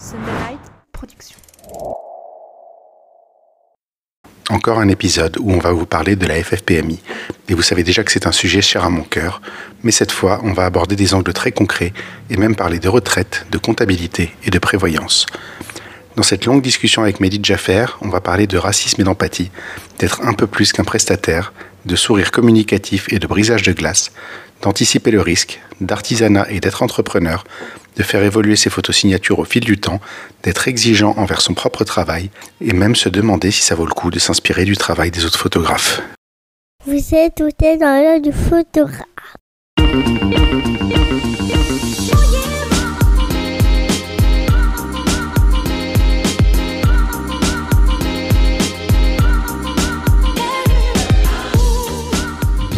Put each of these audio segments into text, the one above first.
Sunderlight Production. Encore un épisode où on va vous parler de la FFPMI. Et vous savez déjà que c'est un sujet cher à mon cœur, mais cette fois, on va aborder des angles très concrets et même parler de retraite, de comptabilité et de prévoyance. Dans cette longue discussion avec Mehdi Jaffer, on va parler de racisme et d'empathie, d'être un peu plus qu'un prestataire, de sourire communicatif et de brisage de glace, d'anticiper le risque, d'artisanat et d'être entrepreneur, de faire évoluer ses photosignatures au fil du temps, d'être exigeant envers son propre travail et même se demander si ça vaut le coup de s'inspirer du travail des autres photographes. Vous êtes tout dans l'œil du photographe.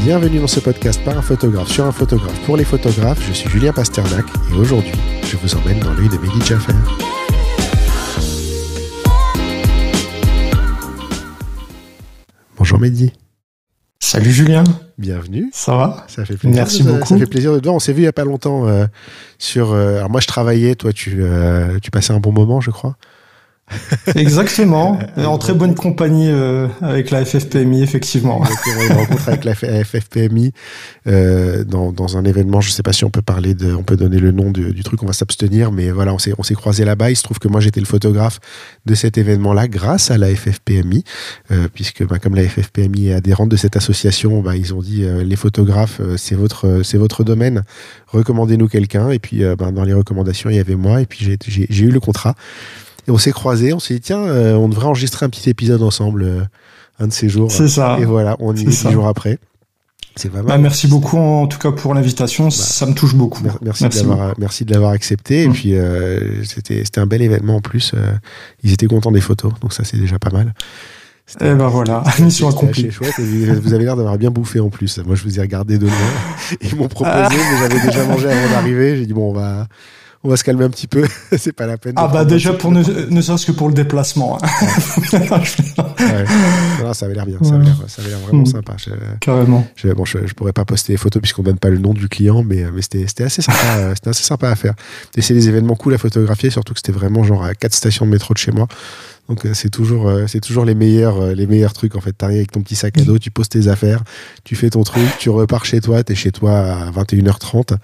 Bienvenue dans ce podcast par un photographe sur un photographe pour les photographes. Je suis Julien Pasternak et aujourd'hui, je vous emmène dans l'œil de Mehdi Jaffer. Bonjour Mehdi. Salut Julien. Bienvenue. Ça va? Ça fait plaisir. Merci beaucoup. Ça fait plaisir de te voir. On s'est vu il y a pas longtemps euh, sur. euh, alors moi je travaillais, toi tu euh, tu passais un bon moment, je crois. Exactement. En très bonne compagnie euh, avec la FFPMI, effectivement. Exactement, une rencontre avec la FFPMI euh, dans, un événement. Je sais pas si on peut parler on peut donner le nom du, truc. On va s'abstenir, mais voilà, on s'est on croisé là-bas. Il se trouve que moi j'étais le photographe de cet événement-là grâce à la FFPMI, euh, puisque bah, comme la FFPMI est adhérente de cette association, bah, ils ont dit les photographes, c'est votre domaine. Recommandez-nous quelqu'un. Et puis bah, dans les recommandations, il y avait moi. Et puis j'ai eu le contrat. Et on s'est croisés. On s'est dit tiens, euh, on devrait enregistrer un petit épisode ensemble. euh, un de ces jours. C'est ça. Et voilà, on y C'est est dix jours après. C'est pas Bah, mal. merci beaucoup en tout cas pour l'invitation. Ça me touche beaucoup. Mer- Merci, de l'avoir, merci de l'avoir accepté. Et Mm. puis, euh, c'était, un bel événement en plus. euh, ils étaient contents des photos, donc ça, c'est déjà pas mal. Eh ben voilà, mission accomplie. chouette. Et vous avez l'air d'avoir bien bouffé en plus. Moi, je vous ai regardé de loin. Ils m'ont proposé, mais j'avais déjà mangé avant d'arriver. J'ai dit, bon, on va, on va se calmer un petit peu. c'est pas la peine. Ah bah déjà pour ne, ne serait-ce que pour le déplacement. hein. Ouais. Non, ça avait l'air bien. Ça avait l'air, ça avait l'air vraiment sympa. Je- Carrément. Je, bon, je, je pourrais pas poster les photos puisqu'on donne pas le nom du client, mais, mais c'était, assez sympa, euh, c'était assez sympa à faire. Et c'est des événements cool à photographier, surtout que c'était vraiment genre à quatre stations de métro de chez moi. Donc euh, c'est toujours, euh, c'est toujours les meilleurs, les meilleurs trucs en fait. T'arrives avec ton petit sac à dos, tu poses tes affaires, tu fais ton truc, tu repars chez toi, t'es chez toi à 21h30.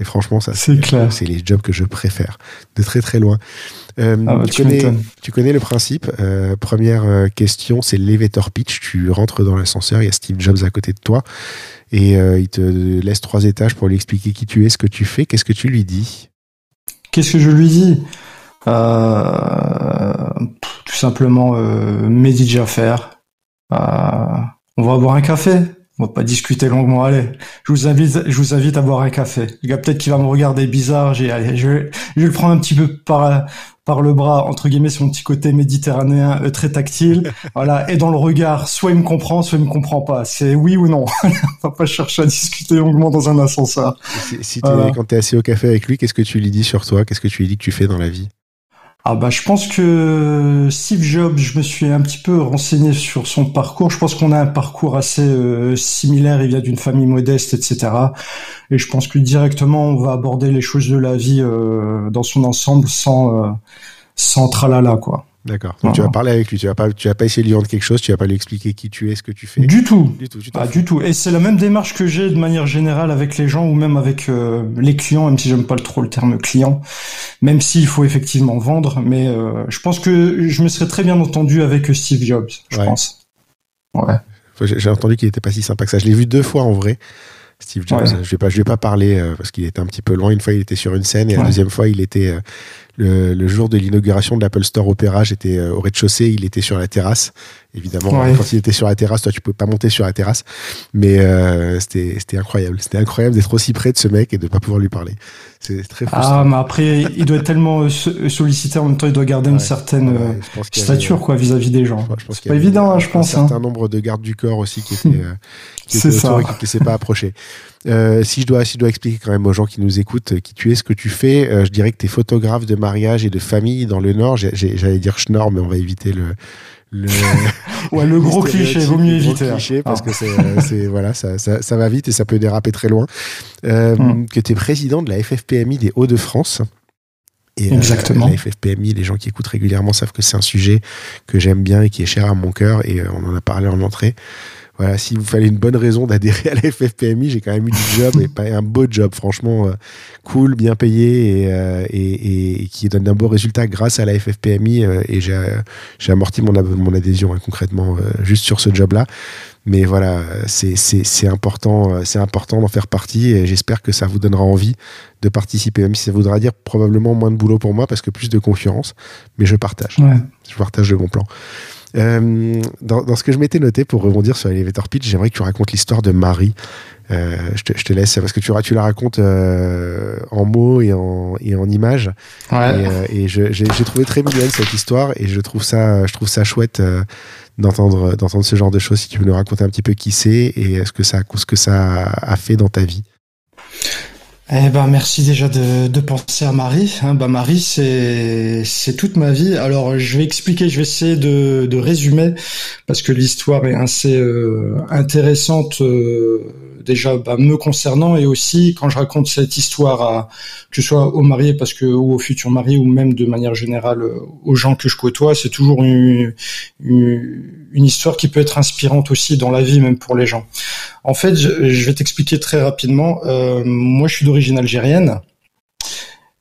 Et franchement, ça, C'est clair. c'est les jobs que je préfère, de très très loin. Euh, Ah bah, tu, tu connais, m'étonnes. tu connais le principe. Euh, première euh, question, c'est l'elevator pitch. Tu rentres dans l'ascenseur, il y a Steve Jobs à côté de toi, et euh, il te laisse trois étages pour lui expliquer qui tu es, ce que tu fais. Qu'est-ce que tu lui dis? Qu'est-ce que je lui dis? Tout simplement, Jaffer. Euh, on va boire un café. On va pas discuter longuement. Allez, je vous invite, je vous invite à boire un café. Le gars peut-être qu'il va me regarder bizarre. J'ai, allez, je vais, je vais le prendre un petit peu par par le bras entre guillemets sur mon petit côté méditerranéen euh, très tactile. voilà. Et dans le regard, soit il me comprend, soit il me comprend pas. C'est oui ou non. on va pas chercher à discuter longuement dans un ascenseur. Si, si t'es- Voilà. Quand tu es assis au café avec lui, qu'est-ce que tu lui dis sur toi? Qu'est-ce que tu lui dis que tu fais dans la vie? Ah bah je pense que Steve Jobs, je me suis un petit peu renseigné sur son parcours. Je pense qu'on a un parcours assez euh, similaire. Il vient d'une famille modeste, etc. Et je pense que directement on va aborder les choses de la vie euh, dans son ensemble sans euh, sans tralala quoi. D'accord. Donc tu vas parler avec lui. Tu vas pas, tu vas pas essayer de lui rendre quelque chose. Tu vas pas lui expliquer qui tu es, ce que tu fais. Du tout. Du tout. Pas fous. du tout. Et c'est la même démarche que j'ai de manière générale avec les gens ou même avec euh, les clients, même si j'aime pas le- trop le terme client, même s'il faut effectivement vendre. Mais euh, je pense que je me serais très bien entendu avec Steve Jobs, je Ouais. pense. Ouais. J'ai entendu qu'il était pas si sympa que ça. Je l'ai vu deux fois en vrai. Steve Jobs, Ouais. je vais pas, je vais pas parler euh, parce qu'il était un petit peu loin. Une fois, il était sur une scène et la deuxième fois, il était euh, le, le jour de l'inauguration de l'Apple Store Opera. J'étais euh, au rez-de-chaussée, il était sur la terrasse. Évidemment, Ouais. quand il était sur la terrasse, toi, tu pouvais pas monter sur la terrasse, mais euh, c'était, incroyable. C'était incroyable d'être aussi près de ce mec et de pas pouvoir lui parler. C'est très frustrant. Ah, mais après, il doit être tellement euh, so- sollicité en même temps, il doit garder Ouais. une certaine euh, Ouais, je pense qu'il y avait- stature quoi vis-à-vis des gens. je pense C'est qu'il y pas avait évident, hein, je un pense. certain hein. nombre de gardes du corps aussi qui étaient, euh, qui C'est étaient autour ça. et qui ne laissaient pas approcher. Euh, si je dois, si je dois expliquer quand même aux gens qui nous écoutent euh, qui tu es, ce que tu fais, euh, je dirais que tu es photographe de mariage et de famille dans le Nord. J'allais dire schnorr, mais on va éviter le. le Ouais, le gros cliché, vaut mieux le gros éviter. hein. cliché, parce Ah. que c'est, voilà, ça, ça, ça va vite et ça peut déraper très loin. Euh, Mm. Que tu es président de la FFPMI des Hauts-de-France Et Exactement. la FFPMI, les gens qui écoutent régulièrement savent que c'est un sujet que j'aime bien et qui est cher à mon cœur. Et on en a parlé en entrée. Voilà, si vous fallait une bonne raison d'adhérer à la FFPMI, j'ai quand même eu du job et pas un beau job, franchement euh, cool, bien payé et, euh, et, et, qui donne un beau résultat grâce à la FFPMI. Euh, et j'ai amorti mon, mon adhésion hein, concrètement juste sur ce job-là. Mais voilà, c'est important, c'est important d'en faire partie et j'espère que ça vous donnera envie de participer, même si ça voudra dire probablement moins de boulot pour moi parce que plus de confiance. Mais je partage. Je partage le bon plan. Euh, dans, ce que je m'étais noté pour rebondir sur Elevator Pitch, j'aimerais que tu racontes l'histoire de Marie. Euh, je, te, je, te, laisse parce que tu, tu la racontes euh, en mots et en, et en images. Ouais. Et, et j'ai trouvé très mignonne cette histoire et je trouve ça, je trouve ça chouette d'entendre d'entendre ce genre de choses. Si tu veux nous raconter un petit peu qui c'est et ce que ça, ce que ça a fait dans ta vie. Eh ben merci déjà de, penser à Marie. Hein, bah Marie c'est toute ma vie. Alors je vais expliquer, je vais essayer de, résumer parce que l'histoire est assez euh, intéressante euh, déjà bah, me concernant et aussi quand je raconte cette histoire que ce soit aux mariés parce que ou aux futurs mariés ou même de manière générale euh, aux gens que je côtoie, c'est toujours une, histoire qui peut être inspirante aussi dans la vie même pour les gens. En fait, je, vais t'expliquer très rapidement. Moi, je suis algérienne.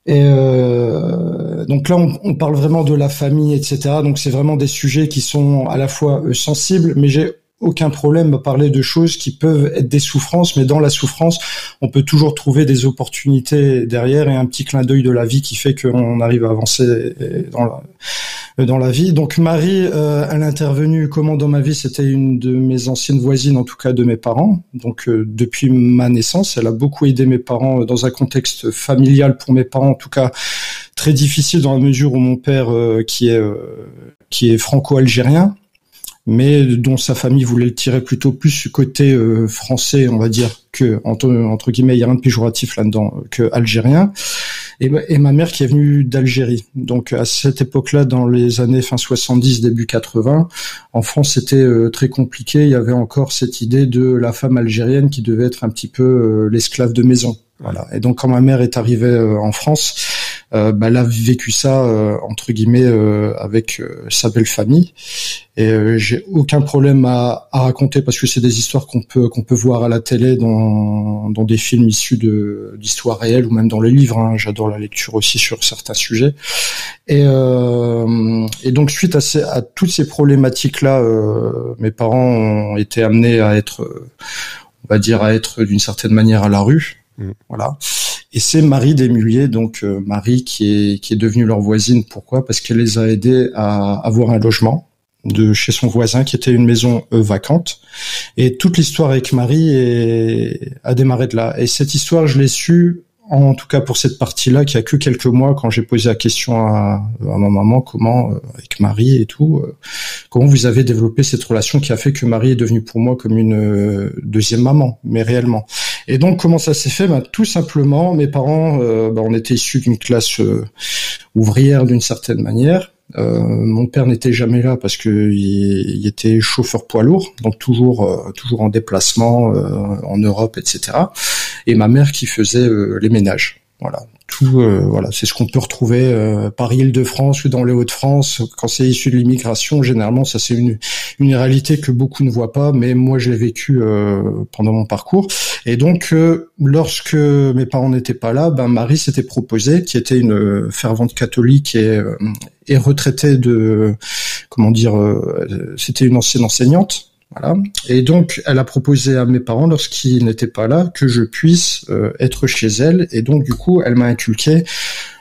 Et euh, donc là, on, parle vraiment de la famille, etc. Donc c'est vraiment des sujets qui sont à la fois euh, sensibles, mais j'ai aucun problème à parler de choses qui peuvent être des souffrances, mais dans la souffrance, on peut toujours trouver des opportunités derrière et un petit clin d'œil de la vie qui fait qu'on arrive à avancer dans la, euh, dans la vie. Donc Marie, euh, elle est intervenue comment dans ma vie C'était une de mes anciennes voisines, en tout cas de mes parents. Donc euh, depuis ma naissance, elle a beaucoup aidé mes parents dans un contexte familial pour mes parents, en tout cas très difficile dans la mesure où mon père, qui est qui est franco-algérien, mais dont sa famille voulait le tirer plutôt plus côté français, on va dire, que entre, guillemets, il y a rien de péjoratif là-dedans, que algérien et, ma mère qui est venue d'Algérie. Donc à cette époque-là, dans les années fin 70, début 80, en France c'était euh, très compliqué. Il y avait encore cette idée de la femme algérienne qui devait être un petit peu euh, l'esclave de maison. Voilà. Et donc quand ma mère est arrivée euh, en France, euh, bah, elle a vécu ça euh, entre guillemets euh, avec sa belle famille. Et j'ai aucun problème à, à raconter parce que c'est des histoires qu'on peut qu'on peut voir à la télé dans dans des films issus de d'histoires réelles ou même dans les livres. Hein. J'adore la lecture aussi sur certains sujets. Et, et donc suite à, ces, à toutes ces problématiques là, mes parents ont été amenés à être, on va dire, à être d'une certaine manière à la rue. Mmh. Voilà. Et c'est Marie Desmulliers, donc euh, Marie qui est qui est devenue leur voisine. Pourquoi? Parce qu'elle les a aidés à avoir un logement de chez son voisin qui était une maison euh, vacante. Et toute l'histoire avec Marie est, a démarré de là. Et cette histoire, je l'ai su en tout cas pour cette partie-là, qui a que quelques mois, quand j'ai posé la question à, à ma maman, comment, euh, avec Marie et tout, comment vous avez développé cette relation qui a fait que Marie est devenue pour moi comme une deuxième maman, mais réellement. Et donc comment ça s'est fait? Ben, Tout simplement, mes parents, euh, ben, on était issus d'une classe euh, ouvrière d'une certaine manière. Euh, mon père n'était jamais là parce que il, était chauffeur poids lourd, donc toujours toujours en déplacement en Europe, etc. Et ma mère qui faisait les ménages. Voilà, tout, euh, voilà, c'est ce qu'on peut retrouver euh, par Île-de-France ou dans les Hauts-de-France. Quand c'est issu de l'immigration, généralement, ça c'est une, une réalité que beaucoup ne voient pas, mais moi je l'ai vécu euh, pendant mon parcours. Et donc, lorsque mes parents n'étaient pas là, ben Marie s'était proposée, qui était une fervente catholique et, et retraitée de, comment dire, c'était une ancienne enseignante voilà. Et donc, elle a proposé à mes parents, lorsqu'ils n'étaient pas là, que je puisse euh, être chez elle. Et donc, du coup, elle m'a inculqué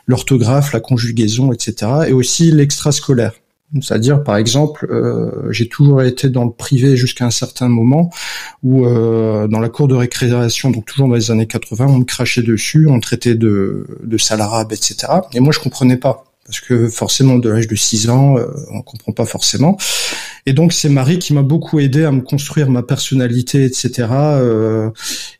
l'orthographe, la conjugaison, etc. Et aussi l'extrascolaire. C'est-à-dire, par exemple, euh, j'ai toujours été dans le privé jusqu'à un certain moment où, euh, dans la cour de récréation, donc toujours dans les années 80, on me crachait dessus, on traitait de, de etc. Et moi, je comprenais pas parce que forcément de l'âge de 6 ans, euh, on comprend pas forcément. Et donc c'est Marie qui m'a beaucoup aidé à me construire ma personnalité, etc. Euh,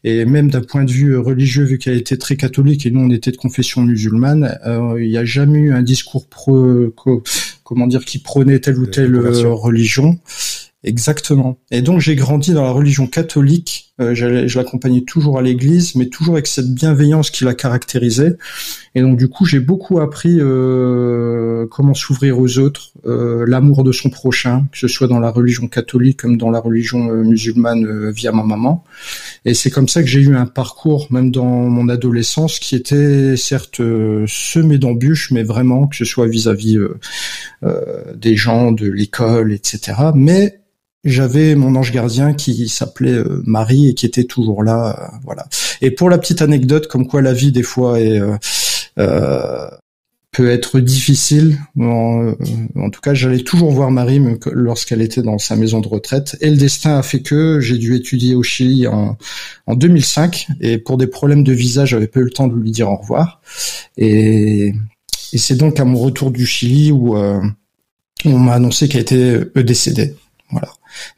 et même d'un point de vue religieux, vu qu'elle était très catholique et nous on était de confession musulmane, euh, il n'y a jamais eu un discours pro, comment dire qui prônait telle ou telle religion. Exactement. Et donc j'ai grandi dans la religion catholique. Euh, je l'accompagnais toujours à l'église, mais toujours avec cette bienveillance qui la caractérisait. Et donc du coup j'ai beaucoup appris euh, comment s'ouvrir aux autres, euh, l'amour de son prochain, que ce soit dans la religion catholique comme dans la religion euh, musulmane euh, via ma maman. Et c'est comme ça que j'ai eu un parcours, même dans mon adolescence, qui était certes semé d'embûches, mais vraiment que ce soit vis-à-vis des gens, de l'école, etc. Mais j'avais mon ange gardien qui s'appelait euh, Marie et qui était toujours là, euh, voilà. Et pour la petite anecdote, comme quoi la vie des fois est euh, peut être difficile. En, tout cas, j'allais toujours voir Marie lorsqu'elle était dans sa maison de retraite. Et le destin a fait que j'ai dû étudier au Chili en, en 2005. Et pour des problèmes de visa, j'avais pas eu le temps de lui dire au revoir. Et, et c'est donc à mon retour du Chili où on m'a annoncé qu'elle était décédée. Voilà.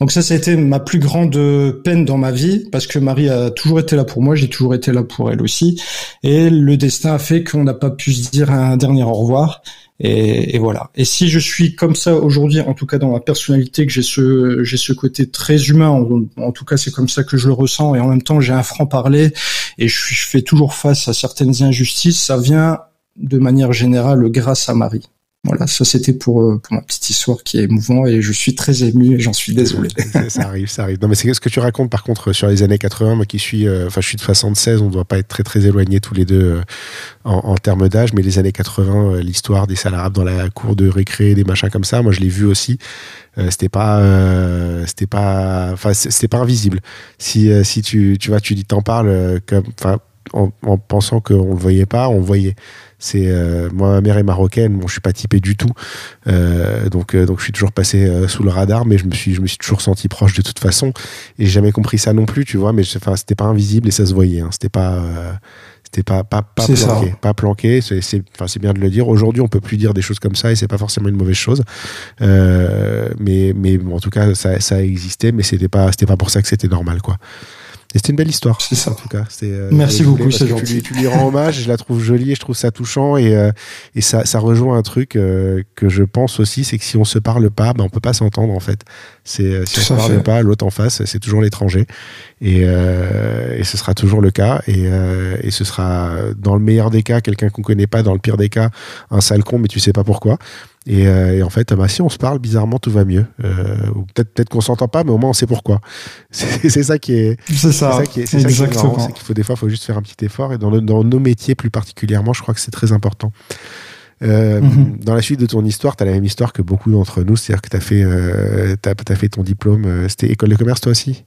Donc ça, ça a été ma plus grande peine dans ma vie parce que Marie a toujours été là pour moi, j'ai toujours été là pour elle aussi. Et le destin a fait qu'on n'a pas pu se dire un dernier au revoir. Et, voilà. Et si je suis comme ça aujourd'hui, en tout cas dans ma personnalité, que j'ai ce j'ai ce côté très humain, en, tout cas c'est comme ça que je le ressens, et en même temps j'ai un franc parler et je fais toujours face à certaines injustices. Ça vient de manière générale grâce à Marie. Voilà, ça c'était pour, euh, pour ma petite histoire qui est émouvant et je suis très ému et j'en suis désolé. ça arrive, ça arrive. Non mais c'est ce que tu racontes par contre sur les années 80, moi qui suis, euh, enfin je suis de 76, on ne doit pas être très très éloignés tous les deux euh, en, termes d'âge, mais les années 80, l'histoire des salariés dans la cour de récré, des machins comme ça, moi je l'ai vu aussi. c'était pas, c'était pas, enfin c'était pas invisible. Si si tu tu vois, tu t'en parles en, en, pensant qu'on le voyait pas, on voyait. C'est euh, moi, ma mère est marocaine. Bon, je suis pas typé du tout, euh, donc euh, donc je suis toujours passé sous le radar, mais je me suis je me suis toujours senti proche de toute façon. Et j'ai jamais compris ça non plus, tu vois. Mais enfin, c'était pas invisible et ça se voyait. Hein. C'était pas c'était pas pas pas planqué, pas planqué. C'est enfin c'est bien de le dire. Aujourd'hui, on peut plus dire des choses comme ça et c'est pas forcément une mauvaise chose. mais mais bon, en tout cas, ça ça existait, mais c'était pas c'était pas pour ça que c'était normal, quoi c'était une belle histoire. C'est ça. En tout cas. Euh, Merci beaucoup, c'est gentil. Tu lui, tu lui, rends hommage, je la trouve jolie et je trouve ça touchant et, euh, et ça, ça rejoint un truc euh, que je pense aussi, c'est que si on se parle pas, ben on peut pas s'entendre en fait. C'est si on se parle pas, l'autre en face, c'est toujours l'étranger et, et ce sera toujours le cas et, et ce sera dans le meilleur des cas quelqu'un qu'on connaît pas, dans le pire des cas un sale con, mais tu sais pas pourquoi. Euh, et, en fait, bah, si on se parle, bizarrement, tout va mieux. Euh, ou peut-être peut-être qu'on s'entend pas, mais au moins on sait pourquoi. C'est ça qui est. C'est ça. ça, qui est, c'est qu'il faut des fois, faut juste faire un petit effort. Et dans, dans nos métiers plus particulièrement, je crois que c'est très important. Euh, mhm. Dans la suite de ton histoire, tu as la même histoire que beaucoup d'entre nous, c'est-à-dire que tu as fait, euh, as, fait ton diplôme, c'était école de commerce toi aussi?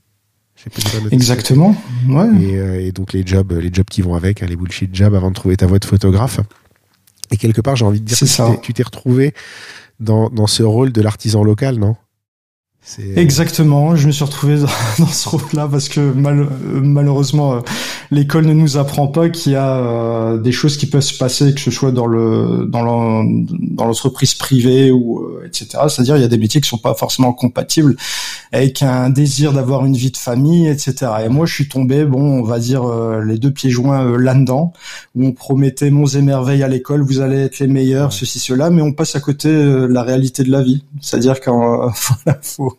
Exactement. Ouais. Et, et, donc les jobs, les jobs qui vont avec, hein, les bullshit jobs avant de trouver ta voie de photographe. Et quelque part, j'ai envie de dire que tu t'es retrouvé dans, dans ce rôle de l'artisan local, non? Exactement, je me suis retrouvé dans, ce rôle-là parce que mal, malheureusement euh, l'école ne nous apprend pas qu'il y a euh, des choses qui peuvent se passer, que ce soit dans le dans l'entreprise privée ou euh, etc. C'est-à-dire il y a des métiers qui sont pas forcément compatibles avec un désir d'avoir une vie de famille, etc. Et moi je suis tombé, bon, on va dire les deux pieds joints là-dedans, où on promettait monts et merveilles à l'école, vous allez être les meilleurs, ceci cela, mais on passe à côté de la réalité de la vie. C'est-à-dire qu'en faut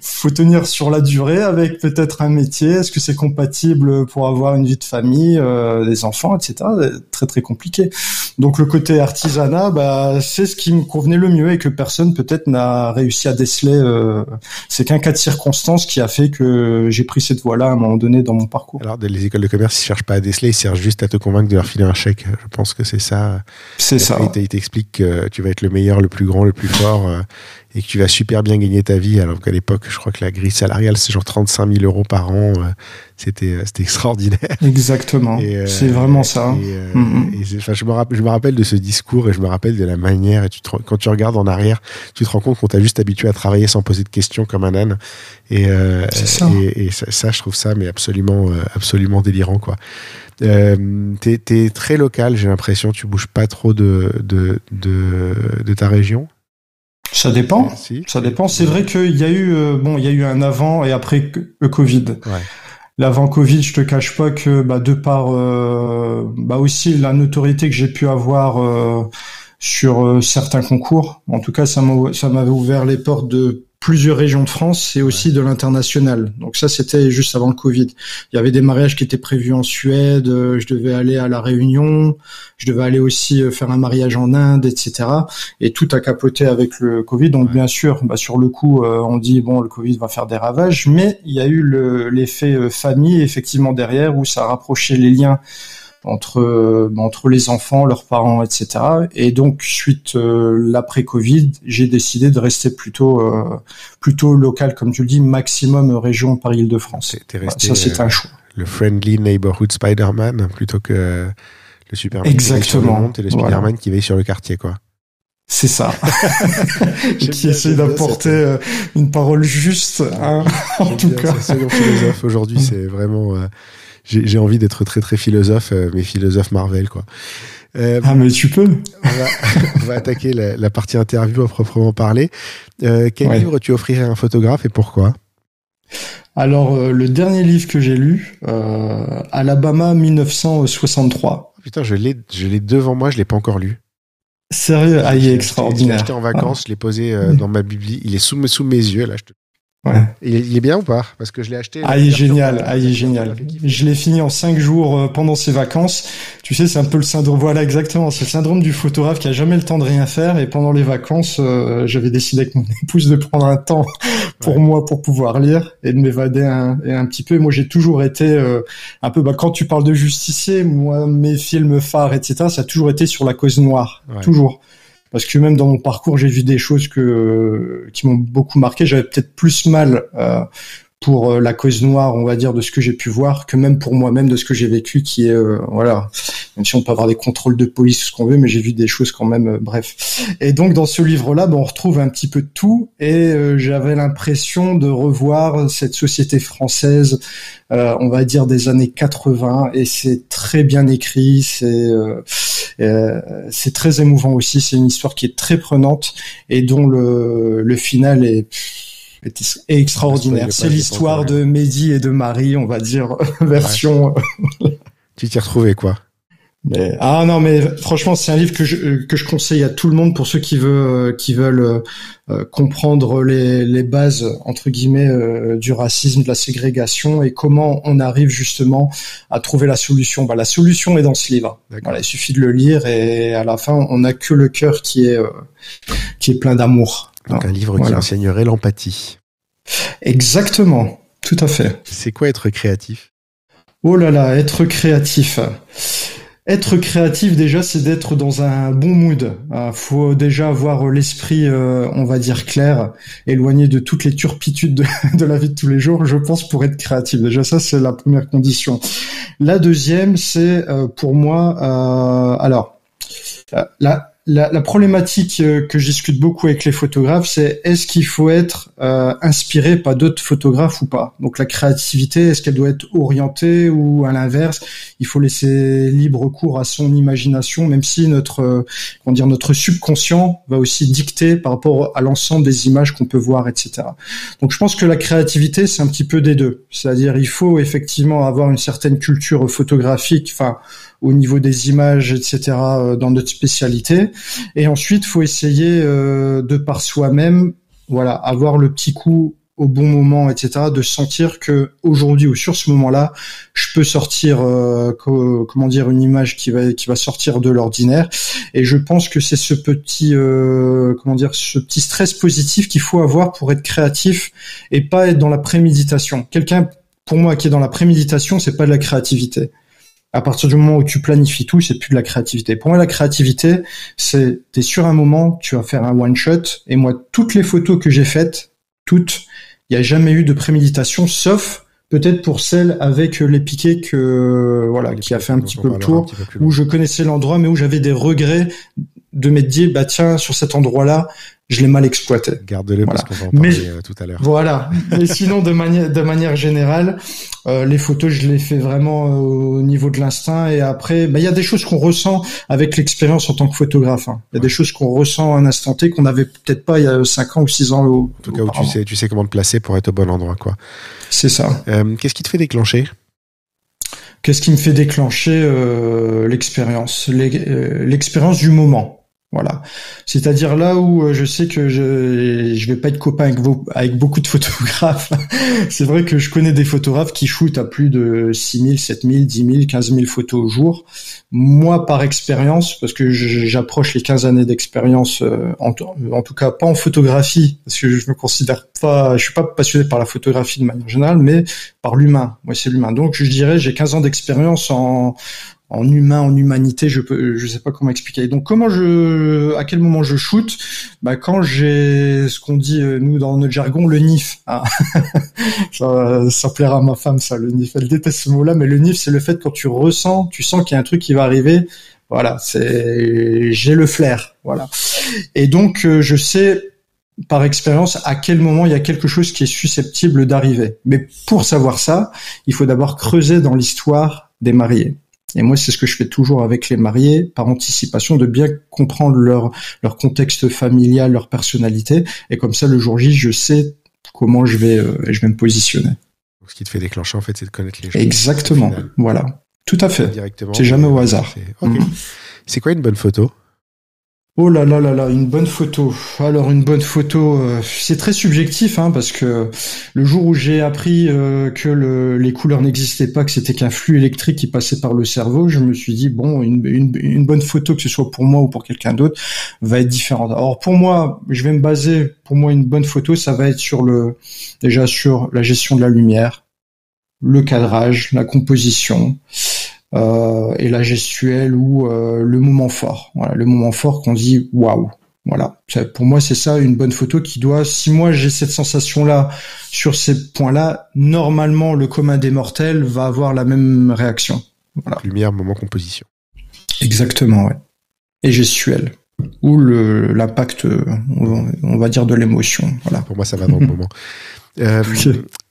faut, tenir sur la durée avec peut-être un métier. Est-ce que c'est compatible pour avoir une vie de famille, euh, des enfants, etc. Très très compliqué. Donc le côté artisanat, bah, c'est ce qui me convenait le mieux et que personne peut-être n'a réussi à déceler. Euh, c'est qu'un cas de circonstance qui a fait que j'ai pris cette voie-là à un moment donné dans mon parcours. Alors les écoles de commerce, ils cherchent pas à déceler, ils cherchent juste à te convaincre de leur filer un chèque. Je pense que c'est ça. C'est ça. Ils t'expliquent que tu vas être le meilleur, le plus grand, le plus fort euh, et que tu vas super bien gagner ta vie, alors qu'à l'époque, je crois que la grille salariale, c'est genre 35 000 euros par an. Euh, c'était, euh, c'était extraordinaire. Exactement. Euh, c'est vraiment ça. Et, mm, mm. je, me rappelle, je me rappelle de ce discours et je me rappelle de la manière. Et tu quand tu regardes en arrière, tu te rends compte qu'on t'a juste habitué à travailler sans poser de questions comme un âne. Et, ça. et, ça, je trouve ça mais absolument, absolument délirant, quoi. Euh, t'es, es très local, j'ai l'impression. Tu bouges pas trop de, de, de, de ta région? Ça dépend. Ça dépend. C'est vrai qu'il y a eu euh, bon, il y a eu un avant et après le Covid. Ouais. L'avant Covid, je te cache pas que bah, de par euh, bah aussi la notoriété que j'ai pu avoir euh, sur certains concours, en tout cas ça ça m'avait ouvert les portes de plusieurs régions de France et aussi de l'international. Donc ça, c'était juste avant le Covid. Il y avait des mariages qui étaient prévus en Suède. euh, Je devais aller à la Réunion. Je devais aller aussi euh, faire un mariage en Inde, etc. Et tout a capoté avec le Covid. Donc Ouais. bien sûr, bah, sur le coup, euh, on dit bon, le Covid va faire des ravages, mais il y a eu le- l'effet euh, famille effectivement derrière où ça a rapproché les liens entre euh, entre les enfants, leurs parents, etc. Et donc suite euh, l'après Covid, j'ai décidé de rester plutôt euh, plutôt local, comme tu le dis, maximum région Paris-Île-de-France. Voilà, Ça c'est euh, un choix. le friendly neighborhood Spider-Man plutôt que euh, le Superman qui veille sur le Exactement. monde et le Voilà. Spider-Man qui veille sur le quartier, quoi. C'est ça. Qui essaye d'apporter euh, une parole juste, hein, en tout cas. ce second philosophe aujourd'hui, c'est vraiment. euh, j'ai envie d'être très très philosophe, euh, mais philosophe Marvel, quoi. Euh, Ah mais tu peux. on, va, on va attaquer la, la partie interview à proprement parler. Euh, quel Ouais. livre tu offrirais à un photographe et pourquoi? Alors euh, le dernier livre que j'ai lu, Alabama 1963. Oh, Putain, je l'ai, je l'ai devant moi, je l'ai pas encore lu. Sérieux, ah il est extraordinaire. Je l'ai acheté en vacances, je l'ai posé dans ma bibli. Il est sous, mes- sous mes yeux là. Je te... Ouais. il, est, bien ou pas? Parce que je l'ai acheté. Ah, il est génial, ah, il est génial. Je l'ai fini en cinq jours euh, pendant ses vacances. Tu sais, c'est un peu le syndrome, voilà, exactement. C'est le syndrome du photographe qui a jamais le temps de rien faire. Et pendant les vacances, euh, j'avais décidé avec mon épouse de prendre un temps pour Ouais. moi pour pouvoir lire et de m'évader un, et un petit peu. Moi, j'ai toujours été euh, un peu, bah, quand tu parles de justicier, moi, mes films phares, etc., ça a toujours été sur la cause noire. Ouais. Toujours. Parce que même dans mon parcours, j'ai vu des choses que qui m'ont beaucoup marqué. J'avais peut-être plus mal euh, pour euh, la cause noire, on va dire, de ce que j'ai pu voir, que même pour moi-même de ce que j'ai vécu, qui est euh, voilà. Même si on peut avoir des contrôles de police, ce qu'on veut, mais j'ai vu des choses quand même. euh, bref. Et donc dans ce livre-là, ben, on retrouve un petit peu de tout, et euh, j'avais l'impression de revoir cette société française, euh, on va dire des années 80, et c'est très bien écrit, c'est euh, c'est très émouvant aussi. C'est une histoire qui est très prenante et dont le, le final est, est extraordinaire. C'est l'histoire de Mehdi et de Marie, on va dire, version. Tu t'y retrouvais quoi Mais, ah non, mais franchement, c'est un livre que je, que je conseille à tout le monde pour ceux qui veulent, qui veulent euh, euh, comprendre les, les bases, entre guillemets, euh, du racisme, de la ségrégation et comment on arrive justement à trouver la solution. Bah, la solution est dans ce livre. Voilà, il suffit de le lire et à la fin, on n'a que le cœur qui est, euh, qui est plein d'amour. Donc un livre qui enseignerait l'empathie. Exactement, tout à fait. C'est quoi être créatif? Oh là là, être créatif. Être créatif déjà, c'est d'être dans un bon mood. Il faut déjà avoir l'esprit, euh, on va dire clair, éloigné de toutes les turpitudes de, de la vie de tous les jours. Je pense pour être créatif. Déjà, ça c'est la première condition. La deuxième, c'est euh, pour moi, euh, alors la, la, la problématique euh, que je discute beaucoup avec les photographes, c'est est-ce qu'il faut être euh, inspiré par d'autres photographes ou pas? Donc la créativité, est-ce qu'elle doit être orientée ou à l'inverse Il faut laisser libre cours à son imagination, même si notre euh, notre subconscient va aussi dicter par rapport à l'ensemble des images qu'on peut voir, etc. Donc je pense que la créativité, c'est un petit peu des deux. C'est-à-dire il faut effectivement avoir une certaine culture photographique, enfin au niveau des images, etc. euh, dans notre spécialité. Et ensuite, faut essayer euh, de par soi-même, voilà, avoir le petit coup au bon moment, etc. De sentir que aujourd'hui ou sur ce moment-là, je peux sortir, euh, co- comment dire, une image qui va qui va sortir de l'ordinaire. Et je pense que c'est ce petit, euh, comment dire, ce petit stress positif qu'il faut avoir pour être créatif et pas être dans la préméditation. Quelqu'un, pour moi, qui est dans la préméditation, c'est pas de la créativité à partir du moment où tu planifies tout, c'est plus de la créativité. Pour moi, la créativité, c'est t'es sur un moment, tu vas faire un one shot. Et moi, toutes les photos que j'ai faites, toutes, il n'y a jamais eu de préméditation, sauf peut-être pour celle avec les piquets que voilà, qui a fait un petit peu le tour, peu où je connaissais l'endroit, mais où j'avais des regrets de m'être dit, bah tiens, sur cet endroit-là, je l'ai mal exploité. Garde-le Voilà. parce qu'on va en Mais- parler euh, tout à l'heure. Voilà. Mais sinon, de manière de manière générale, euh, les photos, je les fais vraiment euh, au niveau de l'instinct. Et après, bah, il y a des choses qu'on ressent avec l'expérience en tant que photographe. hein. Il y a Ouais. des choses qu'on ressent à un instant T qu'on n'avait peut-être pas il y a 5 ans ou 6 ans. En tout cas, où tu sais, tu sais comment te placer pour être au bon endroit, quoi. C'est ça. Euh, Qu'est-ce qui te fait déclencher? Qu'est-ce qui me fait déclencher euh, l'expérience? L'e- L'expérience du moment. Voilà. C'est-à-dire là où euh, je sais que je je vais pas être copain avec, beaucoup de photographes. c'est vrai que je connais des photographes qui shootent à plus de 6000, 7000, 10 000, 15 000 photos au jour. Moi, par expérience, parce que j'approche les 15 années d'expérience, euh, en, en, tout cas pas en photographie, parce que je me considère pas, je suis pas passionné par la photographie de manière générale, mais par l'humain. Moi, c'est l'humain. Donc, je dirais, j'ai 15 ans d'expérience en, en humain, en humanité, je peux, je sais pas comment expliquer. Donc comment je, à quel moment je shoot? Bah quand j'ai ce qu'on dit euh, nous dans notre jargon, le nif. Ah. ça, ça plaira à ma femme ça, le nif. Elle déteste ce mot-là, mais le nif c'est le fait quand tu ressens, tu sens qu'il y a un truc qui va arriver. Voilà, c'est, j'ai le flair. Voilà. Et donc euh, je sais par expérience à quel moment il y a quelque chose qui est susceptible d'arriver. Mais pour savoir ça, il faut d'abord creuser dans l'histoire des mariés. Et moi, c'est ce que je fais toujours avec les mariés, par anticipation, de bien comprendre leur, leur contexte familial, leur personnalité. Et comme ça, le jour J, je sais comment je vais, euh, je vais me positionner. ce qui te fait déclencher, en fait, c'est de connaître les gens. Exactement. Voilà. Tout à fait. C'est jamais au hasard. Mm. C'est quoi une bonne photo? Oh là là là là, une bonne photo. Alors une bonne photo, euh, c'est très subjectif hein, parce que le jour où j'ai appris euh, que le, les couleurs n'existaient pas, que c'était qu'un flux électrique qui passait par le cerveau, je me suis dit bon, une, une, une bonne photo que ce soit pour moi ou pour quelqu'un d'autre va être différente. Alors pour moi, je vais me baser, pour moi une bonne photo, ça va être sur le déjà sur la gestion de la lumière, le cadrage, la composition. Euh, et la gestuelle ou euh, le moment fort. Voilà, le moment fort qu'on dit waouh. Voilà. Pour moi, c'est ça une bonne photo qui doit. Si moi j'ai cette sensation-là sur ces points-là, normalement le commun des mortels va avoir la même réaction. Voilà. Lumière, moment, composition. Exactement, ouais. Et gestuelle ou le l'impact, on va dire de l'émotion. Voilà. Pour moi, ça va dans le moment. Euh,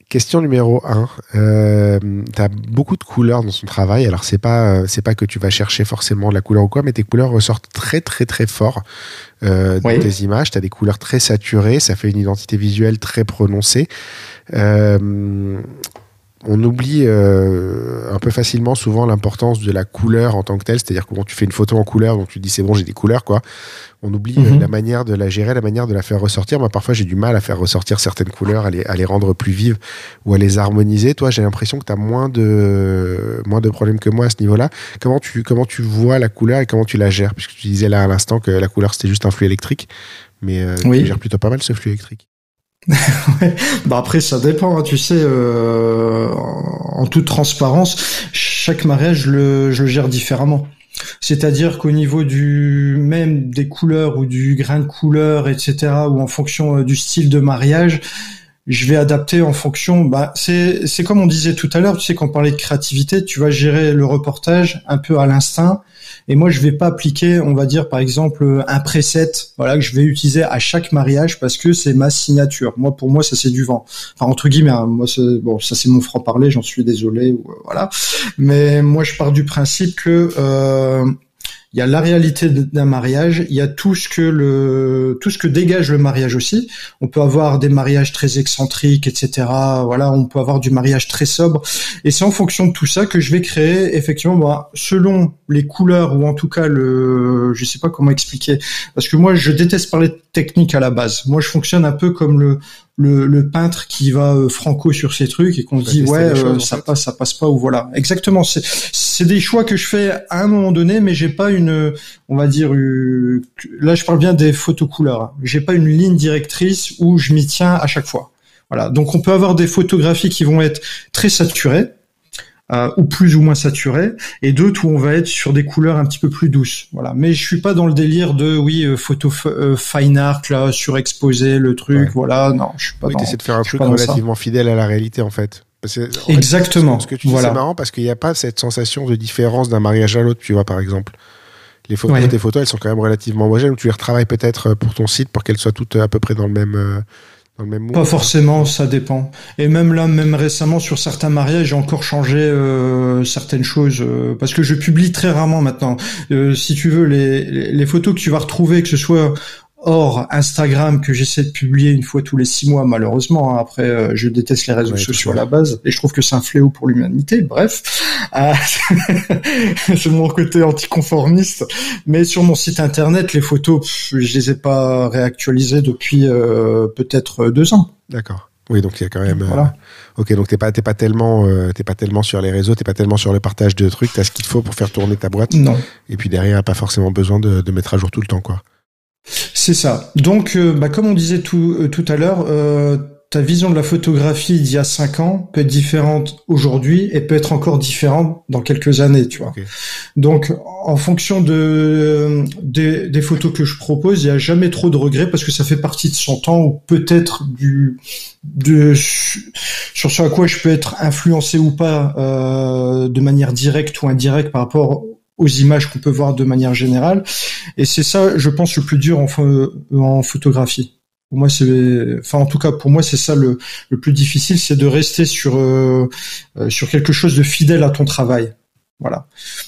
Question numéro 1. Euh, tu as beaucoup de couleurs dans son travail. Alors, c'est pas, c'est pas que tu vas chercher forcément de la couleur ou quoi, mais tes couleurs ressortent très, très, très fort euh, dans tes images. Tu as des couleurs très saturées. Ça fait une identité visuelle très prononcée. Euh, on oublie euh, un peu facilement souvent l'importance de la couleur en tant que telle, c'est-à-dire quand tu fais une photo en couleur, donc tu dis c'est bon, j'ai des couleurs, quoi. On oublie euh, mhm. la manière de la gérer, la manière de la faire ressortir. Moi, parfois, j'ai du mal à faire ressortir certaines couleurs, à les, à les rendre plus vives ou à les harmoniser. Toi, j'ai l'impression que tu as moins de, moins de problèmes que moi à ce niveau-là. Comment tu, comment tu vois la couleur et comment tu la gères? Puisque tu disais là à l'instant que la couleur, c'était juste un flux électrique. Mais euh, tu gères plutôt pas mal ce flux électrique. bah après ça dépend, hein, tu sais, euh, en toute transparence, chaque mariage je le, je le gère différemment. C'est-à-dire qu'au niveau du même des couleurs ou du grain de couleur, etc., ou en fonction euh, du style de mariage, je vais adapter en fonction. Bah, c'est c'est comme on disait tout à l'heure, tu sais, quand on parlait de créativité, tu vas gérer le reportage un peu à l'instinct et moi, je vais pas appliquer, on va dire par exemple un preset, voilà que je vais utiliser à chaque mariage parce que c'est ma signature. Moi, pour moi, ça c'est du vent. Enfin entre guillemets, hein, moi, bon, ça c'est mon franc parler, j'en suis désolé, ou, voilà. Mais moi, je pars du principe que euh, il y a la réalité d'un mariage, il y a tout ce que le tout ce que dégage le mariage aussi. On peut avoir des mariages très excentriques, etc. Voilà, on peut avoir du mariage très sobre, et c'est en fonction de tout ça que je vais créer effectivement, bah, selon les couleurs ou en tout cas le, je sais pas comment expliquer, parce que moi je déteste parler de technique à la base. Moi je fonctionne un peu comme le le, le, peintre qui va euh, franco sur ces trucs et qu'on se dit ouais euh, ça passe ça passe pas ou voilà. Exactement. C'est c'est des choix que je fais à un moment donné mais j'ai pas une on va dire là je parle bien des photos couleurs hein. j'ai pas une ligne directrice où je m'y tiens à chaque fois. Voilà. Donc on peut avoir des photographies qui vont être très saturées euh, ou plus ou moins saturé, et d'autres où on va être sur des couleurs un petit peu plus douces. Voilà. Mais je suis pas dans le délire de oui euh, photo euh, fine art là surexposé le truc. Voilà. Non, je suis pas. Oui, dans, de faire un truc relativement fidèle à la réalité en fait. Exactement. ce que tu dis, c'est marrant parce qu'il n'y a pas cette sensation de différence d'un mariage à l'autre, tu vois, par exemple. Les photos, tes photos, elles sont quand même relativement homogènes, tu les retravailles peut-être pour ton site pour qu'elles soient toutes à peu près dans le même, pas forcément, ça dépend. Et même là, même récemment, sur certains mariages, j'ai encore changé euh, certaines choses euh, parce que je publie très rarement maintenant. Euh, si tu veux, les, les, photos que tu vas retrouver, que ce soit hors Instagram que j'essaie de publier une fois tous les six mois, malheureusement. Hein. Après, euh, je déteste les réseaux sociaux à la base et je trouve que c'est un fléau pour l'humanité. Bref, euh, c'est mon côté anticonformiste. Mais sur mon site internet, les photos, je les ai pas réactualisées depuis euh, peut-être deux ans. D'accord. Oui, donc il y a quand même. Voilà. ok, donc t'es pas t'es pas tellement t'es pas tellement sur les réseaux, t'es pas tellement sur le partage de trucs. T'as ce qu'il faut pour faire tourner ta boîte. Non. Et puis derrière, pas forcément besoin de, de mettre à jour tout le temps, quoi. C'est ça. Donc, euh, bah, comme on disait tout, euh, tout à l'heure, euh, ta vision de la photographie d'il y a cinq ans peut être différente aujourd'hui et peut être encore différente dans quelques années, tu vois. Donc, en fonction de des, photos que je propose, il n'y a jamais trop de regrets parce que ça fait partie de son temps ou peut-être du de sur ce à quoi je peux être influencé ou pas de manière directe ou indirecte par rapport aux images qu'on peut voir de manière générale. Et c'est ça, je pense, le plus dur en, en photographie. Pour moi, c'est, enfin, en tout cas, pour moi, c'est ça le, le, plus difficile, c'est de rester sur euh, euh, sur quelque chose de fidèle à ton travail. Voilà.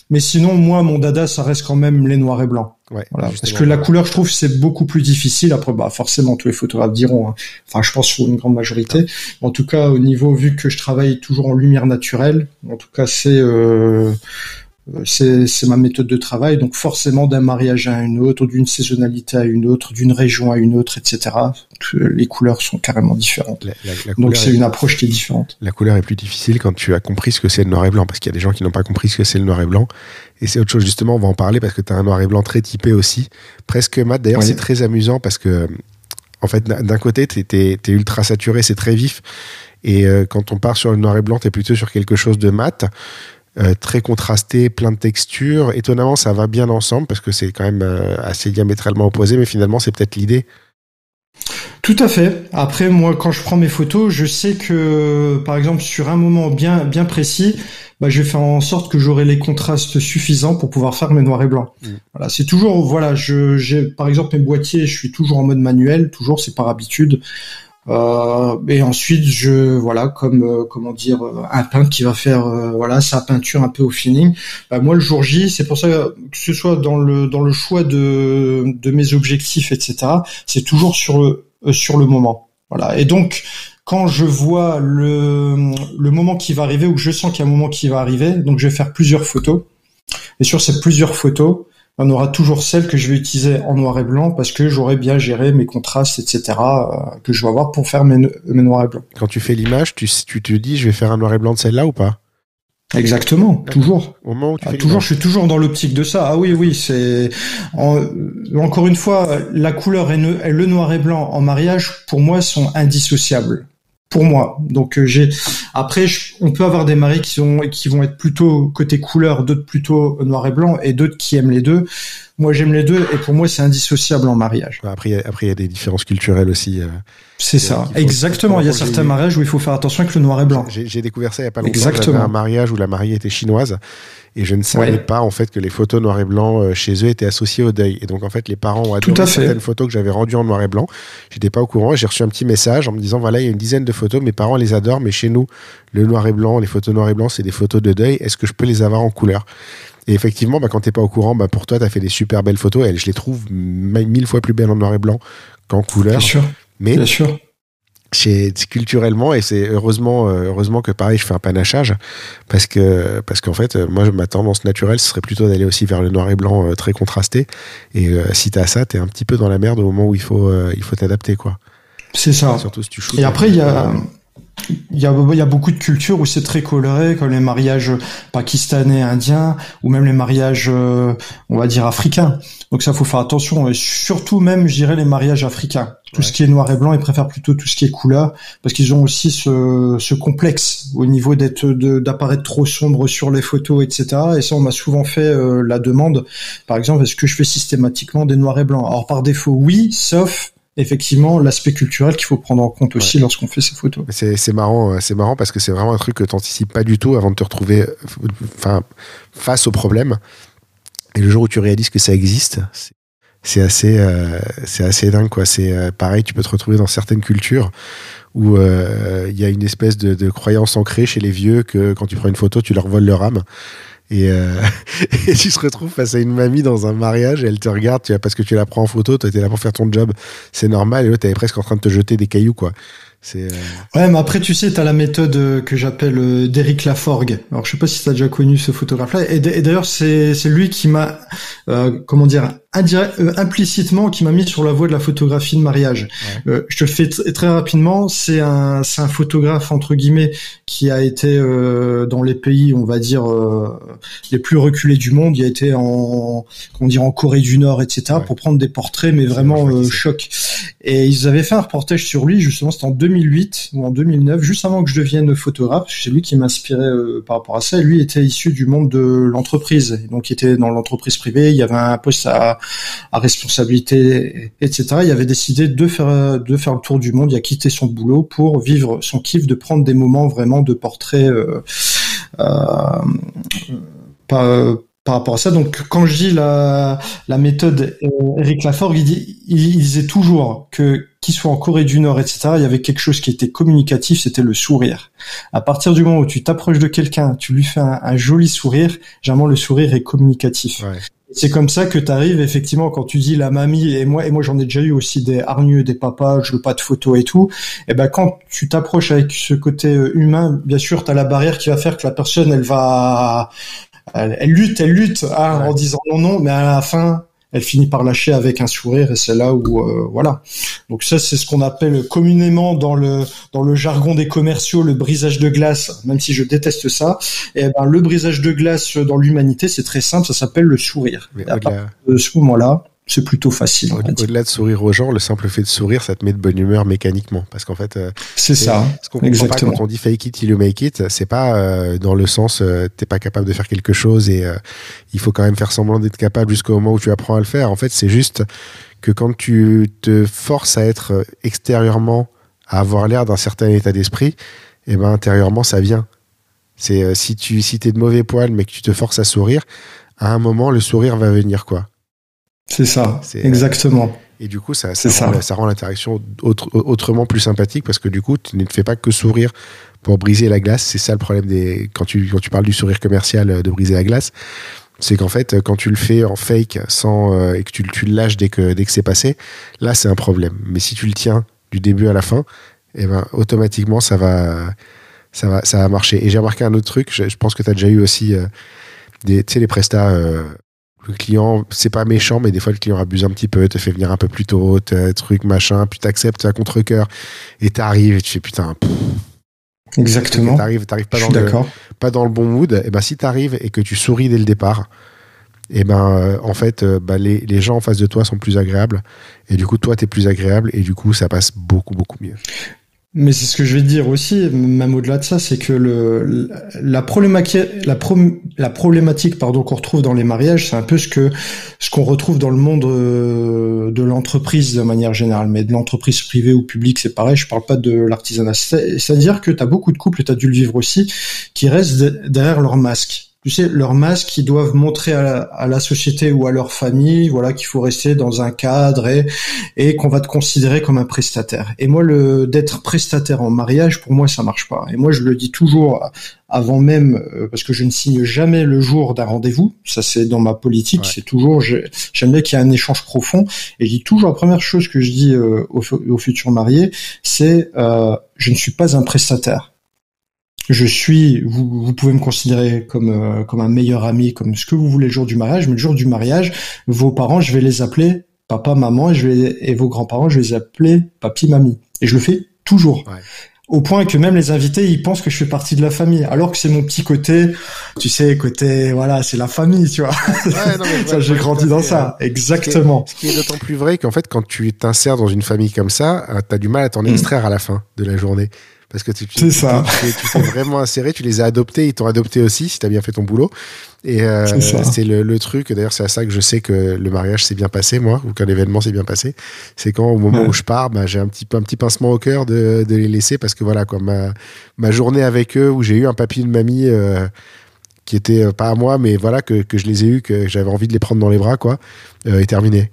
Mais sinon, moi, mon dada, ça reste quand même les noirs et blancs. Ouais, voilà. Parce que la couleur, je trouve, c'est beaucoup plus difficile. Après, bah, forcément, tous les photographes diront. Hein. Enfin, je pense pour une grande majorité. En tout cas, au niveau, vu que je travaille toujours en lumière naturelle, en tout cas, c'est euh, c'est ma méthode de travail. Donc forcément, d'un mariage à une autre, d'une saisonnalité à une autre, d'une région à une autre, etc. Les couleurs sont carrément différentes. Donc c'est une approche qui est différente. La couleur est plus difficile quand tu as compris ce que c'est le noir et blanc, parce qu'il y a des gens qui n'ont pas compris ce que c'est le noir et blanc. Et c'est autre chose, justement, on va en parler, parce que tu as un noir et blanc très typé aussi, presque mat. D'ailleurs, c'est très amusant, parce que, en fait, d'un côté, tu es, ultra saturé, c'est très vif. Et euh, quand on part sur le noir et blanc, tu es plutôt sur quelque chose de mat. Euh, très contrasté, plein de textures. Étonnamment, ça va bien ensemble parce que c'est quand même euh, assez diamétralement opposé, mais finalement, c'est peut-être l'idée. Tout à fait. Après, moi, quand je prends mes photos, je sais que, par exemple, sur un moment bien bien précis, bah, je vais faire en sorte que j'aurai les contrastes suffisants pour pouvoir faire mes noirs et blancs. Mm. Voilà, c'est toujours, voilà, je, j'ai, par exemple, mes boîtiers, je suis toujours en mode manuel, toujours, c'est par habitude. Euh, et ensuite, je voilà, comme euh, comment dire, euh, un peintre qui va faire voilà sa peinture un peu au feeling. Bah, moi, le jour J, c'est pour ça que, ce soit dans le dans le choix de de mes objectifs, etc. C'est toujours sur le sur le moment. Voilà. Et donc, quand je vois le le moment qui va arriver ou que je sens qu'il y a un moment qui va arriver, donc je vais faire plusieurs photos. Et sur ces plusieurs photos, on aura toujours celle que je vais utiliser en noir et blanc parce que j'aurai bien géré mes contrastes, etc. Euh, que je vais avoir pour faire mes, mes noirs et blancs. Quand tu fais l'image, tu, tu te dis je vais faire un noir et blanc de celle-là ou pas? Exactement, toujours. Au moment où tu ah, fais toujours, je suis toujours dans l'optique de ça. Ah oui, oui, c'est encore une fois, la couleur et le noir et blanc en mariage, pour moi, sont indissociables pour moi. Donc euh, j'ai après on peut avoir des maris qui sont qui vont être plutôt côté couleur, d'autres plutôt noir et blanc et d'autres qui aiment les deux. Moi j'aime les deux et pour moi c'est indissociable en mariage. Après après il y a des différences culturelles aussi. Euh, c'est ça, exactement. Il y a certains mariages où il faut faire attention avec le noir et blanc. J'ai découvert ça il y a pas longtemps. Exactement. Un mariage où la mariée était chinoise et je ne savais pas en fait que les photos noir et blanc euh, chez eux étaient associées au deuil. Et donc en fait les parents ont adoré certaines photos que j'avais rendues en noir et blanc. J'étais pas au courant et j'ai reçu un petit message en me disant voilà il y a une dizaine de photos, mes parents les adorent, mais chez nous le noir et blanc, les photos noir et blanc c'est des photos de deuil. Est-ce que je peux les avoir en couleur? Et effectivement, bah, quand t'es pas au courant, bah, pour toi, tu as fait des super belles photos. Et je les trouve mille fois plus belles en noir et blanc qu'en couleur. Bien sûr. Mais Bien sûr c'est culturellement et c'est heureusement euh, heureusement que pareil je fais un panachage parce que parce qu'en fait moi ma tendance naturelle ce serait plutôt d'aller aussi vers le noir et blanc euh, très contrasté. Et euh, si t'as ça t'es un petit peu dans la merde au moment où il faut il faut t'adapter quoi. C'est ça. Surtout si tu et après il y a il y, a, il y a beaucoup de cultures où c'est très coloré, comme les mariages pakistanais, indiens, ou même les mariages, on va dire, africains. Donc ça, faut faire attention. Et surtout même, je dirais, les mariages africains. Tout ce qui est noir et blanc, ils préfèrent plutôt tout ce qui est couleur, parce qu'ils ont aussi ce, ce complexe au niveau d'être d'apparaître trop sombre sur les photos, etc. Et ça, on m'a souvent fait euh, la demande. Par exemple, est-ce que je fais systématiquement des noirs et blancs? Alors par défaut, oui, sauf effectivement l'aspect culturel qu'il faut prendre en compte aussi lorsqu'on fait ces photos. C'est marrant, euh, c'est marrant parce que c'est vraiment un truc que tu n'anticipes pas du tout avant de te retrouver euh, enfin, face au problème. Et le jour où tu réalises que ça existe, c'est assez, euh, c'est assez dingue. quoi. C'est euh, pareil, tu peux te retrouver dans certaines cultures où euh, il y a une espèce de, croyance ancrée chez les vieux que quand tu prends une photo, tu leur voles leur âme. Et, euh, et, tu te retrouves face à une mamie dans un mariage, et elle te regarde, tu parce que tu la prends en photo, toi t'es là pour faire ton job, c'est normal, et l'autre elle est presque en train de te jeter des cailloux, quoi. C'est. Euh... Ouais, mais après tu sais, t'as la méthode euh, que j'appelle d'Eric Laforgue. Alors je sais pas si t'as déjà connu ce photographe-là. Et d'ailleurs c'est c'est lui qui m'a euh, comment dire euh, implicitement qui m'a mis sur la voie de la photographie de mariage. Euh, je te fais très rapidement. C'est un, c'est un photographe entre guillemets qui a été euh, dans les pays, on va dire euh, les plus reculés du monde. Il a été en, comment dire, en Corée du Nord, etc. pour prendre des portraits, mais vraiment euh, choc. Et ils avaient fait un reportage sur lui justement, c'était en 2008 ou en 2009, juste avant que je devienne photographe. C'est lui qui m'inspirait par rapport à ça. Et lui était issu du monde de l'entreprise, donc il était dans l'entreprise privée. Il y avait un poste à à, responsabilité, etc. Il avait décidé de faire de faire le tour du monde. Il a quitté son boulot pour vivre son kiff, de prendre des moments vraiment de portrait. Euh, euh, par rapport à ça. Donc, quand je dis la, méthode euh, Eric Laforgue, il, disait toujours que qu'il soit en Corée du Nord, etc., il y avait quelque chose qui était communicatif, c'était le sourire. À partir du moment où tu t'approches de quelqu'un, tu lui fais un, joli sourire, généralement le sourire est communicatif. C'est comme ça que tu arrives effectivement quand tu dis la mamie et moi et moi j'en ai déjà eu aussi des hargneux, des papas, je veux pas de photos et tout. Et ben quand tu t'approches avec ce côté euh, humain, bien sûr tu as la barrière qui va faire que la personne elle va elle, lutte, elle lutte hein, en disant non non, mais à la fin elle finit par lâcher avec un sourire et c'est là où euh, voilà. Donc ça c'est ce qu'on appelle communément dans le dans le jargon des commerciaux le brisage de glace, même si je déteste ça. Et ben le brisage de glace dans l'humanité c'est très simple, ça s'appelle le sourire. À partir de ce moment-là, c'est plutôt facile. Au-delà de sourire aux gens, le simple fait de sourire, ça te met de bonne humeur mécaniquement. Parce qu'en fait, euh, c'est ça. Ce qu'on comprend pas quand on dit fake it till you make it, c'est pas euh, dans le sens euh, t'es pas capable de faire quelque chose et il faut quand même faire semblant d'être capable jusqu'au moment où tu apprends à le faire. En fait, c'est juste que quand tu te forces à être extérieurement, à avoir l'air d'un certain état d'esprit, et eh ben intérieurement ça vient. C'est si tu si t'es de mauvais poil mais que tu te forces à sourire, à un moment le sourire va venir quoi. C'est ça, euh, exactement. Et du coup, ça, ça, rend, ça. rend, l'interaction autrement plus sympathique parce que du coup, tu ne fais pas que sourire pour briser la glace. C'est ça le problème des quand tu quand tu parles du sourire commercial euh, de briser la glace, c'est qu'en fait, quand tu le fais en fake sans euh, et que tu, tu le lâches dès que dès que c'est passé, là c'est un problème. Mais si tu le tiens du début à la fin, et eh ben automatiquement ça va ça va ça va marcher. Et j'ai remarqué un autre truc. Je, pense que tu as déjà eu aussi des tu sais les prestats le client, c'est pas méchant, mais des fois le client abuse un petit peu, te fait venir un peu plus tôt, truc, machin, puis t'acceptes à contre-coeur, et t'arrives et tu fais putain. Exactement. T'arrives, t'arrives pas, dans le, pas dans le bon mood. Et ben si t'arrives et que tu souris dès le départ, et ben euh, en fait euh, bah, les, les, gens en face de toi sont plus agréables et du coup toi t'es plus agréable et du coup ça passe beaucoup beaucoup mieux. Mais c'est ce que je vais dire aussi, même au-delà de ça, c'est que le, la problématique, la, pardon qu'on retrouve dans les mariages, c'est un peu ce que ce qu'on retrouve dans le monde euh, de l'entreprise de manière générale, mais de l'entreprise privée ou publique, c'est pareil. Je parle pas de l'artisanat. C'est-à-dire que tu beaucoup de couples, et tu as dû le vivre aussi, qui restent derrière leur masque tu sais, leur masque qu'ils doivent montrer à la, société ou à leur famille, voilà, qu'il faut rester dans un cadre et, et qu'on va te considérer comme un prestataire. Et moi, le d'être prestataire en mariage, pour moi, ça marche pas. Et moi, je le dis toujours avant même, euh, parce que je ne signe jamais le jour d'un rendez-vous. Ça, c'est dans ma politique. C'est toujours, j'aime qu'il y ait un échange profond. Et je dis toujours la première chose que je dis euh, aux, aux, futurs mariés, c'est euh, je ne suis pas un prestataire je suis, vous, vous pouvez me considérer comme euh, comme un meilleur ami, comme ce que vous voulez le jour du mariage, mais le jour du mariage, vos parents, je vais les appeler papa, maman, et je vais et vos grands-parents, je vais les appeler papi, mamie, et je le fais toujours. Au point que même les invités, ils pensent que je fais partie de la famille, alors que c'est mon petit côté, tu sais, côté, voilà, c'est la famille, tu vois. ça, j'ai grandi dans ça, exactement. Ce qui est, d'autant plus vrai qu'en fait, quand tu t'insères dans une famille comme ça, euh, tu as du mal à t'en mm. extraire à la fin de la journée parce que tu, tu, ça. tu, t'es vraiment inséré, tu les as adoptés, ils t'ont adopté aussi si tu as bien fait ton boulot. Et euh, c'est le, le, truc, d'ailleurs c'est à ça que je sais que le mariage s'est bien passé, moi, ou qu'un événement s'est bien passé. C'est quand au moment où je pars, bah, j'ai un petit, un petit pincement au cœur de, de, les laisser parce que voilà, quoi, ma, ma journée avec eux où j'ai eu un papy de mamie euh, qui était euh, pas à moi, mais voilà, que, que je les ai eus, que j'avais envie de les prendre dans les bras, quoi, est terminé.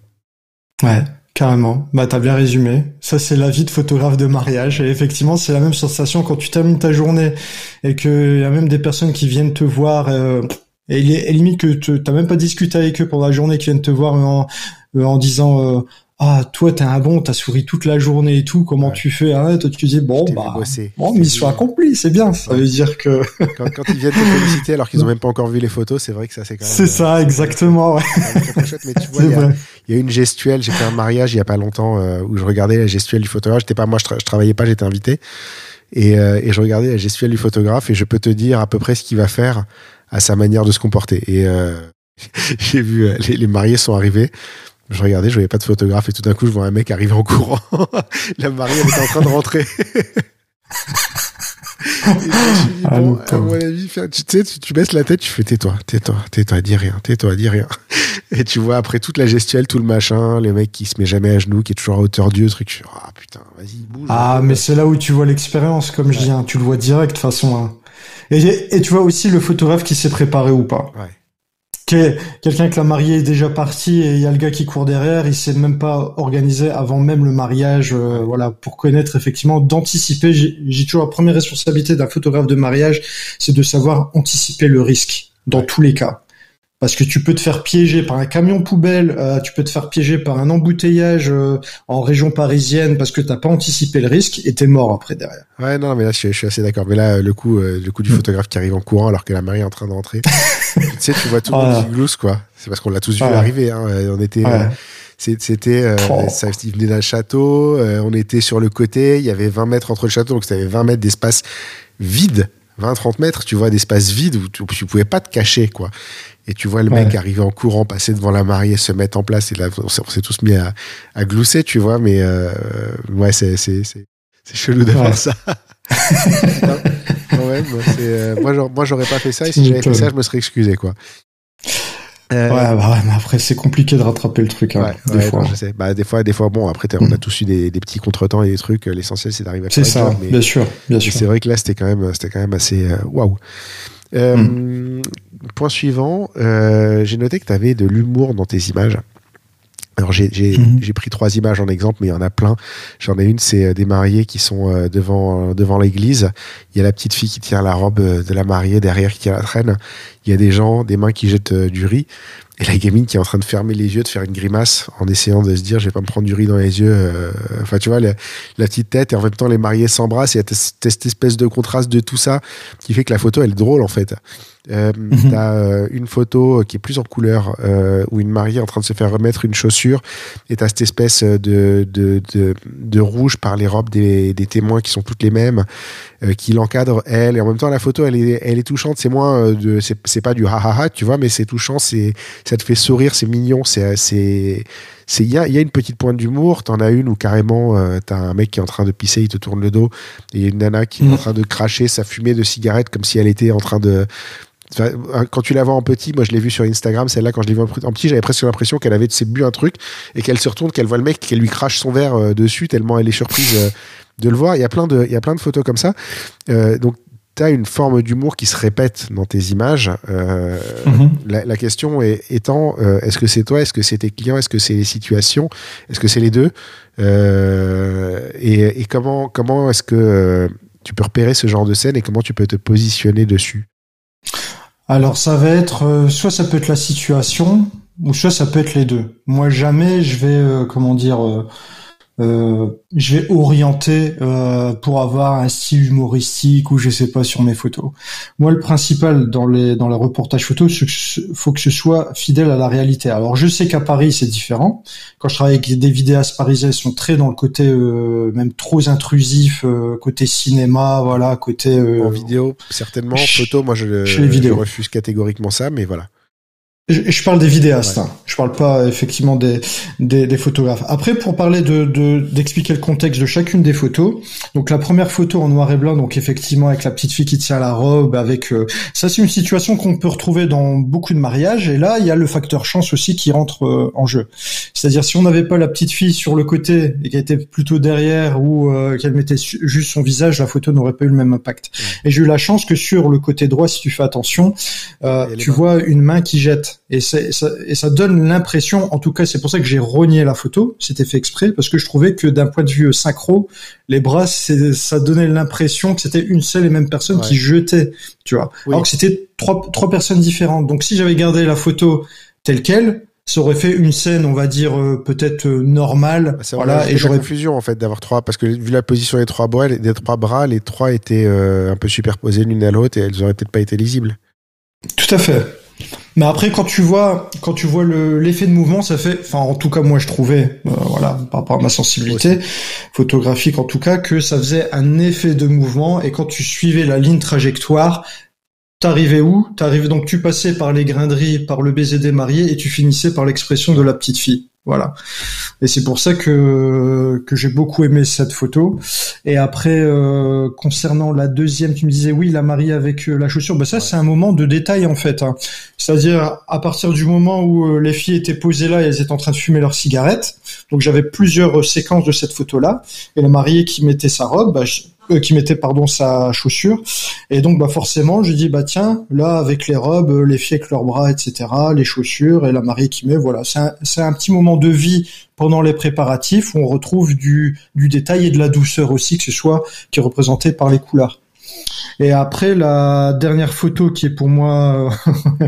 Ouais. Carrément. Bah, t'as bien résumé. Ça, c'est la vie de photographe de mariage. Et effectivement, c'est la même sensation quand tu termines ta journée et qu'il y a même des personnes qui viennent te voir. Euh, Et, limite que t'as même pas discuté avec eux pendant la journée, qui viennent te voir en, en disant ah toi t'es un bon, t'as souri toute la journée et tout, comment tu fais hein Toi tu dis bon bah bon mission accomplie, c'est bien. Ça veut dire que quand, quand, ils viennent te féliciter alors qu'ils ont même pas encore vu les photos, c'est vrai que ça c'est quand même. C'est ça exactement. Ouais. mais tu vois, il y, y, a une gestuelle. J'ai fait un mariage il y a pas longtemps euh, où je regardais la gestuelle du photographe. J'étais pas moi, je, travaillais pas, j'étais invité et, euh, et, je regardais la gestuelle du photographe et je peux te dire à peu près ce qu'il va faire à sa manière de se comporter. Et euh, j'ai vu les, les mariés sont arrivés je regardais, je voyais pas de photographe et tout d'un coup, je vois un mec arriver en courant. la mariée était en train de rentrer. Ah, bon, à mon avis, tu sais, tu, baisses la tête, tu fais tais-toi, tais-toi, tais-toi, dis rien, tais-toi, dis rien. Et tu vois après toute la gestuelle, tout le machin, les mecs qui se met jamais à genoux, qui est toujours à hauteur d'yeux, truc. Ah putain, vas-y, bouge. Ah, mais c'est là où tu vois l'expérience, comme je dis, hein, tu le vois direct de toute façon. Hein. Et, et tu vois aussi le photographe qui s'est préparé ou pas. Ouais quelqu'un que la mariée est déjà partie et il y a le gars qui court derrière, il s'est même pas organisé avant même le mariage, euh, voilà, pour connaître effectivement, d'anticiper. J'ai toujours la première responsabilité d'un photographe de mariage, c'est de savoir anticiper le risque dans tous les cas. Parce que tu peux te faire piéger par un camion poubelle, euh, tu peux te faire piéger par un embouteillage euh, en région parisienne parce que t'as pas anticipé le risque et t'es mort après derrière. Ouais, non, mais là, je, suis assez d'accord. Mais là, le coup, euh, le coup du mm. photographe qui arrive en courant alors que la mariée est en train d'entrer. tu sais, tu vois tout le monde qui glousse, quoi. C'est parce qu'on l'a tous vu arriver. Hein. On était. C'était, oh. ça, il venait d'un château, on était sur le côté, il y avait 20 mètres entre le château, donc c'était 20 mètres d'espace vide 20-30 mètres, tu vois, d'espace vide où tu, tu, pouvais pas te cacher, quoi. Et tu vois le mec arriver en courant, passer devant la mariée, se mettre en place, et là, on s'est tous mis à, à, glousser, tu vois, mais euh, ouais, c'est chelou de faire ça. quand même, euh, moi, j'aurais pas fait ça, et si j'avais fait ça, je me serais excusé, quoi. Euh, ouais, bah ouais, mais après c'est compliqué de rattraper le truc. Hein, des fois. je sais. Bah, des fois, des fois, bon, après on a mm. tous eu des, des petits contretemps et des trucs. L'essentiel c'est d'arriver à faire. C'est ça, bien sûr, bien sûr. C'est vrai que là c'était quand même, c'était quand même assez waouh. Euh, mm. Point suivant, euh, j'ai noté que tu avais de l'humour dans tes images. Alors j'ai mhm. j'ai pris trois images en exemple, mais il y en a plein. J'en ai une, c'est euh, des mariés qui sont devant devant l'église. Il y a la petite fille qui tient la robe de la mariée derrière qui tient la traîne. Il y a des gens, des mains qui jettent du riz. Et la gamine qui est en train de fermer les yeux, de faire une grimace en essayant de se dire je vais pas me prendre du riz dans les yeux. Enfin tu vois la, petite tête et en même temps les mariés s'embrassent. Il y a cette espèce de contraste de tout ça qui fait que la photo elle est drôle en fait. Euh, mhm. T'as euh, une photo qui est plus en couleur euh, où une mariée est en train de se faire remettre une chaussure et t'as cette espèce de, de, de, de, rouge par les robes des, des témoins qui sont toutes les mêmes euh, qui l'encadre elle et en même temps la photo elle est, elle est touchante c'est moins de c'est pas du ha ha ha tu vois mais c'est touchant c'est ça te fait sourire c'est mignon c'est c'est il y a, y a, une petite pointe d'humour. T'en as une où carrément euh, t'as un mec qui est en train de pisser, il te tourne le dos, et il y a une nana qui est en mhm. train de cracher sa fumée de cigarette comme si elle était en train de quand tu la vois en petit, moi je l'ai vu sur Instagram, celle-là, quand je l'ai vue en petit, j'avais presque l'impression qu'elle avait bu un truc et qu'elle se retourne, qu'elle voit le mec, qu'elle lui crache son verre euh, dessus, tellement elle est surprise euh, de le voir. Il y a plein de, il y a plein de photos comme ça. Euh, donc, tu as une forme d'humour qui se répète dans tes images. Mhm. la, question est, étant, est-ce que c'est toi, est-ce que c'est tes clients, est-ce que c'est les situations, est-ce que c'est les deux et, et, comment, comment est-ce que tu peux repérer ce genre de scène et comment tu peux te positionner dessus? Alors ça va être euh, soit ça peut être la situation ou soit ça peut être les deux. Moi jamais je vais euh, comment dire euh, je vais orienter euh, pour avoir un style humoristique ou je sais pas sur mes photos. Moi, le principal dans les dans les reportages photos, c'est qu'il faut que ce soit fidèle à la réalité. Alors, je sais qu'à Paris, c'est différent. Quand je travaille avec des vidéastes parisiens, ils sont très dans le côté euh, même trop intrusif, euh, côté cinéma, voilà, côté en vidéo certainement, en photo. Moi, je, je refuse catégoriquement ça, mais voilà. Je, parle des vidéastes, hein. je parle pas effectivement des, des, des, photographes. Après, pour parler de d'expliquer le contexte de chacune des photos, donc la première photo en noir et blanc, donc effectivement avec la petite fille qui tient la robe, avec euh, ça c'est une situation qu'on peut retrouver dans beaucoup de mariages. Et là, il y a le facteur chance aussi qui rentre euh, en jeu. C'est-à-dire si on n'avait pas la petite fille sur le côté et qu'elle était plutôt derrière ou euh, qu'elle mettait juste son visage, la photo n'aurait pas eu le même impact. Et j'ai eu la chance que sur le côté droit, si tu fais attention, tu vois une main qui jette fait. Et, ça, et ça donne l'impression, en tout cas, c'est pour ça que j'ai renié la photo. C'était fait exprès parce que je trouvais que d'un point de vue synchro, les bras, ça donnait l'impression que c'était une seule et même personne qui jetait, tu vois. Alors que c'était trois, trois personnes différentes. Donc si j'avais gardé la photo telle quelle, ça aurait fait une scène, on va dire euh, peut-être euh, normale. Bah, voilà, et j'aurais confusion en fait d'avoir trois, parce que vu la position des trois bras, des trois bras, les trois étaient euh, un peu superposés l'une à l'autre et elles auraient peut-être pas été lisibles. Tout à fait. Mais après, quand tu vois, quand tu vois l'effet de mouvement, ça fait, enfin, en tout cas, moi, je trouvais, voilà, par rapport à ma sensibilité photographique, en tout cas, que ça faisait un effet de mouvement. Et quand tu suivais la ligne trajectoire, T'arrivais où? T'arrivais donc tu passais par les grinderies, par le baiser des mariés et tu finissais par l'expression de la petite fille. Voilà. Et c'est pour ça que que j'ai beaucoup aimé cette photo. Et après, euh, concernant la deuxième, tu me disais oui, la mariée avec euh, la chaussure. Ben ça, c'est un moment de détail en fait. Hein. C'est-à-dire à partir du moment où euh, les filles étaient posées là, et elles étaient en train de fumer leurs cigarettes. Donc j'avais plusieurs séquences de cette photo-là. Et la mariée qui mettait sa robe, bah, euh, qui mettait pardon sa chaussure. Et donc bah forcément je dis bah tiens là avec les robes euh, les filles avec leurs bras etc les chaussures et la mariée qui met voilà. C'est un, c'est un petit moment de vie pendant les préparatifs où on retrouve du du détail et de la douceur aussi que ce soit qui est représenté par les couleurs. Et après la dernière photo qui est pour moi, euh,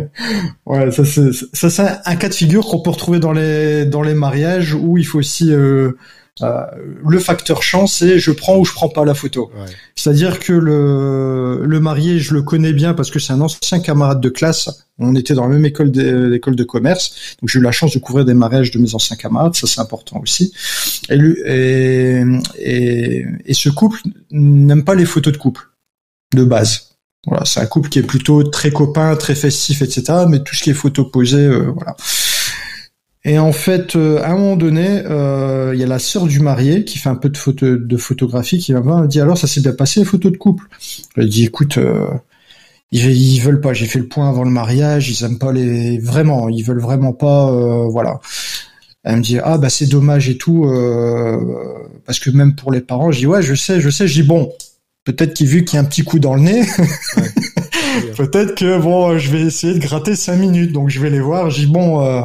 ouais, ça c'est ça c'est un cas de figure qu'on peut retrouver dans les dans les mariages où il faut aussi euh, euh, le facteur chance, c'est je prends ou je prends pas la photo. C'est-à-dire que le, le marié, je le connais bien parce que c'est un ancien camarade de classe. On était dans la même école d'école de commerce, donc j'ai eu la chance de couvrir des mariages de mes anciens camarades. Ça, c'est important aussi. Et, lui, et, et, et ce couple n'aime pas les photos de couple de base. Voilà, c'est un couple qui est plutôt très copain, très festif, etc. Mais tout ce qui est photo posée, euh, voilà. Et en fait, euh, à un moment donné, euh, il y a la sœur du marié qui fait un peu de, photo, de photographie qui va voir et dit alors ça s'est bien passé les photos de couple? Elle dit écoute, euh, ils, veulent pas. J'ai fait le point avant le mariage. Ils aiment pas les vraiment. Ils veulent vraiment pas. voilà. Elle me dit ah bah c'est dommage et tout parce que même pour les parents, je dis ouais je sais, je sais. Je dis bon peut-être qu'il vu qu'il y a un petit coup dans le nez. peut-être que bon, je vais essayer de gratter cinq minutes. Donc je vais les voir. Dis bon, euh,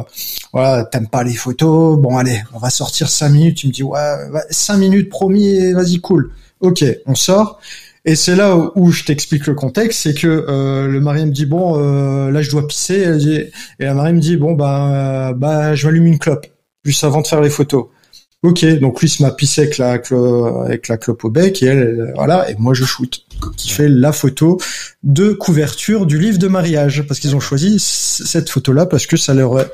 voilà, t'aimes pas les photos? Bon allez, on va sortir cinq minutes. Tu me dis ouais, cinq minutes promis. Vas-y cool. Ok, on sort. Et c'est là où, je t'explique le contexte, c'est que euh, le mari me dit bon, euh, là je dois pisser, et la mariée me dit bon bah bah je m'allume une clope juste avant de faire les photos. Ok, donc lui se m'a pissé avec la, avec la clope au bec et elle, voilà, et moi je shoot, qui fait la photo de couverture du livre de mariage, parce qu'ils ont choisi cette photo-là parce que ça leur,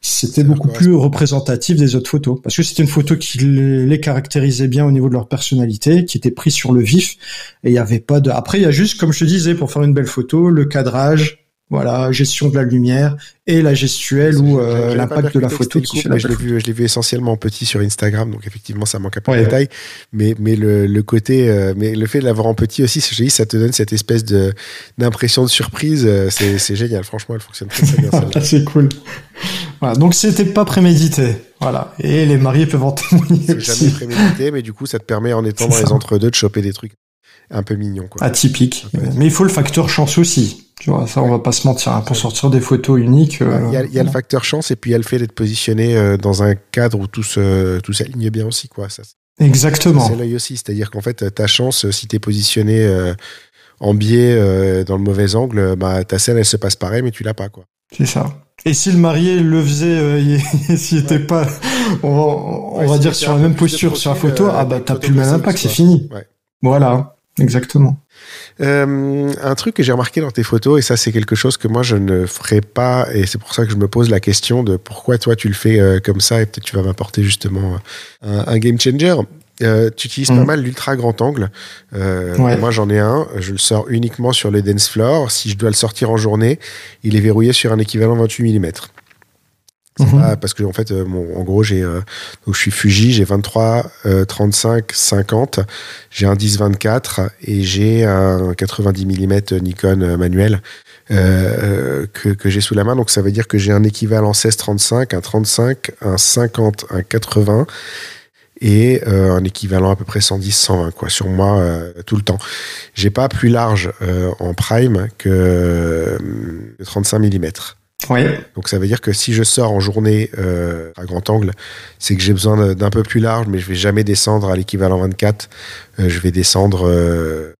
c'était beaucoup plus représentatif des autres photos, parce que c'était une photo qui les caractérisait bien au niveau de leur personnalité, qui était prise sur le vif, et il n'y avait pas de, après il y a juste, comme je te disais, pour faire une belle photo, le cadrage, voilà, gestion de la lumière et la gestuelle ou euh, l'impact de la photo qui fait je l'ai vu, je l'ai vu essentiellement petit sur Instagram, donc effectivement ça manque un peu de détail, mais mais le, le côté, euh, mais le fait de l'avoir en petit aussi, je dis, ça te donne cette espèce de d'impression de surprise, euh, c'est génial, franchement, elle fonctionne très, très bien. c'est cool. Voilà, donc c'était pas prémédité, voilà, et les mariés peuvent en témoigner. C'est jamais prémédité, mais du coup ça te permet en étant dans les entre deux de choper des trucs un peu mignons, quoi. Atypique, mais il faut le facteur chance aussi. Tu vois, ça, on va pas se mentir. Hein, pour sortir des photos uniques. Euh, il y, a, le facteur chance et puis il y a le fait d'être positionné euh, dans un cadre où tout s'aligne bien aussi, quoi. Ça, Exactement. C'est l'œil aussi. C'est-à-dire qu'en fait, ta chance, si tu es positionné euh, en biais dans le mauvais angle, bah, ta scène, elle se passe pareil, mais tu l'as pas, quoi. C'est ça. Et si le marié le faisait, s'il était pas, on va, dire sur la même posture sur la photo, ah bah t'as plus le même impact, c'est fini. Voilà, exactement. Euh, un truc que j'ai remarqué dans tes photos, et ça c'est quelque chose que moi je ne ferai pas, et c'est pour ça que je me pose la question de pourquoi toi tu le fais euh, comme ça, et peut-être tu vas m'apporter justement un, game changer. Euh, tu utilises pas mhm. mal l'ultra grand angle. Moi j'en ai un, je le sors uniquement sur le dance floor. Si je dois le sortir en journée, il est verrouillé sur un équivalent 28 mm. Mhm. parce que en fait, euh, en gros, j'ai euh, donc je suis Fuji, j'ai 23, 35, 50, j'ai un 10 24 et j'ai un 90 mm Nikon euh, manuel que, que j'ai sous la main. Donc ça veut dire que j'ai un équivalent 16 35, un 35, un 50, un 80 et un équivalent à peu près 110 120 quoi sur moi tout le temps. J'ai pas plus large en prime que 35 mm. Donc ça veut dire que si je sors en journée euh, à grand angle, c'est que j'ai besoin d'un peu plus large, mais je vais jamais descendre à l'équivalent 24. Euh, je vais descendre euh,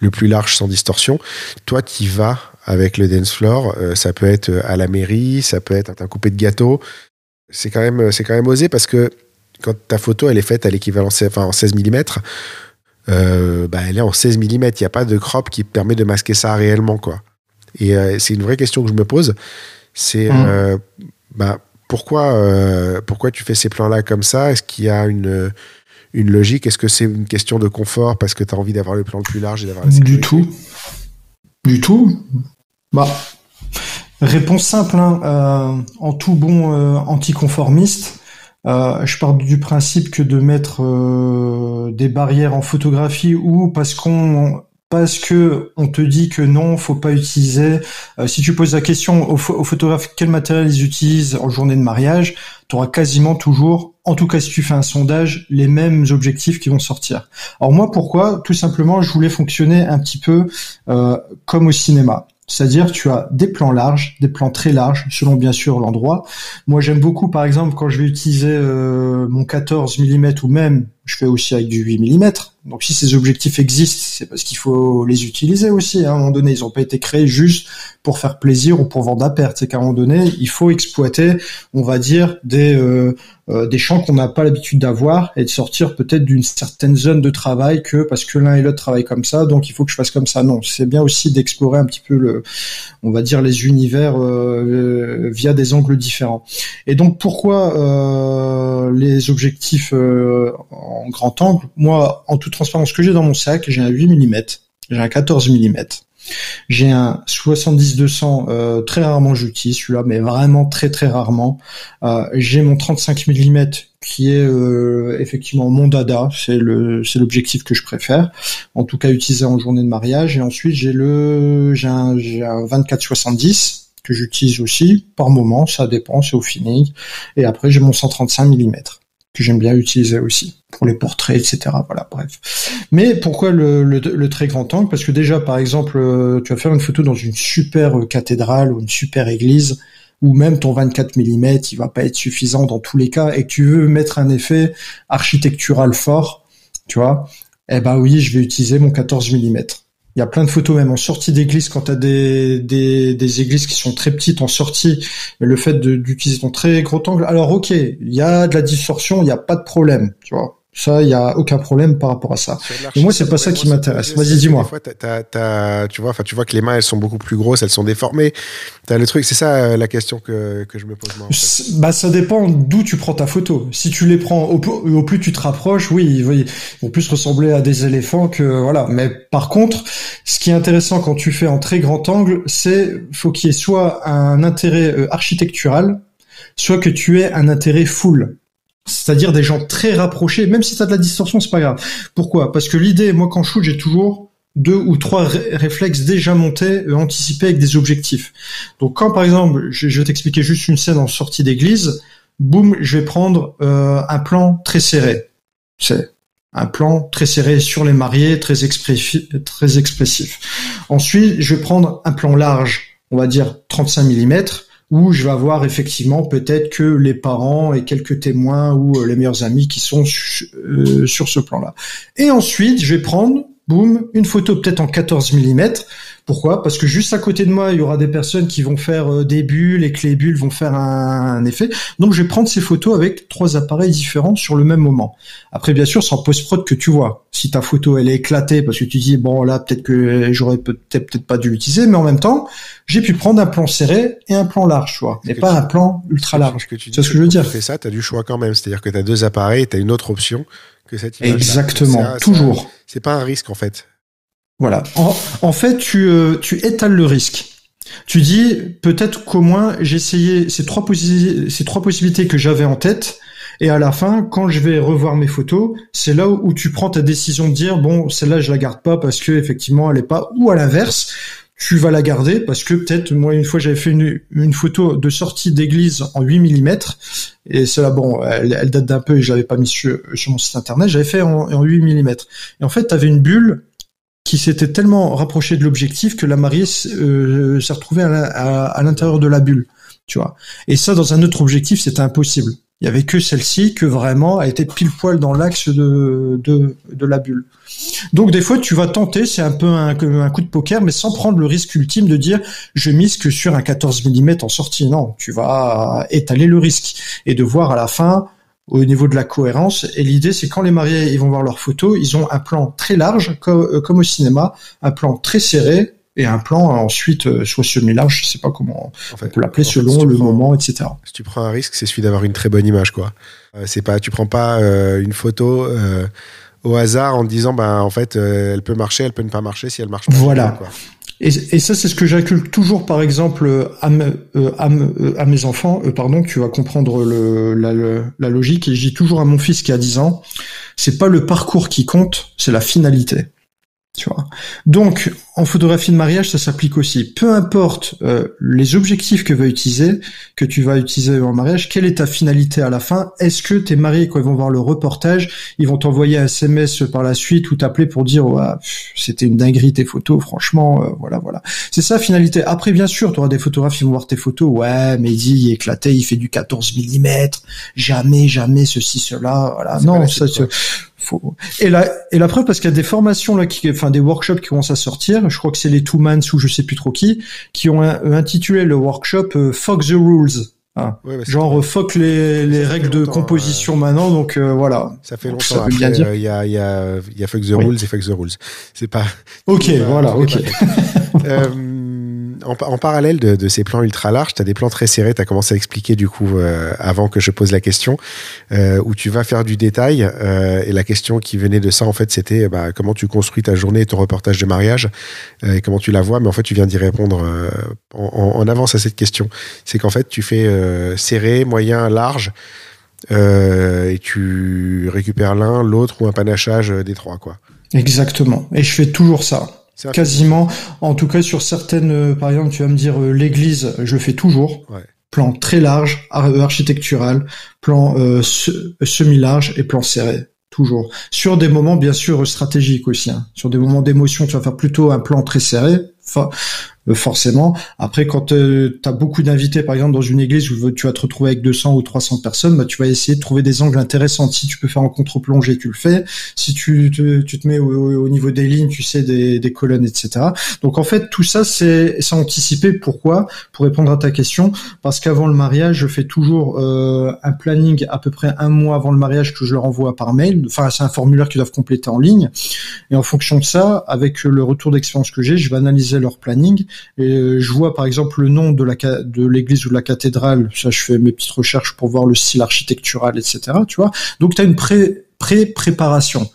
le plus large sans distorsion. Toi qui vas avec le dance floor, ça peut être à la mairie, ça peut être un coupé de gâteau. C'est quand même c'est quand même osé parce que quand ta photo elle est faite à l'équivalent en 16 mm, bah, elle est en 16 mm. Il n'y a pas de crop qui permet de masquer ça réellement quoi. Et c'est une vraie question que je me pose c'est Mm. euh, bah, pourquoi, euh, pourquoi tu fais ces plans-là comme ça? Est-ce qu'il y a une, une logique? Est-ce que c'est une question de confort parce que tu as envie d'avoir le plan le plus large et d'avoir la Du sécurité? tout. Du tout. Bah, réponse simple, hein, euh, en tout bon euh, anticonformiste, euh, je pars du principe que de mettre des barrières en photographie ou parce qu'on parce que on te dit que non, faut pas utiliser. euh, si tu poses la question aux, pho- aux photographes quel matériel ils utilisent en journée de mariage, tu auras quasiment toujours, en tout cas si tu fais un sondage, les mêmes objectifs qui vont sortir. Alors moi, pourquoi? Tout simplement, je voulais fonctionner un petit peu euh, comme au cinéma. C'est-à-dire, tu as des plans larges, des plans très larges, selon bien sûr l'endroit. Moi, j'aime beaucoup, par exemple, quand je vais utiliser euh, mon 14 mm ou même, je fais aussi avec du 8 mm. Donc, si ces objectifs existent, c'est parce qu'il faut les utiliser aussi. hein. À un moment donné, ils n'ont pas été créés juste pour faire plaisir ou pour vendre à perte. C'est qu'à un moment donné, il faut exploiter, on va dire, des euh, euh, des champs qu'on n'a pas l'habitude d'avoir et de sortir peut-être d'une certaine zone de travail que parce que l'un et l'autre travaillent comme ça, donc il faut que je fasse comme ça. Non, c'est bien aussi d'explorer un petit peu le, on va dire les univers euh, euh, via des angles différents. Et donc pourquoi euh, les objectifs euh, en grand angle Moi, en toute transparence, ce que j'ai dans mon sac, j'ai un 8 mm, j'ai un 14 mm. J'ai un 70-200, euh, très rarement j'utilise celui-là, mais vraiment très très rarement. Euh, j'ai mon 35 mm qui est euh, effectivement mon dada, c'est le c'est l'objectif que je préfère, en tout cas utilisé en journée de mariage. Et ensuite j'ai le j'ai un, j'ai un 24-70 que j'utilise aussi par moment, ça dépend, c'est au feeling. Et après j'ai mon 135 mm que j'aime bien utiliser aussi pour les portraits, etc. Voilà, bref. Mais pourquoi le, très grand angle? Parce que déjà, par exemple, euh, tu vas faire une photo dans une super euh, cathédrale ou une super église, ou même ton 24 mm, il va pas être suffisant dans tous les cas, et que tu veux mettre un effet architectural fort, tu vois Eh ben oui, je vais utiliser mon 14 mm. Il y a plein de photos même en sortie d'église quand tu des, des, églises qui sont très petites en sortie, le fait d'utiliser ton très gros angle, alors ok, il y a de la distorsion, il n'y a pas de problème, tu vois. Ça, il y a aucun problème par rapport à ça. Mais moi, c'est pas ça qui m'intéresse. Vas-y, dis-moi. tu vois, enfin, tu vois que les mains, elles sont beaucoup plus grosses, elles sont déformées. T'as le truc, c'est ça euh, la question que, que je me pose moi. en fait. C- Bah, ça dépend d'où tu prends ta photo. Si tu les prends au, plus- au plus tu te rapproches, oui, ils vont- ils vont plus ressembler à des éléphants que voilà. Mais par contre, ce qui est intéressant quand tu fais en très grand angle, c'est faut qu'il y ait soit un intérêt euh, architectural, soit que tu aies un intérêt full. C'est-à-dire des gens très rapprochés, même si tu as de la distorsion, c'est pas grave. Pourquoi? Parce que l'idée, moi quand je shoot, j'ai toujours deux ou trois ré- réflexes déjà montés, euh, anticipés avec des objectifs. Donc quand par exemple, je, vais t'expliquer juste une scène en sortie d'église, boum, je vais prendre euh, un plan très serré. C'est un plan très serré sur les mariés, très très expressif. Ensuite, je vais prendre un plan large, on va dire 35 mm, où je vais avoir effectivement peut-être que les parents et quelques témoins ou euh, les meilleurs amis qui sont euh, sur ce plan-là. Et ensuite, je vais prendre, boum, une photo peut-être en 14 mm. Pourquoi? Parce que juste à côté de moi, il y aura des personnes qui vont faire euh, des bulles et que les bulles vont faire un, un effet. Donc, je vais prendre ces photos avec trois appareils différents sur le même moment. Après, bien sûr, c'est en post-prod que tu vois. Si ta photo, elle est éclatée parce que tu dis, bon, là, peut-être que j'aurais peut-être peut-être pas dû l'utiliser, mais en même temps, j'ai pu prendre un plan serré et un plan large, tu vois. Que pas tu- un plan ultra large. C'est ce que je veux dire. Tu fais ça, tu as du choix quand même. C'est-à-dire que tu as deux appareils, tu as une autre option que cette image-là. Exactement, toujours. C'est pas un risque en fait. Voilà. En, fait, tu, euh, tu étales le risque. Tu dis peut-être qu'au moins j'ai essayé ces trois, ces trois possibilités que j'avais en tête. Et à la fin, quand je vais revoir mes photos, c'est là où, où tu prends ta décision de dire bon, celle-là je la garde pas parce que effectivement elle est pas. Ou à l'inverse, tu vas la garder parce que peut-être moi une fois j'avais fait une, une photo de sortie d'église en 8 mm et celle-là bon, elle, date d'un peu et je l'avais pas mis sur, mon site internet. J'avais fait en, en 8 mm. Et en fait, tu avais une bulle qui s'était tellement rapproché de l'objectif que la mariée euh, s'est retrouvée à l'intérieur de la bulle. tu vois. Et ça, dans un autre objectif, c'était impossible. Il y avait que celle-ci que vraiment a été pile poil dans l'axe de, de, de la bulle. Donc des fois tu vas tenter, c'est un peu un, coup de poker, mais sans prendre le risque ultime de dire je mise que sur un 14 mm en sortie. Non, tu vas étaler le risque et de voir à la fin au niveau de la cohérence. Et l'idée, c'est quand les mariés ils vont voir leurs photos, ils ont un plan très large, euh, comme au cinéma, un plan très serré et un plan ensuite euh, soit semi-large, je sais pas comment on peut l'appeler selon le moment, etc. Si tu prends un risque, c'est celui d'avoir une très bonne image, quoi. Euh, c'est pas, tu prends pas euh, une photo euh, au hasard en te disant, bah en fait, euh, elle peut marcher, elle peut ne pas marcher si elle marche. Pas, Voilà. quoi. Et, et ça, c'est ce que j'inculque toujours, par exemple, à, me- euh, à, me- à mes enfants. Euh, pardon, tu vas comprendre le, la, le- la logique. Et je dis toujours à mon fils qui a 10 ans, c'est pas le parcours qui compte, c'est la finalité. Tu vois. Donc, en photographie de mariage, ça s'applique aussi. Peu importe euh, les objectifs que, va utiliser, que tu vas utiliser en mariage, quelle est ta finalité à la fin Est-ce que tes mariés, quand ils vont voir le reportage, ils vont t'envoyer un SMS par la suite ou t'appeler pour dire ouais, c'était une dinguerie tes photos, franchement, euh, voilà, voilà. C'est ça finalité. Après, bien sûr, tu auras des photographes qui vont voir tes photos. Ouais, mais il est éclaté, il fait du 14 mm. Jamais, jamais ceci, cela. Voilà. Non, ça, faut... Et la, et la preuve, parce qu'il y a des formations là, qui, enfin des workshops qui commencent à sortir. Je crois que c'est les Two Mans ou je sais plus trop qui, qui ont un- intitulé le workshop euh, "Fuck the Rules". Hein. Ouais, bah, Genre euh, fuck les, les règles de composition maintenant. Donc euh, voilà. Ça fait longtemps. ça veut bien dire. euh, Il y, a, il y, a, il y a Fuck the Oui. Rules et Fuck the Rules. C'est pas. Ok, voilà, ok. en, parallèle de, ces plans ultra larges, tu as des plans très serrés. Tu as commencé à expliquer du coup euh, avant que je pose la question, euh, où tu vas faire du détail. euh, et la question qui venait de ça, en fait, c'était bah, comment tu construis ta journée et ton reportage de mariage et comment tu la vois. Mais en fait, tu viens d'y répondre en, avance à cette question. C'est qu'en fait, tu fais serré, moyen, large. et tu récupères l'un, l'autre ou un panachage des trois, quoi. Exactement. Et je fais toujours ça. Quasiment. En tout cas, sur certaines, euh, par exemple, tu vas me dire euh, l'église, je le fais toujours. Ouais. Plan très large, ar- euh, architectural, plan euh, se- semi-large et plan serré. Toujours. Sur des moments, bien sûr, stratégiques aussi. hein. Sur des moments d'émotion, tu vas faire plutôt un plan très serré. Forcément. Après, quand tu as beaucoup d'invités, par exemple, dans une église où tu vas te retrouver avec 200 ou 300 personnes, bah, tu vas essayer de trouver des angles intéressants. Si tu peux faire en contre-plongée, tu le fais. Si tu te, tu te mets au, au niveau des lignes, tu sais, des, des colonnes, etc. Donc, en fait, tout ça, c'est c'est anticipé. Pourquoi? Pour répondre à ta question, parce qu'avant le mariage, je fais toujours euh, un planning à peu près un mois avant le mariage que je leur envoie par mail. Enfin, c'est un formulaire qu'ils doivent compléter en ligne. Et en fonction de ça, avec le retour d'expérience que j'ai, je vais analyser leur planning et euh, je vois par exemple le nom de la de l'église ou de la cathédrale. Ça, je fais mes petites recherches pour voir le style architectural, etc. Tu vois. Donc, tu as une pré pré préparation.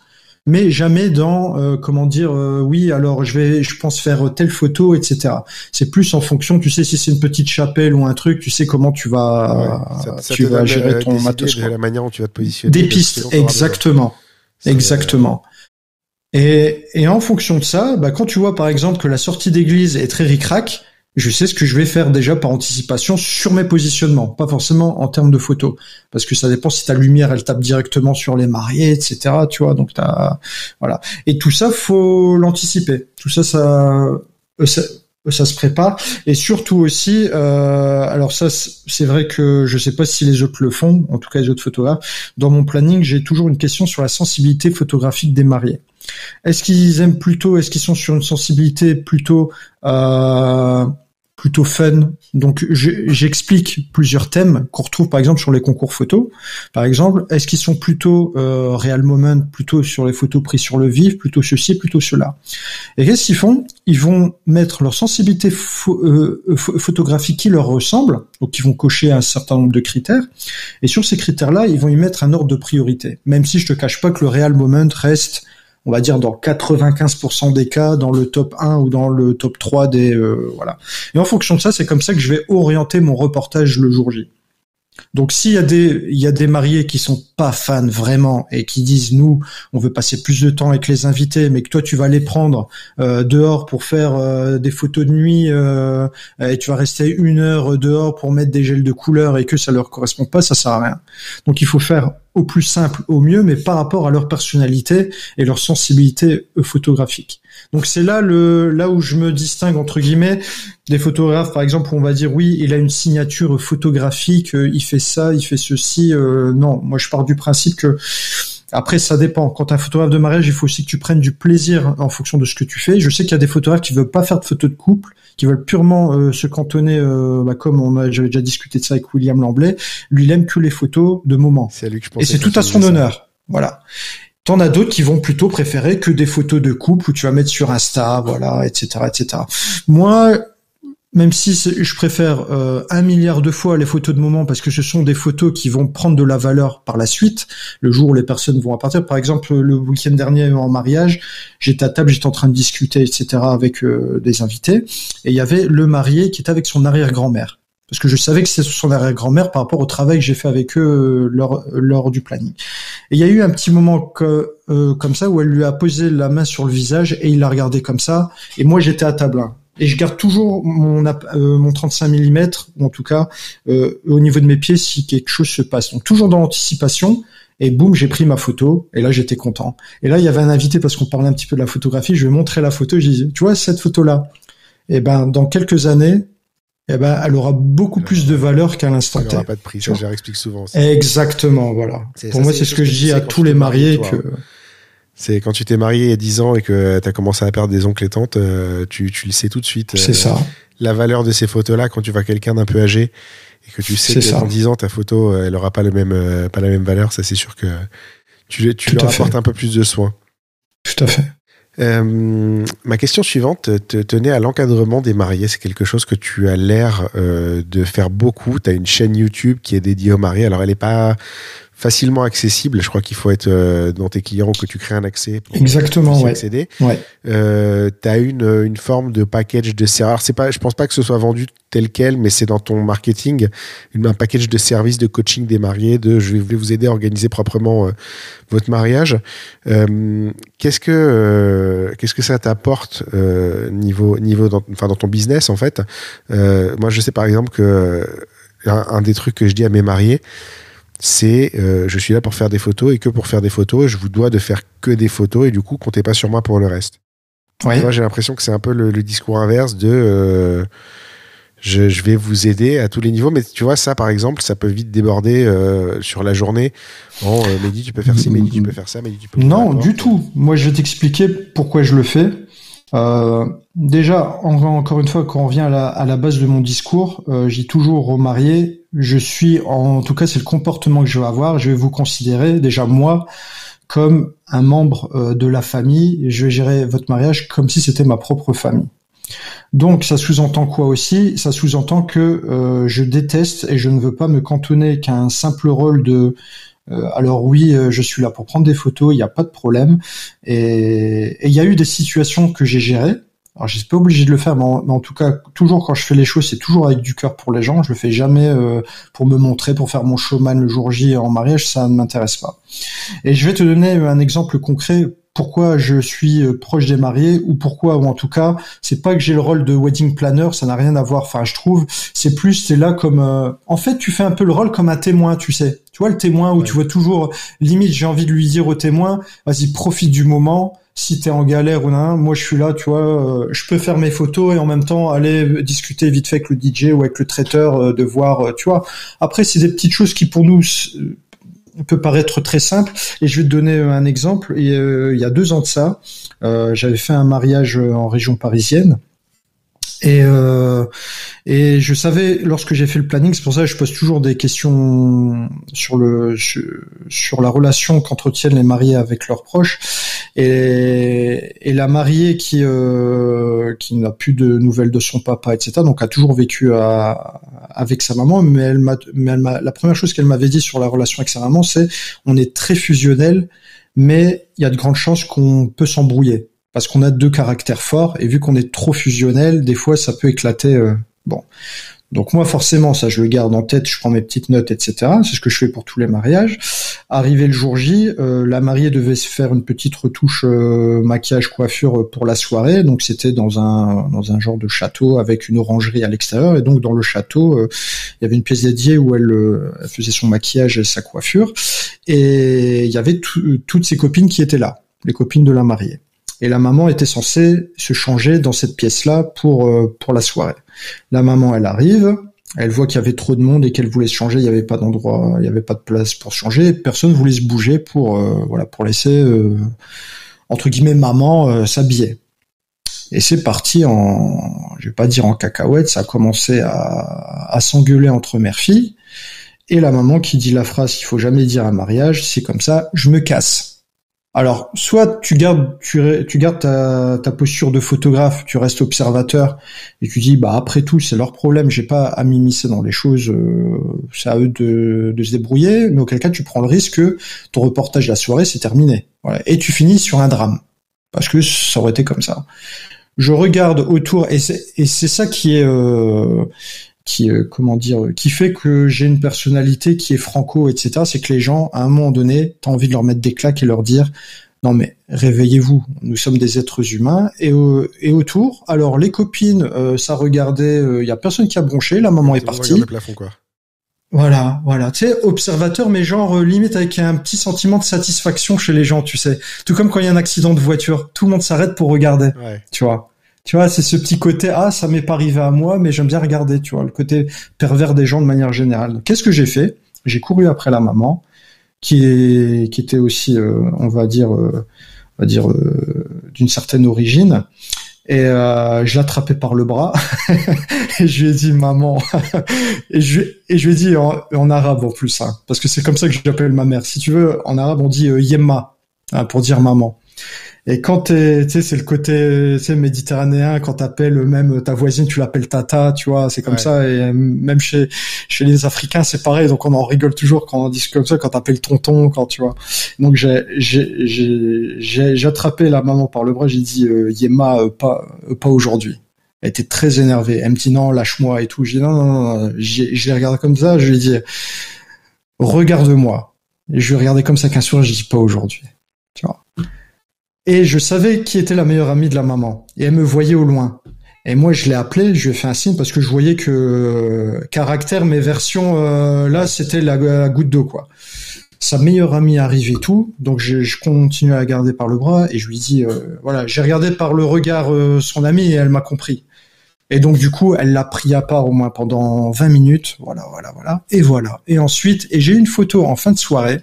Mais jamais dans euh, comment dire euh, oui alors je vais je pense faire telle photo etc. C'est plus en fonction tu sais si c'est une petite chapelle ou un truc tu sais comment tu vas Ouais, ça- ça tu vas gérer euh, ton matos de la manière dont tu vas te positionner. Des de ce pistes, exactement. Euh, Exactement. Et, et en fonction de ça, bah, quand tu vois par exemple que la sortie d'église est très ric-rac, je sais ce que je vais faire déjà par anticipation sur mes positionnements, pas forcément en termes de photos, parce que ça dépend si ta lumière elle tape directement sur les mariés, etc. Tu vois, donc t'as voilà. Et tout ça faut l'anticiper. Tout ça, ça, euh, ça, ça se prépare. Et surtout aussi, euh, alors ça c'est vrai que je sais pas si les autres le font, en tout cas les autres photographes. Dans mon planning, j'ai toujours une question sur la sensibilité photographique des mariés. Est-ce qu'ils aiment plutôt, est-ce qu'ils sont sur une sensibilité plutôt euh, plutôt fun? Donc je- j'explique plusieurs thèmes qu'on retrouve par exemple sur les concours photos. Par exemple, est-ce qu'ils sont plutôt euh, real moment, plutôt sur les photos prises sur le vif, plutôt ceci, plutôt cela? Et qu'est-ce qu'ils font? Ils vont mettre leur sensibilité euh, pho- photographique qui leur ressemble, donc ils vont cocher un certain nombre de critères. Et sur ces critères-là, ils vont y mettre un ordre de priorité. Même si je te cache pas que le real moment reste on va dire dans 95% des cas dans le top 1 ou dans le top 3 des euh, voilà. Et en fonction de ça, c'est comme ça que je vais orienter mon reportage le jour J. Donc s'il y a des il y a des mariés qui sont pas fans vraiment et qui disent nous on veut passer plus de temps avec les invités mais que toi tu vas les prendre euh, dehors pour faire euh, des photos de nuit euh, et tu vas rester une heure dehors pour mettre des gels de couleur et que ça leur correspond pas ça sert à rien. Donc il faut faire au plus simple, au mieux, mais par rapport à leur personnalité et leur sensibilité photographique. Donc c'est là le là où je me distingue entre guillemets des photographes, par exemple, où on va dire oui, il a une signature photographique, euh, il fait ça, il fait ceci. Euh, non, moi je pars du principe que après, ça dépend. Quand un photographe de mariage, il faut aussi que tu prennes du plaisir en fonction de ce que tu fais. Je sais qu'il y a des photographes qui veulent pas faire de photos de couple, qui veulent purement euh, se cantonner, euh, bah, comme on a, j'avais déjà discuté de ça avec William Lamblay. Lui, il aime que les photos de moment. C'est à lui que je Et c'est tout à son honneur. Voilà. T'en as d'autres qui vont plutôt préférer que des photos de couple où tu vas mettre sur Insta, voilà, etc., etc. Moi, même si je préfère euh, un milliard de fois les photos de moment parce que ce sont des photos qui vont prendre de la valeur par la suite, le jour où les personnes vont partir. Par exemple, le week-end dernier en mariage, j'étais à table, j'étais en train de discuter, etc. avec euh, des invités, et il y avait le marié qui était avec son arrière-grand-mère. Parce que je savais que c'était son arrière-grand-mère par rapport au travail que j'ai fait avec eux euh, lors, lors du planning. Et il y a eu un petit moment que, comme ça où elle lui a posé la main sur le visage et il l'a regardé comme ça. Et moi j'étais à table 1 et je garde toujours mon, euh, mon 35 mm, ou en tout cas euh, au niveau de mes pieds si quelque chose se passe. Donc toujours dans l'anticipation. Et boum, j'ai pris ma photo. Et là, j'étais content. Et là, il y avait un invité parce qu'on parlait un petit peu de la photographie. Je lui ai montré la photo. Je disais, tu vois cette photo-là? Et eh ben, dans quelques années, eh ben, elle aura beaucoup plus de valeur qu'à l'instant T. Elle n'aura pas de prix. Ça, je explique souvent. Exactement, voilà. Pour moi, c'est ce que je dis à tous les mariés que. C'est quand tu t'es marié il y a 10 ans et que tu as commencé à perdre des oncles et tantes, euh, tu, tu le sais tout de suite. C'est euh, ça. La valeur de ces photos-là, quand tu vois quelqu'un d'un peu âgé et que tu sais que dans 10 ans, ta photo, euh, elle aura pas, le même, pas la même valeur, ça c'est sûr que tu, tu leur apportes un peu plus de soin. Tout à fait. Euh, ma question suivante te tenait à l'encadrement des mariés. C'est quelque chose que tu as l'air euh, de faire beaucoup. Tu une chaîne YouTube qui est dédiée aux mariés. Alors, elle n'est pas facilement accessible. Je crois qu'il faut être euh, dans tes clients que tu crées un accès pour Exactement, ouais. accéder. Ouais. Euh, tu as une, une forme de package de services. C'est pas, je pense pas que ce soit vendu tel quel, mais c'est dans ton marketing une, un package de services de coaching des mariés. De je vais vous aider à organiser proprement euh, votre mariage. Euh, qu'est-ce que euh, qu'est-ce que ça t'apporte niveau niveau dans, enfin dans ton business en fait? moi, je sais par exemple que un, un des trucs que je dis à mes mariés c'est euh, je suis là pour faire des photos et que pour faire des photos, je vous dois de faire que des photos et du coup, comptez pas sur moi pour le reste. Moi, j'ai l'impression que c'est un peu le, discours inverse de euh, je, vais vous aider à tous les niveaux, mais tu vois, ça par exemple, ça peut vite déborder euh, sur la journée. Oh, Mehdi, tu peux faire ci, Mehdi, tu peux faire ça, Mehdi, tu peux. Non, du tout. Moi, je vais t'expliquer pourquoi je le fais. Euh, déjà, encore une fois, quand on vient à la, base de mon discours, euh, j'ai toujours au marié, je suis, en, tout cas, c'est le comportement que je vais avoir. Je vais vous considérer déjà moi comme un membre euh, de la famille. je vais gérer votre mariage comme si c'était ma propre famille. Donc, ça sous-entend quoi aussi? Ça sous-entend que euh, je déteste et je ne veux pas me cantonner qu'à un simple rôle de euh, alors oui, je suis là pour prendre des photos, il n'y a pas de problème. Et il y a eu des situations que j'ai gérées. Alors je suis pas obligé de le faire, mais en, tout cas, toujours quand je fais les choses, c'est toujours avec du cœur pour les gens. Je le fais jamais euh, pour me montrer, pour faire mon showman le jour J en mariage, ça ne m'intéresse pas. Et je vais te donner un exemple concret pourquoi je suis euh, proche des mariés ou pourquoi ou en tout cas c'est pas que j'ai le rôle de wedding planner ça n'a rien à voir enfin je trouve c'est plus c'est là comme euh, en fait tu fais un peu le rôle comme un témoin tu sais tu vois le témoin où tu vois toujours limite j'ai envie de lui dire au témoin vas-y profite du moment si t'es en galère ou non, moi je suis là, tu vois, euh, je peux faire mes photos et en même temps aller discuter vite fait avec le DJ ou avec le traiteur de voir, tu vois. Après c'est des petites choses qui pour nous peut paraître très simple. Et je vais te donner un exemple. Et, euh, il y a deux ans de ça, euh, j'avais fait un mariage en région parisienne. Et, euh, et je savais lorsque j'ai fait le planning, c'est pour ça que je pose toujours des questions sur le sur, la relation qu'entretiennent les mariés avec leurs proches. Et, et la mariée qui euh, qui n'a plus de nouvelles de son papa, etc. Donc a toujours vécu à, avec sa maman, mais elle m'a mais elle m'a la première chose qu'elle m'avait dit sur la relation avec sa maman, c'est on est très fusionnel, mais il y a de grandes chances qu'on peut s'embrouiller parce qu'on a deux caractères forts et vu qu'on est trop fusionnel, des fois ça peut éclater. Euh, bon, Donc moi forcément ça je le garde en tête, je prends mes petites notes, etc. C'est ce que je fais pour tous les mariages. Arrivé le jour J, euh, la mariée devait se faire une petite retouche euh, maquillage coiffure pour la soirée. Donc c'était dans un dans un genre de château avec une orangerie à l'extérieur et donc dans le château euh, il y avait une pièce dédiée où elle, elle, faisait son maquillage et sa coiffure et il y avait toutes ses copines qui étaient là, les copines de la mariée et la maman était censée se changer dans cette pièce-là pour euh, pour la soirée. La maman, elle arrive, elle voit qu'il y avait trop de monde et qu'elle voulait se changer, il n'y avait pas d'endroit, il n'y avait pas de place pour se changer, personne voulait se bouger pour euh, voilà pour laisser euh, entre guillemets maman s'habiller. Et c'est parti en, je vais pas dire en cacahuète, ça a commencé à, à s'engueuler entre mère-fille. Et la maman qui dit la phrase qu'il faut jamais dire à mariage, c'est comme ça, je me casse. Alors, soit tu gardes, tu, tu gardes ta, posture de photographe, tu restes observateur et tu dis, bah après tout, c'est leur problème, j'ai pas à m'immiscer dans les choses, euh, c'est à eux de, se débrouiller. Mais auquel cas, tu prends le risque que ton reportage de la soirée c'est terminé, et tu finis sur un drame parce que ça aurait été comme ça. Je regarde autour et c'est ça qui est euh, qui euh, comment dire qui fait que j'ai une personnalité qui est franco etc c'est que les gens à un moment donné t'as envie de leur mettre des claques et leur dire non mais réveillez-vous nous sommes des êtres humains et et autour alors les copines euh, ça regardait il euh, y a personne qui a bronché la maman est partie plafond, quoi. Voilà, voilà. Tu sais, observateur, mais genre limite avec un petit sentiment de satisfaction chez les gens, tu sais. Tout comme quand il y a un accident de voiture, tout le monde s'arrête pour regarder. Ouais. Tu vois. Tu vois, c'est ce petit côté ah ça m'est pas arrivé à moi, mais j'aime bien regarder, tu vois, le côté pervers des gens de manière générale. Qu'est-ce que j'ai fait? J'ai couru après la maman, qui était aussi, euh, on va dire, euh, on va dire euh, d'une certaine origine. Et je l'ai attrapé par le bras et je lui ai dit maman et je et je lui ai dit en, arabe en plus hein, parce que c'est comme ça que j'appelle ma mère. Si tu veux, en arabe on dit yemma hein, pour dire maman. Et quand tu sais, c'est le côté, tu méditerranéen, quand t'appelles même ta voisine, tu l'appelles tata, tu vois, c'est comme ça. Et même chez chez les Africains, c'est pareil. Donc on en rigole toujours quand on dit comme ça, quand t'appelles tonton, quand tu vois. Donc j'ai j'ai j'ai j'ai attrapé la maman par le bras, j'ai dit euh, Yema, euh, pas euh, pas aujourd'hui. Elle était très énervée. Elle me dit non, lâche-moi et tout. J'ai dit non, non, non. Je l'ai regardé comme ça. Je lui ai dit regarde-moi. Et je lui ai regardé comme ça qu'un soir. Je dis pas aujourd'hui. Tu vois. Et je savais qui était la meilleure amie de la maman. Et elle me voyait au loin. Et moi, je l'ai appelé, je lui ai fait un signe parce que je voyais que euh, caractère, mes versions, euh, là, c'était la, goutte d'eau, quoi. Sa meilleure amie arrive et tout, donc je, je à garder par le bras et je lui dis, euh, voilà, j'ai regardé par le regard son amie et elle m'a compris. Et donc du coup, elle l'a pris à part au moins pendant 20 minutes, voilà, voilà, voilà, et voilà. Et ensuite, et j'ai une photo en fin de soirée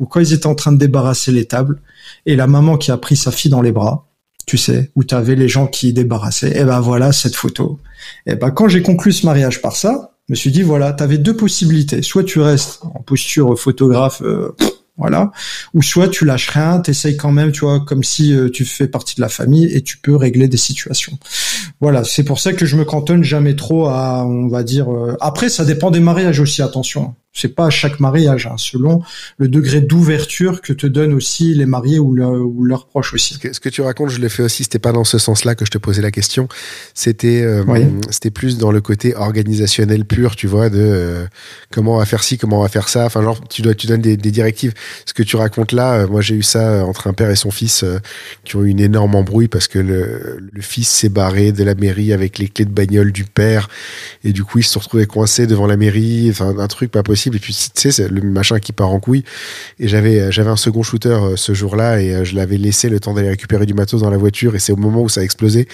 où quand ils étaient en train de débarrasser les tables, et la maman qui a pris sa fille dans les bras, tu sais, où tu avais les gens qui débarrassaient. Et ben voilà cette photo. Et ben quand j'ai conclu ce mariage par ça, je me suis dit voilà, tu avais deux possibilités. Soit tu restes en posture photographe euh, voilà. Ou soit tu lâches rien, t'essayes quand même, tu vois, comme si euh, tu fais partie de la famille et tu peux régler des situations. Voilà, c'est pour ça que je me cantonne jamais trop à, on va dire. Euh, après, ça dépend des mariages aussi. Attention, c'est pas à chaque mariage, hein, selon le degré d'ouverture que te donnent aussi les mariés ou, ou leurs proches aussi. Ce que, tu racontes, je l'ai fait aussi. C'était pas dans ce sens-là que je te posais la question. C'était, euh, c'était plus dans le côté organisationnel pur, tu vois, de euh, comment on va faire ci, comment on va faire ça. Enfin, genre, tu dois, tu donnes des, directives. Ce que tu racontes là, euh, moi j'ai eu ça entre un père et son fils qui ont eu une énorme embrouille parce que le, le fils s'est barré de la mairie avec les clés de bagnole du père et du coup ils se sont retrouvés coincés devant la mairie. Enfin, un truc pas possible et puis, tu sais, le machin qui part en couille. Et j'avais, euh, j'avais un second shooter euh, ce jour-là et euh, je l'avais laissé le temps d'aller récupérer du matos dans la voiture. Et c'est au moment où ça a explosé.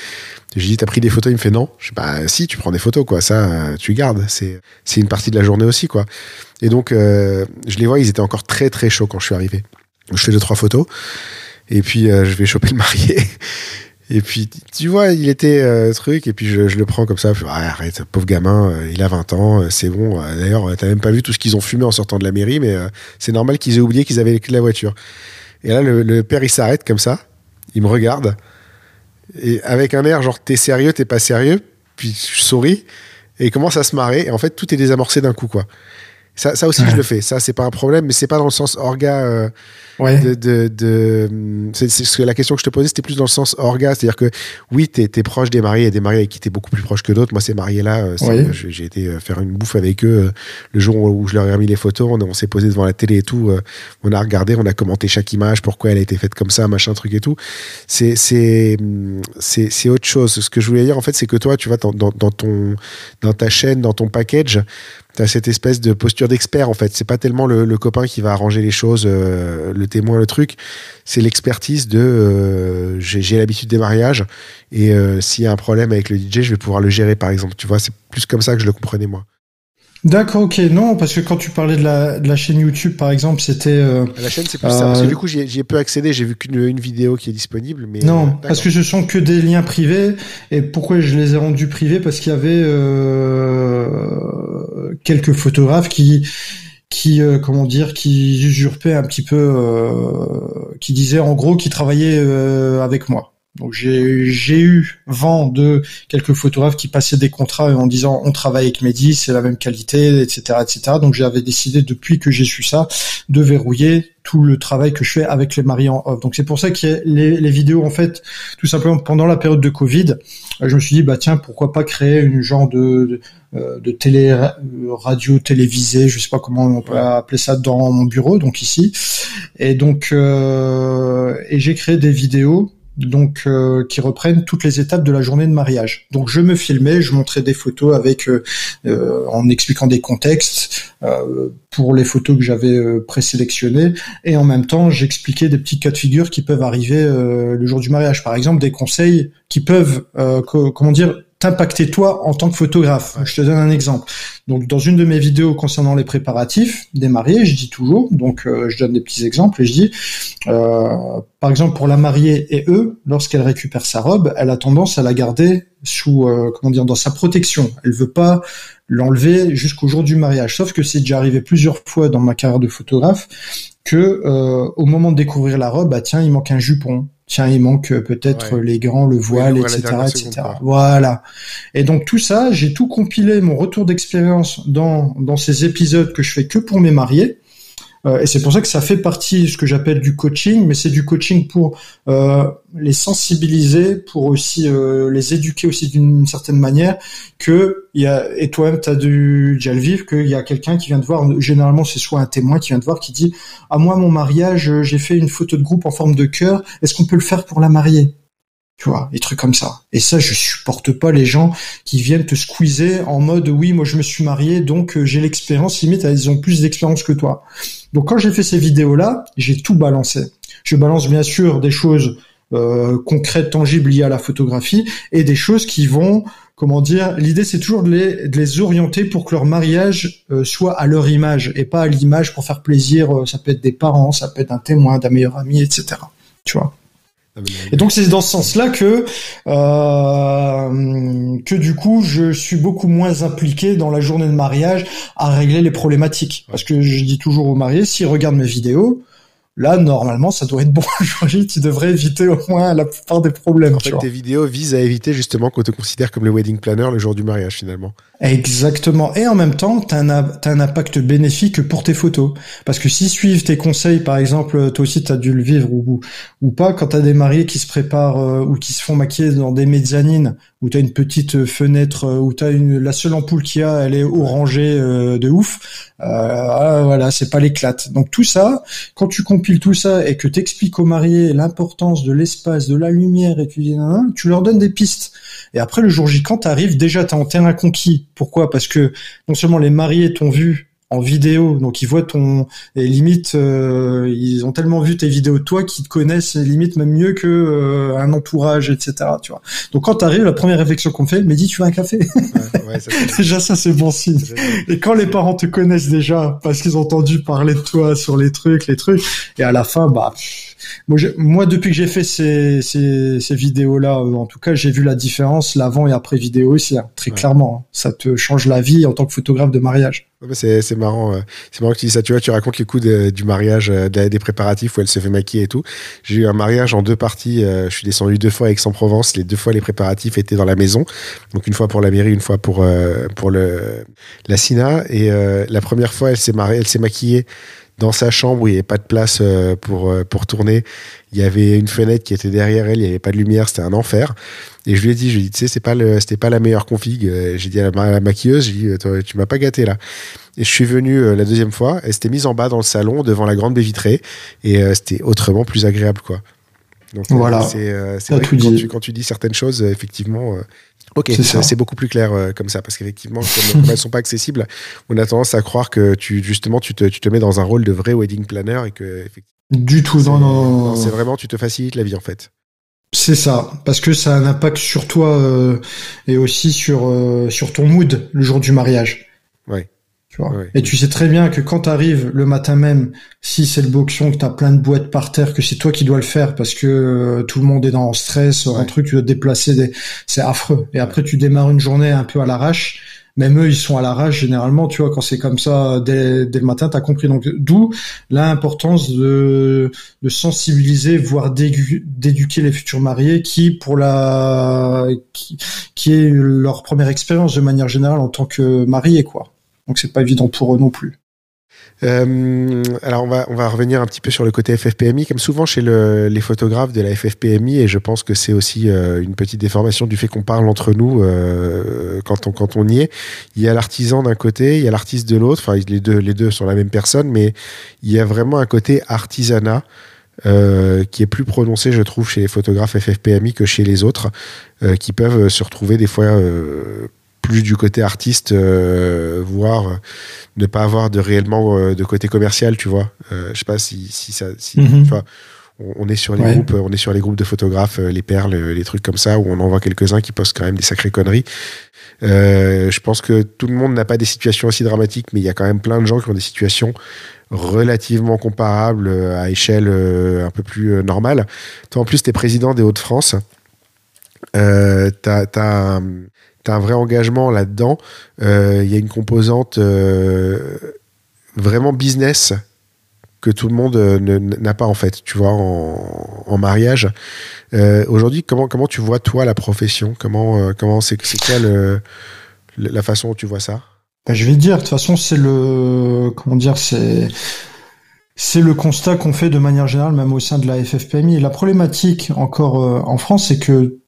J'ai dit, t'as pris des photos? Il me fait non. Je dis, bah, si, tu prends des photos, quoi. Ça, tu gardes. C'est, c'est une partie de la journée aussi, quoi. Et donc, je les vois, ils étaient encore très, très chauds quand je suis arrivé. Je fais deux, trois photos. Et puis, je vais choper le marié. Et puis, tu vois, il était euh, truc, et puis je, je, le prends comme ça. arrête, pauvre gamin, euh, il a 20 ans, euh, c'est bon. D'ailleurs, t'as même pas vu tout ce qu'ils ont fumé en sortant de la mairie, mais c'est normal qu'ils aient oublié qu'ils avaient les clés de la voiture. Et là, le, le père, il s'arrête comme ça, il me regarde, et avec un air genre, t'es sérieux, t'es pas sérieux, puis je souris, et il commence à se marrer, et en fait, tout est désamorcé d'un coup, quoi. Ça, ça aussi, je le fais. Ça, c'est pas un problème, mais c'est pas dans le sens orga. Ouais. de, de, de c'est, c'est la question que je te posais, c'était plus dans le sens orga, c'est-à-dire que oui, t'es, t'es proche des mariés, et des mariés avec qui t'es beaucoup plus proche que d'autres. Moi, ces mariés-là, euh, c'est- j'ai, j'ai été euh, faire une bouffe avec eux euh, le jour où je leur ai remis les photos. On, on s'est posé devant la télé et tout. on a regardé, on a commenté chaque image, pourquoi elle a été faite comme ça, machin truc et tout. C'est, c'est, c'est, c'est autre chose. Ce que je voulais dire, en fait, c'est que toi, tu vois, dans, dans, dans ton, dans ta chaîne, dans ton package, T'as cette espèce de posture d'expert en fait. C'est pas tellement le, le copain qui va arranger les choses, euh, le témoin, le truc. C'est l'expertise de euh, j'ai j'ai l'habitude des mariages et euh, s'il y a un problème avec le DJ, je vais pouvoir le gérer par exemple. Tu vois, c'est plus comme ça que je le comprenais moi. D'accord, ok. Non, parce que quand tu parlais de la, de la chaîne YouTube, par exemple, c'était... euh, La chaîne c'est plus Euh, ça. Parce que du coup j'y ai, peu accédé. J'ai vu qu'une une vidéo qui est disponible, mais Non, euh, parce que ce sont que des liens privés. Et pourquoi je les ai rendus privés? Parce qu'il y avait euh, quelques photographes qui, qui, euh, comment dire, qui usurpaient un petit peu, euh, qui disaient en gros qu'ils travaillaient euh, avec moi. Donc j'ai j'ai eu vent de quelques photographes qui passaient des contrats en disant on travaille avec Mehdi, c'est la même qualité, etc., etc. Donc j'avais décidé depuis que j'ai su ça de verrouiller tout le travail que je fais avec les mariés en off. Donc c'est pour ça a les, les vidéos en fait, tout simplement pendant la période de Covid, euh, je me suis dit bah tiens pourquoi pas créer une genre de de, euh, de télé euh, radio télévisée, je sais pas comment on peut appeler ça dans mon bureau donc ici. Et donc euh, et j'ai créé des vidéos donc euh, qui reprennent toutes les étapes de la journée de mariage. Donc je me filmais, je montrais des photos avec euh, euh, en expliquant des contextes euh, pour les photos que j'avais présélectionnées et en même temps j'expliquais des petits cas de figure qui peuvent arriver le jour du mariage. Par exemple des conseils qui peuvent co- comment dire t'impacter toi en tant que photographe. Je te donne un exemple. Donc dans une de mes vidéos concernant les préparatifs des mariés, je dis toujours, donc euh, je donne des petits exemples et je dis euh, par exemple pour la mariée et eux, lorsqu'elle récupère sa robe, elle a tendance à la garder sous euh, comment dire dans sa protection. Elle veut pas l'enlever jusqu'au jour du mariage. Sauf que c'est déjà arrivé plusieurs fois dans ma carrière de photographe que euh, au moment de découvrir la robe, bah tiens, il manque un jupon. Tiens, il manque euh, peut-être Ouais. les grands, le voile, etc., etc. seconde. Voilà. Et donc tout ça, j'ai tout compilé mon retour d'expérience dans dans ces épisodes que je fais que pour mes mariés. Euh, et c'est pour ça que ça fait partie de ce que j'appelle du coaching, mais c'est du coaching pour euh, les sensibiliser, pour aussi euh, les éduquer aussi d'une certaine manière. Que il y a et toi-même t'as dû déjà le vivre, qu'il y a quelqu'un qui vient te voir. Généralement, c'est soit un témoin qui vient te voir qui dit à moi mon mariage, j'ai fait une photo de groupe en forme de cœur. Est-ce qu'on peut le faire pour la mariée tu vois, des trucs comme ça. Et ça, je supporte pas les gens qui viennent te squeezer en mode oui, moi je me suis marié, donc euh, j'ai l'expérience. Limite, ils ont plus d'expérience que toi. Donc quand j'ai fait ces vidéos-là, j'ai tout balancé. Je balance bien sûr des choses euh, concrètes, tangibles liées à la photographie et des choses qui vont, comment dire, l'idée c'est toujours de les, orienter pour que leur mariage euh, soit à leur image et pas à l'image pour faire plaisir. ça peut être des parents, ça peut être un témoin, d'un meilleur ami, etc. Tu vois? Et donc c'est dans ce sens-là que euh, que du coup je suis beaucoup moins impliqué dans la journée de mariage à régler les problématiques. Parce que je dis toujours aux mariés, s'ils regardent mes vidéos, là normalement ça doit être bon. Dis, tu devrais éviter au moins la plupart des problèmes. En fait, tes vidéos visent à éviter justement qu'on te considère comme le wedding planner le jour du mariage finalement. Exactement. Et en même temps, tu as, un impact bénéfique pour tes photos. Parce que s'ils suivent tes conseils, par exemple, toi aussi tu as dû le vivre ou, pas, quand tu as des mariés qui se préparent euh, ou qui se font maquiller dans des mezzanines, où tu as une petite fenêtre, euh, où tu une, la seule ampoule qu'il y a, elle est orangée euh, de ouf, euh, ah, voilà, c'est pas l'éclate. Donc tout ça, quand tu compiles tout ça et que tu expliques aux mariés l'importance de l'espace, de la lumière, et tu dis, nan, nan, tu leur donnes des pistes. Et après, le jour J, quand t'arrives, déjà, t'es en terrain conquis. Pourquoi? Parce que non seulement les mariés t'ont vu en vidéo, donc ils voient ton et limite euh, ils ont tellement vu tes vidéos de toi qu'ils te connaissent limite même mieux que euh, un entourage, etc. Tu vois. Donc quand t'arrives, la première réflexion qu'on fait, mais dis tu veux un café? Ouais, ouais, ça, Déjà ça c'est bon signe. Et quand les parents te connaissent déjà parce qu'ils ont entendu parler de toi sur les trucs, les trucs, et à la fin, bah, moi, depuis que j'ai fait ces, ces, ces vidéos-là, euh, en tout cas, j'ai vu la différence, l'avant et après vidéo aussi, hein, très Ouais. clairement. hein. Ça te change la vie en tant que photographe de mariage. C'est, marrant, euh, c'est marrant que tu dis ça. Tu vois, tu racontes les coups de- du mariage, euh, de- des préparatifs où elle se fait maquiller et tout. J'ai eu un mariage en deux parties. euh, je suis descendu deux fois à Aix-en-Provence. Les deux fois, les préparatifs étaient dans la maison. Donc une fois pour la mairie, une fois pour pour le la Sina. Et euh, la première fois, elle s'est mariée, elle s'est maquillée dans sa chambre où il n'y avait pas de place euh, pour euh, pour tourner. Il y avait une fenêtre qui était derrière elle. Il n'y avait pas de lumière. C'était un enfer. Et je lui ai dit, je lui ai dit, tu sais, c'est pas le, c'était pas la meilleure config. Euh, J'ai dit à la, à la maquilleuse, j'ai dit, tu m'as pas gâté là. Et je suis venu la deuxième fois, elle s'était mise en bas dans le salon devant la grande baie vitrée et euh, c'était autrement plus agréable quoi. Donc Voilà. c'est euh, c'est vrai que quand tu, quand tu dis certaines choses, effectivement, euh, ok, C'est beaucoup plus clair euh, comme ça parce qu'effectivement, comme, elles sont pas accessibles, on a tendance à croire que tu justement tu te, tu te mets dans un rôle de vrai wedding planner et que effectivement, Du tout, non, non, non. c'est vraiment tu te facilites la vie en fait. C'est ça, parce que ça a un impact sur toi euh, et aussi sur euh, sur ton mood le jour du mariage. Tu vois. Et tu sais très bien que quand tu arrives le matin même, si c'est le boxon, que tu as plein de boîtes par terre, que c'est toi qui dois le faire parce que euh, tout le monde est dans le stress, un truc, tu dois te déplacer, des... c'est affreux. Et après, tu démarres une journée un peu à l'arrache. Même eux, ils sont à l'arrache généralement, tu vois, quand c'est comme ça dès, dès le matin, t'as compris. Donc, d'où l'importance de, de sensibiliser, voire d'éduquer les futurs mariés qui, pour la, qui, qui est leur première expérience de manière générale en tant que mariés, quoi. Donc, c'est pas évident pour eux non plus. Euh, alors on va on va revenir un petit peu sur le côté FFPMI comme souvent chez le- les photographes de la FFPMI et je pense que c'est aussi euh, une petite déformation du fait qu'on parle entre nous euh, quand on quand on y est. Il y a l'artisan d'un côté, il y a l'artiste de l'autre. Enfin les deux les deux sont la même personne, mais il y a vraiment un côté artisanat. qui est plus prononcé, je trouve, chez les photographes FFPMI que chez les autres, qui peuvent se retrouver des fois plus du côté artiste, euh, voire euh, ne pas avoir de réellement euh, de côté commercial, tu vois. Je sais pas si, si ça. Si, on, est sur les Ouais. groupes, on est sur les groupes de photographes, les perles, les trucs comme ça, où on en voit quelques-uns qui postent quand même des sacrées conneries. Je pense que tout le monde n'a pas des situations aussi dramatiques, mais il y a quand même plein de gens qui ont des situations relativement comparables à échelle un peu plus normale. Toi, en plus, tu es président des Hauts-de-France. Euh, t'as, t'as un vrai engagement là-dedans. Euh, Il y a une composante euh, vraiment business que tout le monde euh, n'a pas en fait, tu vois, en, mariage. Aujourd'hui, comment, comment tu vois toi la profession? Comment, comment c'est, quoi la façon dont tu vois ça? Bah, je vais dire, de toute façon, c'est le, comment dire, c'est, c'est le constat qu'on fait de manière générale, même au sein de la FFPMI. La problématique, encore en France, c'est que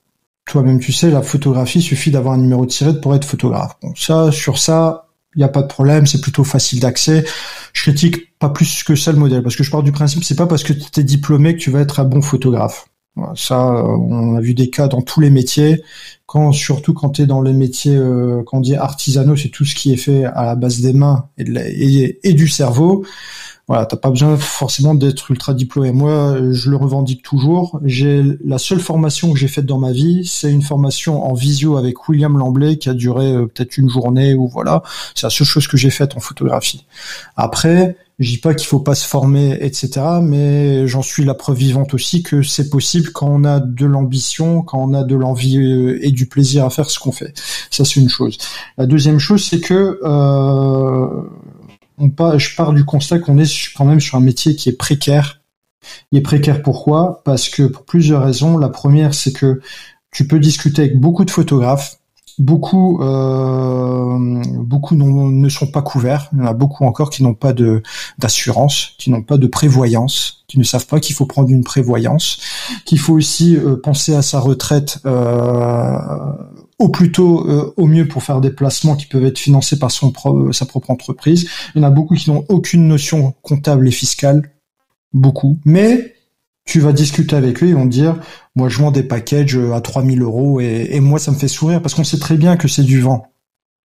toi-même, tu sais, la photographie, suffit d'avoir un numéro de tirette pour être photographe. Bon, ça, sur ça, il n'y a pas de problème, c'est plutôt facile d'accès. Je critique pas plus que ça le modèle, parce que je pars du principe, c'est pas parce que tu es diplômé que tu vas être un bon photographe. Ça, on a vu des cas dans tous les métiers quand surtout quand tu es dans les métiers euh, qu'on dit artisanaux, c'est tout ce qui est fait à la base des mains et du cerveau. Voilà, t'as pas besoin forcément d'être ultra diplômé. Moi, je le revendique toujours. J'ai la seule formation que j'ai faite dans ma vie, c'est une formation en visio avec William Lamblay qui a duré euh, peut-être une journée ou voilà. C'est la seule chose que j'ai faite en photographie. Après, je dis pas qu'il faut pas se former, etc. Mais j'en suis la preuve vivante aussi que c'est possible quand on a de l'ambition, quand on a de l'envie euh, et du plaisir à faire ce qu'on fait. Ça, c'est une chose. La deuxième chose, c'est que euh, je pars du constat qu'on est quand même sur un métier qui est précaire. Il est précaire pourquoi? Parce que pour plusieurs raisons. La première, c'est que tu peux discuter avec beaucoup de photographes. Beaucoup, euh, beaucoup ne sont pas couverts. Il y en a beaucoup encore qui n'ont pas de d'assurance, qui n'ont pas de prévoyance, qui ne savent pas qu'il faut prendre une prévoyance, qu'il faut aussi euh, penser à sa retraite euh, au plus tôt, euh, au mieux pour faire des placements qui peuvent être financés par son pro- sa propre entreprise. Il y en a beaucoup qui n'ont aucune notion comptable et fiscale, beaucoup. Mais tu vas discuter avec eux, ils vont te dire, moi je vends des packages euh, à 3000 euros et, et moi ça me fait sourire parce qu'on sait très bien que c'est du vent,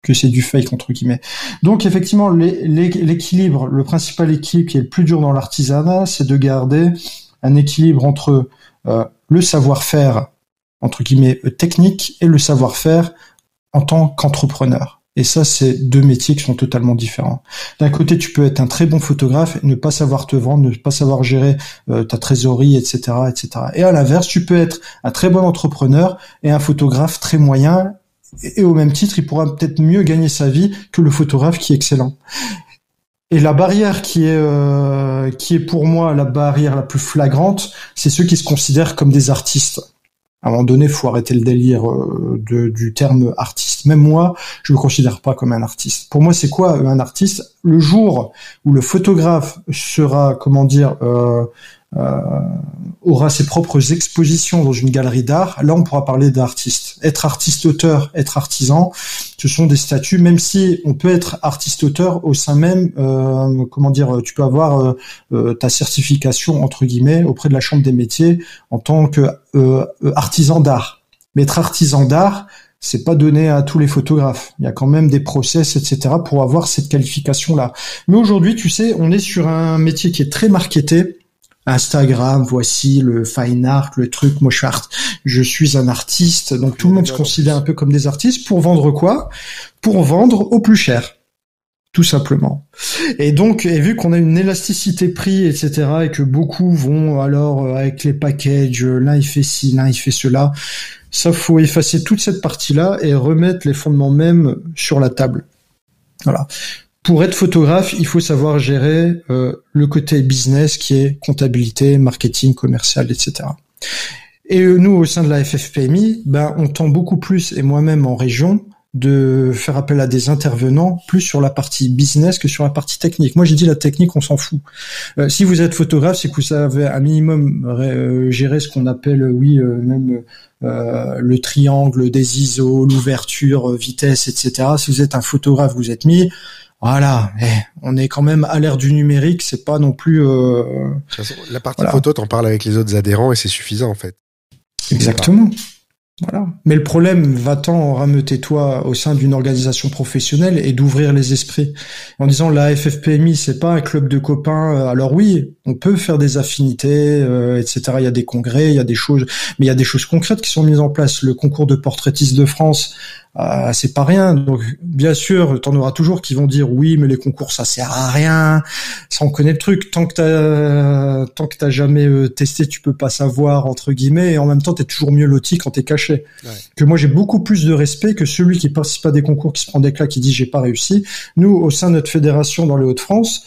que c'est du fake entre guillemets. Donc effectivement, l'é- l'é- l'équilibre, le principal équilibre qui est le plus dur dans l'artisanat, c'est de garder un équilibre entre euh, le savoir-faire entre guillemets technique et le savoir-faire en tant qu'entrepreneur. Et ça, c'est deux métiers qui sont totalement différents. D'un côté, tu peux être un très bon photographe et ne pas savoir te vendre, ne pas savoir gérer euh, ta trésorerie, etc., etc. Et à l'inverse, tu peux être un très bon entrepreneur et un photographe très moyen et au même titre, il pourra peut-être mieux gagner sa vie que le photographe qui est excellent. Et la barrière qui est euh, qui est pour moi la barrière la plus flagrante, c'est ceux qui se considèrent comme des artistes. À un moment donné, faut arrêter le délire euh, du terme artiste. Même moi, je me considère pas comme un artiste. Pour moi, c'est quoi un artiste? Le jour où le photographe sera, comment dire, euh, euh, aura ses propres expositions dans une galerie d'art, là on pourra parler d'artiste. Être artiste-auteur, être artisan, ce sont des statuts, même si on peut être artiste-auteur au sein même, euh, comment dire, tu peux avoir euh, euh, ta certification entre guillemets auprès de la Chambre des métiers en tant que artisan d'art. Mais être artisan d'art, c'est pas donné à tous les photographes. Il y a quand même des process, etc., pour avoir cette qualification-là. Mais aujourd'hui, tu sais, on est sur un métier qui est très marketé Instagram, voici le fine art, le truc. Moi, je suis, art, je suis un artiste. Donc, tout le monde se considère un peu comme des artistes. Pour vendre quoi? Pour vendre au plus cher. Tout simplement. Et donc, et vu qu'on a une élasticité prix, etc., et que beaucoup vont alors euh, avec les packages, l'un il fait ci, l'un il fait cela, ça faut effacer toute cette partie-là et remettre les fondements même sur la table. Voilà pour être photographe, il faut savoir gérer euh, le côté business qui est comptabilité, marketing, commercial, etc. Et euh, nous, au sein de la FFPMI, ben, on tend beaucoup plus, et moi-même en région, de faire appel à des intervenants plus sur la partie business que sur la partie technique. Moi, j'ai dit la technique, on s'en fout. Euh, si vous êtes photographe, c'est que vous savez un minimum gérer ce qu'on appelle, oui, même le triangle des ISO, l'ouverture, vitesse, etc. Si vous êtes un photographe, vous êtes mis voilà, eh, on est quand même à l'ère du numérique, c'est pas non plus. Euh, la partie photo, t'en parles avec les autres adhérents et c'est suffisant en fait. Exactement. Voilà. Mais le problème va-t-en rameuter toi au sein d'une organisation professionnelle et d'ouvrir les esprits en disant la FFPMI c'est pas un club de copains. Euh, alors oui, on peut faire des affinités, euh, etc. Il y a des congrès, il y a des choses, mais il y a des choses concrètes qui sont mises en place. Le concours de portraitistes de France, euh, c'est pas rien. Donc bien sûr, t'en auras toujours qui vont dire oui, mais les concours ça sert à rien. Ça on connaît le truc. Tant que t'as tant que t'as jamais euh, testé, tu peux pas savoir entre guillemets. Et en même temps, t'es toujours mieux loti quand t'es caché. Que moi j'ai beaucoup plus de respect que celui qui participe à des concours, qui se prend des claques, qui dit j'ai pas réussi. Nous, au sein de notre fédération dans les Hauts-de-France,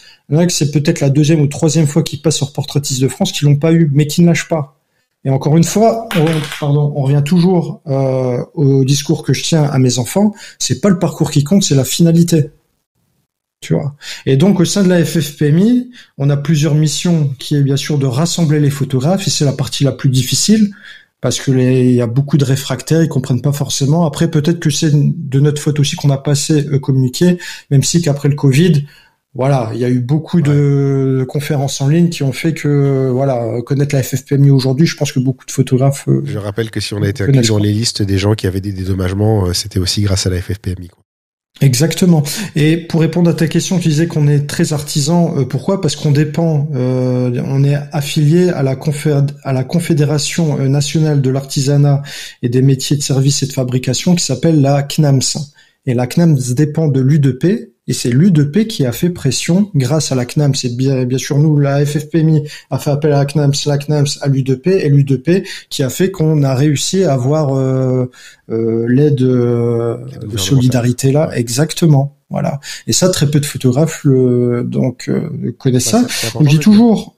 c'est peut-être la deuxième ou troisième fois qu'ils passent sur Portraitiste de France, qui l'ont pas eu, mais qui ne lâchent pas. Et encore une fois, on, pardon, on revient toujours euh, au discours que je tiens à mes enfants. C'est pas le parcours qui compte, c'est la finalité. Tu vois. Et donc au sein de la FFPMI, on a plusieurs missions qui est bien sûr de rassembler les photographes et c'est la partie la plus difficile parce que il y a beaucoup de réfractaires, ils comprennent pas forcément. Après peut-être que c'est de notre faute aussi qu'on a passé euh, communiquer, même si qu'après le Covid, voilà, il y a eu beaucoup de conférences en ligne qui ont fait que voilà connaître la FFPMI aujourd'hui, je pense que beaucoup de photographes. Euh, je rappelle que si on a été inclus dans les listes des gens qui avaient des dédommagements, euh, c'était aussi grâce à la FFPMI. Exactement. Et pour répondre à ta question, tu disais qu'on est très artisan. Euh, pourquoi? Parce qu'on dépend, on est affilié à la, à la Confédération nationale de l'artisanat et des métiers de services et de fabrication qui s'appelle la CNAMS. Et la CNAMS dépend de l'U2P, et c'est l'U2P qui a fait pression grâce à la CNAMS. C'est bien, bien sûr nous, la FFPMI a fait appel à la CNAMS, la CNAMS à l'U2P et l'U2P qui a fait qu'on a réussi à avoir euh, euh, l'aide euh, de solidarité là. Exactement. Voilà. Et ça, très peu de photographes le, donc connaissent ça. On dit toujours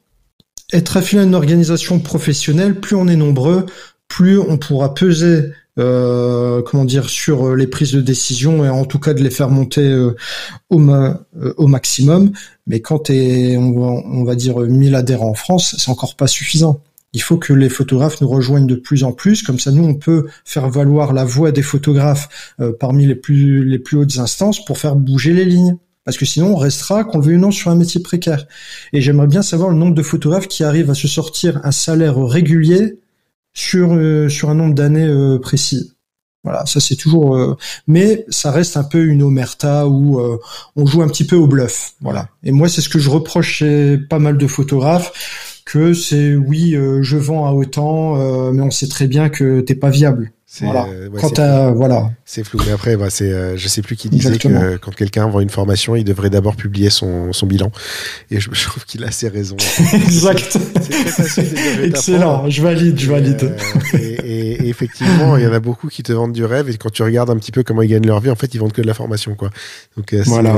être affilié à une organisation professionnelle, plus on est nombreux, plus on pourra peser euh, comment dire sur euh, les prises de décision et en tout cas de les faire monter euh, au, maximum. Mais quand t'es, on va, on va dire 1000 adhérents en France, c'est encore pas suffisant. Il faut que les photographes nous rejoignent de plus en plus, comme ça nous on peut faire valoir la voix des photographes parmi les plus les plus hautes instances pour faire bouger les lignes. Parce que sinon on restera, qu'on le veuille ou non, sur un métier précaire. Et j'aimerais bien savoir le nombre de photographes qui arrivent à se sortir un salaire régulier sur euh, sur un nombre d'années euh, précis. Voilà, ça c'est toujours, euh, mais ça reste un peu une omerta où on joue un petit peu au bluff. Voilà. Et moi, c'est ce que je reproche chez pas mal de photographes, que c'est oui, je vends à autant, mais on sait très bien que t'es pas viable. Voilà. euh, ouais, Quand c'est t'as- voilà. C'est flou, mais après, bah, c'est, euh, je sais plus qui disait que euh, quand quelqu'un vend une formation, il devrait d'abord publier son, son bilan. Et je, je trouve qu'il a assez raison. exact. C'est très facile de Excellent. Je valide, je valide. euh, et, et- et effectivement, il y en a beaucoup qui te vendent du rêve, et quand tu regardes un petit peu comment ils gagnent leur vie, en fait, ils vendent que de la formation, quoi. Donc, c'est, Voilà.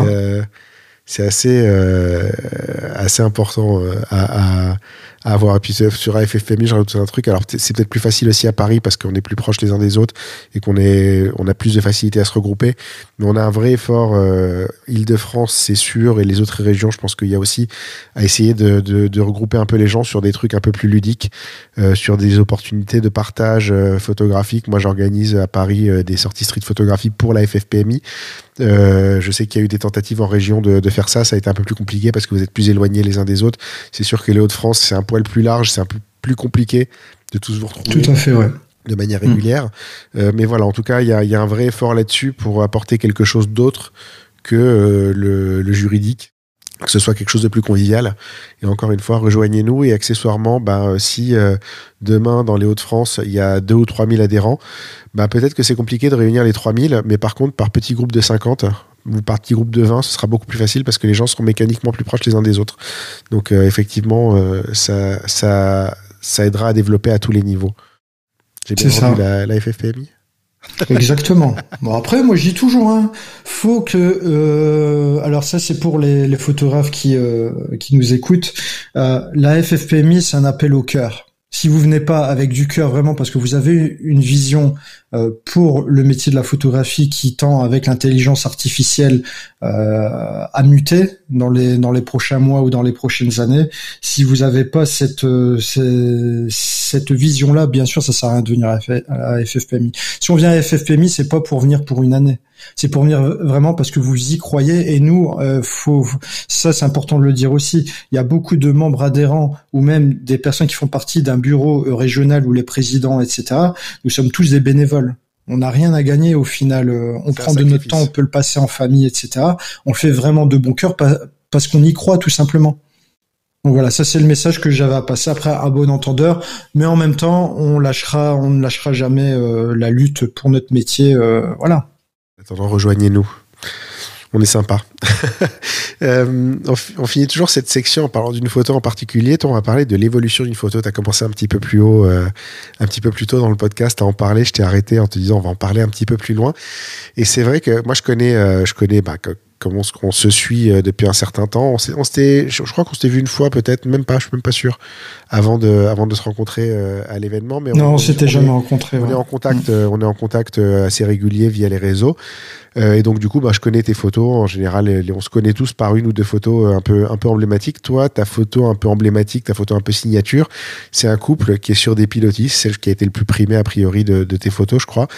c'est assez, assez important à, à, à avoir. Et puis sur AFFPMI, je rajoute un truc. Alors c'est peut-être plus facile aussi à Paris parce qu'on est plus proches les uns des autres et qu'on est, on a plus de facilité à se regrouper. Mais on a un vrai effort. Euh, Île-de-France, c'est sûr, et les autres régions, je pense qu'il y a aussi à essayer de, de, regrouper un peu les gens sur des trucs un peu plus ludiques, euh, sur des opportunités de partage euh, photographique. Moi, j'organise à Paris des sorties street photographie pour la FFPMI. Je sais qu'il y a eu des tentatives en région de, de faire ça. Ça a été un peu plus compliqué parce que vous êtes plus éloignés les uns des autres. C'est sûr que les Hauts-de-France, c'est un poil plus large, c'est un peu plus compliqué de tous vous retrouver Tout à fait, ouais. de manière régulière. Euh, mais voilà, en tout cas, il y a, il y a un vrai effort là-dessus pour apporter quelque chose d'autre que euh, le, le juridique que ce soit quelque chose de plus convivial. Et encore une fois, rejoignez-nous. Et accessoirement, ben, euh, si euh, demain, dans les Hauts-de-France, il y a 2 ou 3 000 adhérents, ben, peut-être que c'est compliqué de réunir les 3 000, mais par contre, par petit groupe de 50 ou par petit groupe de 20, ce sera beaucoup plus facile parce que les gens seront mécaniquement plus proches les uns des autres. Donc, euh, effectivement, euh, ça, ça, ça aidera à développer à tous les niveaux. J'ai bien C'est vendu ça. la, la FFPMI Exactement. Bon après, moi je dis toujours, hein, faut que. euh, alors ça c'est pour les, les photographes qui euh, qui nous écoutent. Euh, la FFPMI c'est un appel au cœur. Si vous venez pas avec du cœur vraiment parce que vous avez une vision pour le métier de la photographie qui tend avec l'intelligence artificielle euh, à muter dans les dans les prochains mois ou dans les prochaines années, si vous avez pas cette euh, ces- cette vision là, bien sûr ça sert à rien de venir à FFPMI. Si on vient à FFPMI, c'est pas pour venir pour une année. C'est pour venir vraiment parce que vous y croyez. Et nous, euh, faut ça, c'est important de le dire aussi. Il y a beaucoup de membres adhérents ou même des personnes qui font partie d'un bureau euh, régional ou les présidents, etc. Nous sommes tous des bénévoles. On n'a rien à gagner au final. Euh, On prend de notre temps, on peut le passer en famille, etc. On le fait vraiment de bon cœur pa- parce qu'on y croit tout simplement. Donc voilà, ça c'est le message que j'avais à passer après à bon entendeur, mais en même temps, on lâchera, on ne lâchera jamais euh, la lutte pour notre métier. euh, voilà. En attendant, rejoignez-nous. On est sympa. Euh, on, fi- on finit toujours cette section en parlant d'une photo en particulier. Toi, on va parler de l'évolution d'une photo. Tu as commencé un petit peu plus haut, euh, un petit peu plus tôt dans le podcast à en parler. Je t'ai arrêté en te disant on va en parler un petit peu plus loin. Et c'est vrai que moi, je connais, euh, je connais bah, comment on, se- on suit euh, depuis un certain temps. On on je, crois qu'on s'était vu une fois, peut-être, même pas, je suis même pas sûr, avant de, avant de se rencontrer euh, à l'événement. Mais Non, on on s'était jamais rencontrés. on ouais. est en contact, euh, on est en contact euh, assez régulier via les réseaux. Euh, et donc du coup, bah, je connais tes photos. En général, les- on se connaît tous par une ou deux photos euh, un peu, un peu emblématiques. Toi, ta photo un peu emblématique, ta photo un peu signature, c'est un couple qui est sur des pilotis, celle qui a été le plus primé a priori de, de tes photos, je crois.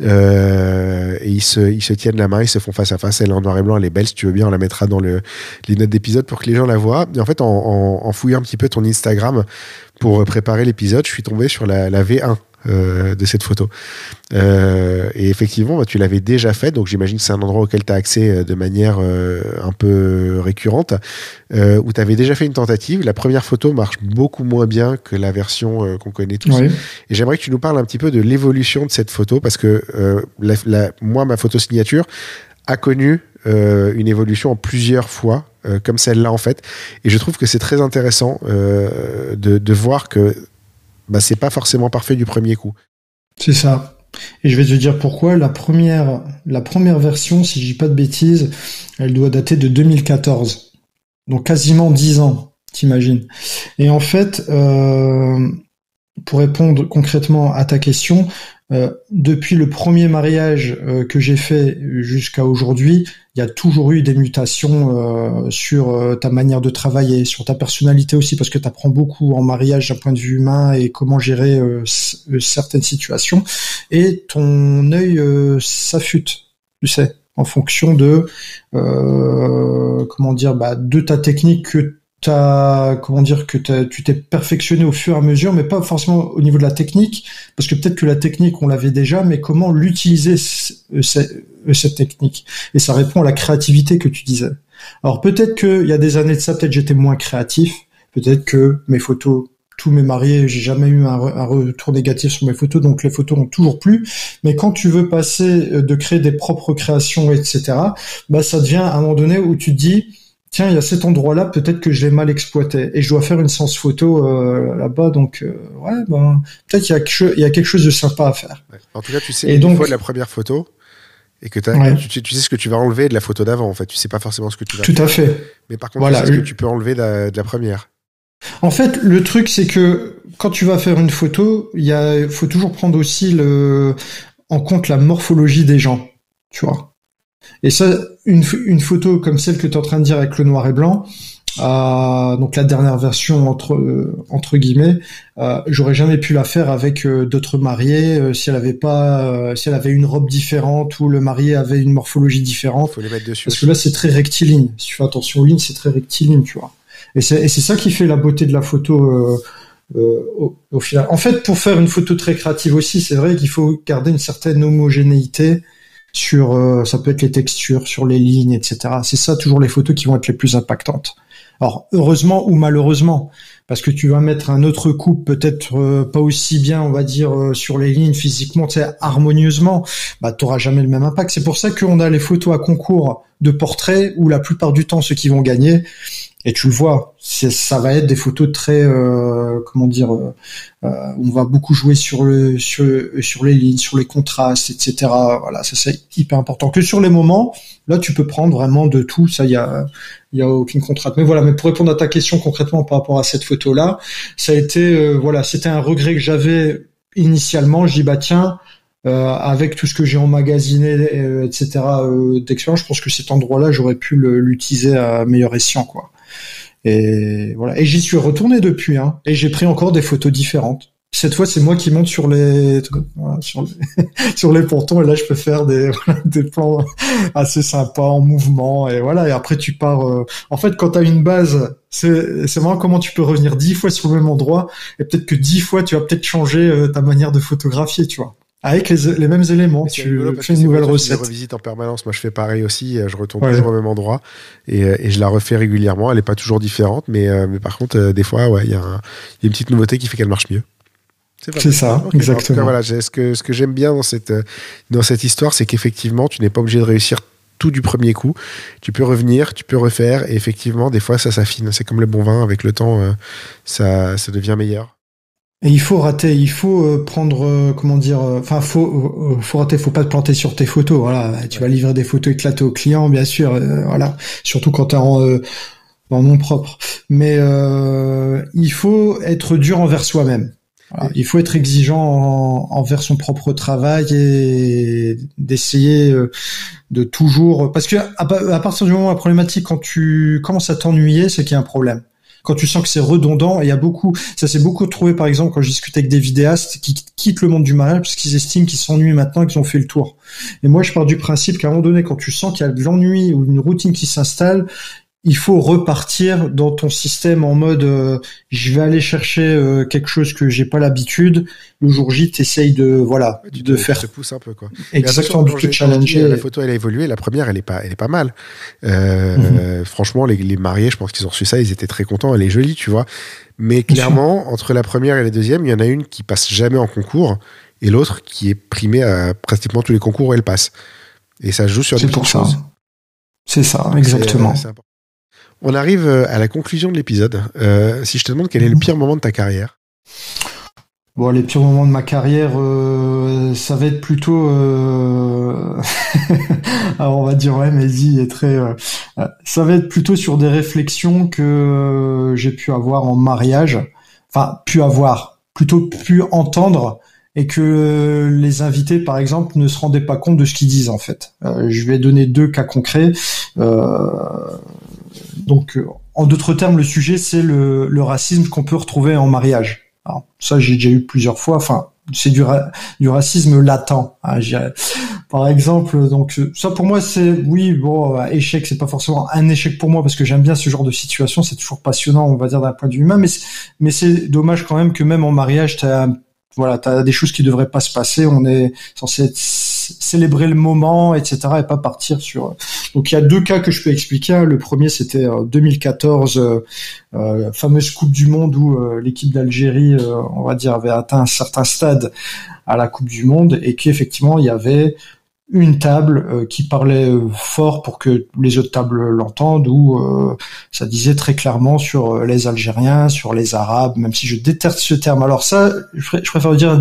Euh, et ils se, tiennent la main, ils se font face à face. Elle est en noir et blanc, elle est belle. Si tu veux bien, on la mettra dans le, les notes d'épisode pour que les gens la voient. Et en fait, en, en fouillant un petit peu ton Instagram pour préparer l'épisode, je suis tombé sur la, la V1 euh, de cette photo. Euh, et effectivement, bah, tu l'avais déjà fait, donc j'imagine que c'est un endroit auquel tu as accès euh, de manière euh, un peu récurrente, où tu avais déjà fait une tentative. La première photo marche beaucoup moins bien que la version qu'on connaît tous. Oui. Et j'aimerais que tu nous parles un petit peu de l'évolution de cette photo, parce que la- la- moi, ma photo signature connu euh, une évolution en plusieurs fois, euh, comme celle-là en fait. Et je trouve que c'est très intéressant euh, de, voir que bah, c'est pas forcément parfait du premier coup. C'est ça. Et je vais te dire pourquoi. La première, la première version, si je dis pas de bêtises, elle doit dater de 2014. Donc quasiment 10 ans, t'imagines. Et en fait, pour répondre concrètement à ta question, euh, depuis le premier mariage euh, que j'ai fait jusqu'à aujourd'hui, il y a toujours eu des mutations euh, sur euh, ta manière de travailler, sur ta personnalité aussi, parce que tu apprends beaucoup en mariage d'un point de vue humain et comment gérer euh, euh, certaines situations. Et ton œil s'affûte, tu sais, en fonction de comment dire, bah, de ta technique que t'as, comment dire, que tu t'es perfectionné au fur et à mesure, mais pas forcément au niveau de la technique, parce que peut-être que la technique on l'avait déjà, mais comment l'utiliser euh, euh, cette technique? Et ça répond à la créativité que tu disais. Alors peut-être qu'il y a des années de ça, peut-être j'étais moins créatif, peut-être que mes photos tous mes mariés, j'ai jamais eu un, retour négatif sur mes photos, donc les photos ont toujours plu. Mais quand tu veux passer de créer des propres créations, etc., bah ça devient à un moment donné où tu te dis tiens, il y a cet endroit-là, peut-être que je l'ai mal exploité et je dois faire une séance photo euh, là-bas. Donc, euh, ouais, ben, peut-être qu'il y, a quelque chose de sympa à faire. En tout cas, tu sais, et une fois de la première photo et que tu, tu, sais ce que tu vas enlever de la photo d'avant. En fait, tu sais pas forcément ce que tu vas. Tout à fait. Mais par contre, tu sais ce que tu peux enlever de la, première. En fait, le truc, c'est que quand tu vas faire une photo, il faut toujours prendre aussi le, en compte la morphologie des gens. Tu vois. Et ça, une, une photo comme celle que tu es en train de dire avec le noir et blanc, euh, donc la dernière version entre euh, entre guillemets, euh, j'aurais jamais pu la faire avec euh, d'autres mariés euh, si elle avait pas, si elle avait une robe différente ou le marié avait une morphologie différente. Faut les mettre dessus. Parce que là c'est très rectiligne. Si tu fais attention aux lignes, c'est très rectiligne, tu vois. Et c'est c'est ça qui fait la beauté de la photo. Au, au, final. En fait, pour faire une photo très créative aussi, c'est vrai qu'il faut garder une certaine homogénéité sur euh, ça peut être les textures, sur les lignes, etc. C'est ça toujours les photos qui vont être les plus impactantes. Alors heureusement ou malheureusement, parce que tu vas mettre un autre coup peut-être euh, pas aussi bien, on va dire euh, sur les lignes physiquement, tu sais, harmonieusement, bah t'auras jamais le même impact. C'est pour ça qu'on a les photos à concours de portraits où la plupart du temps ceux qui vont gagner, et tu le vois, ça va être des photos très, euh, comment dire, euh, euh, on va beaucoup jouer sur le, sur, sur les lignes, sur les contrastes, etc. Voilà, ça c'est hyper important. Que sur les moments, là tu peux prendre vraiment de tout, ça il y a, y a aucune contrainte. Mais voilà, mais pour répondre à ta question concrètement par rapport à cette photo là, ça a été, voilà, c'était un regret que j'avais initialement. Je dis bah tiens. Euh, avec tout ce que j'ai emmagasiné, etc. d'expérience, je pense que cet endroit-là, j'aurais pu l'utiliser à meilleur escient, quoi. Et voilà. Et j'y suis retourné depuis, hein. Et j'ai pris encore des photos différentes. Cette fois, c'est moi qui monte sur les, sur, les pontons et là, je peux faire des, des plans assez sympas en mouvement et voilà. Et après, tu pars. Euh, en fait, quand t'as une base, c'est c'est marrant comment tu peux revenir dix fois sur le même endroit et peut-être que dix fois, tu vas peut-être changer euh, ta manière de photographier, tu vois. Avec les, les mêmes éléments, tu fais une nouvelle recette. Je revisite en permanence. Moi, je fais pareil aussi. Je retourne toujours au même endroit et, et, je la refais régulièrement. Elle n'est pas toujours différente, mais, euh, mais par contre, euh, des fois, ouais, il y, y, a une petite nouveauté qui fait qu'elle marche mieux. C'est ça, exactement. Cas, voilà, ce que, ce que j'aime bien dans cette, dans cette histoire, c'est qu'effectivement, tu n'es pas obligé de réussir tout du premier coup. Tu peux revenir, tu peux refaire, et effectivement, des fois, ça s'affine. C'est comme le bon vin, avec le temps, euh, ça, ça devient meilleur. Et il faut rater, il faut euh, prendre, euh, comment dire, euh, enfin, faut, faut rater, faut pas te planter sur tes photos. Voilà, tu vas livrer des photos éclatées au client, bien sûr. voilà, surtout quand t'es en, en nom propre. Mais il faut être dur envers soi-même. Il faut être exigeant envers son propre travail et d'essayer de toujours, parce que à, à partir du moment où la problématique, quand tu commences à t'ennuyer, c'est qu'il y a un problème quand tu sens que c'est redondant, et il y a beaucoup, ça s'est beaucoup trouvé par exemple quand je discute avec des vidéastes qui quittent le monde du mariage parce qu'ils estiment qu'ils s'ennuient maintenant qu'ils ont fait le tour. Et moi je pars du principe qu'à un moment donné, quand tu sens qu'il y a de l'ennui ou une routine qui s'installe, il faut repartir dans ton système en mode euh, je vais aller chercher euh, quelque chose que j'ai pas l'habitude. Le jour J t'essayes de voilà de faire te pousse un peu quoi. Exactement de te challenger. la photo elle a évolué la première elle est pas elle est pas mal. Euh, mhm. franchement les, les, mariés je pense qu'ils ont reçu ça ils étaient très contents elle est jolie tu vois. Mais clairement entre la première et la deuxième il y en a une qui passe jamais en concours et l'autre qui est primée à pratiquement tous les concours où elle passe. Et ça joue sur des pour ça. C'est ça, exactement. On arrive euh, à la conclusion de l'épisode. Euh, si je te demande quel est le pire moment de ta carrière Bon, les pires moments de ma carrière, euh, ça va être plutôt, alors on va dire ouais, mais est très, ça va être plutôt sur des réflexions que j'ai pu avoir en mariage, enfin pu avoir, plutôt pu entendre et que les invités, par exemple, ne se rendaient pas compte de ce qu'ils disent en fait. je vais donner deux cas concrets. Donc, euh, en d'autres termes, le sujet, c'est le, racisme qu'on peut retrouver en mariage. Alors, ça, j'ai déjà eu plusieurs fois. Enfin, c'est du, racisme latent. Hein, par exemple, donc ça pour moi, c'est oui, bon, euh, échec, c'est pas forcément un échec pour moi parce que j'aime bien ce genre de situation. C'est toujours passionnant, on va dire d'un point de vue humain, mais mais c'est dommage quand même que même en mariage, t'as voilà, t'as des choses qui devraient pas se passer. On est censé célébrer le moment, etc., et pas partir sur Donc il y a deux cas que je peux expliquer. Le premier c'était 2014, fameuse Coupe du Monde où l'équipe d'Algérie, on va dire, avait atteint un certain stade à la Coupe du Monde et qu'effectivement il y avait une table euh, qui parlait euh, fort pour que les autres tables l'entendent, où euh, ça disait très clairement sur les Algériens, sur les Arabes, même si je déteste ce terme. Alors ça, je, préfère dire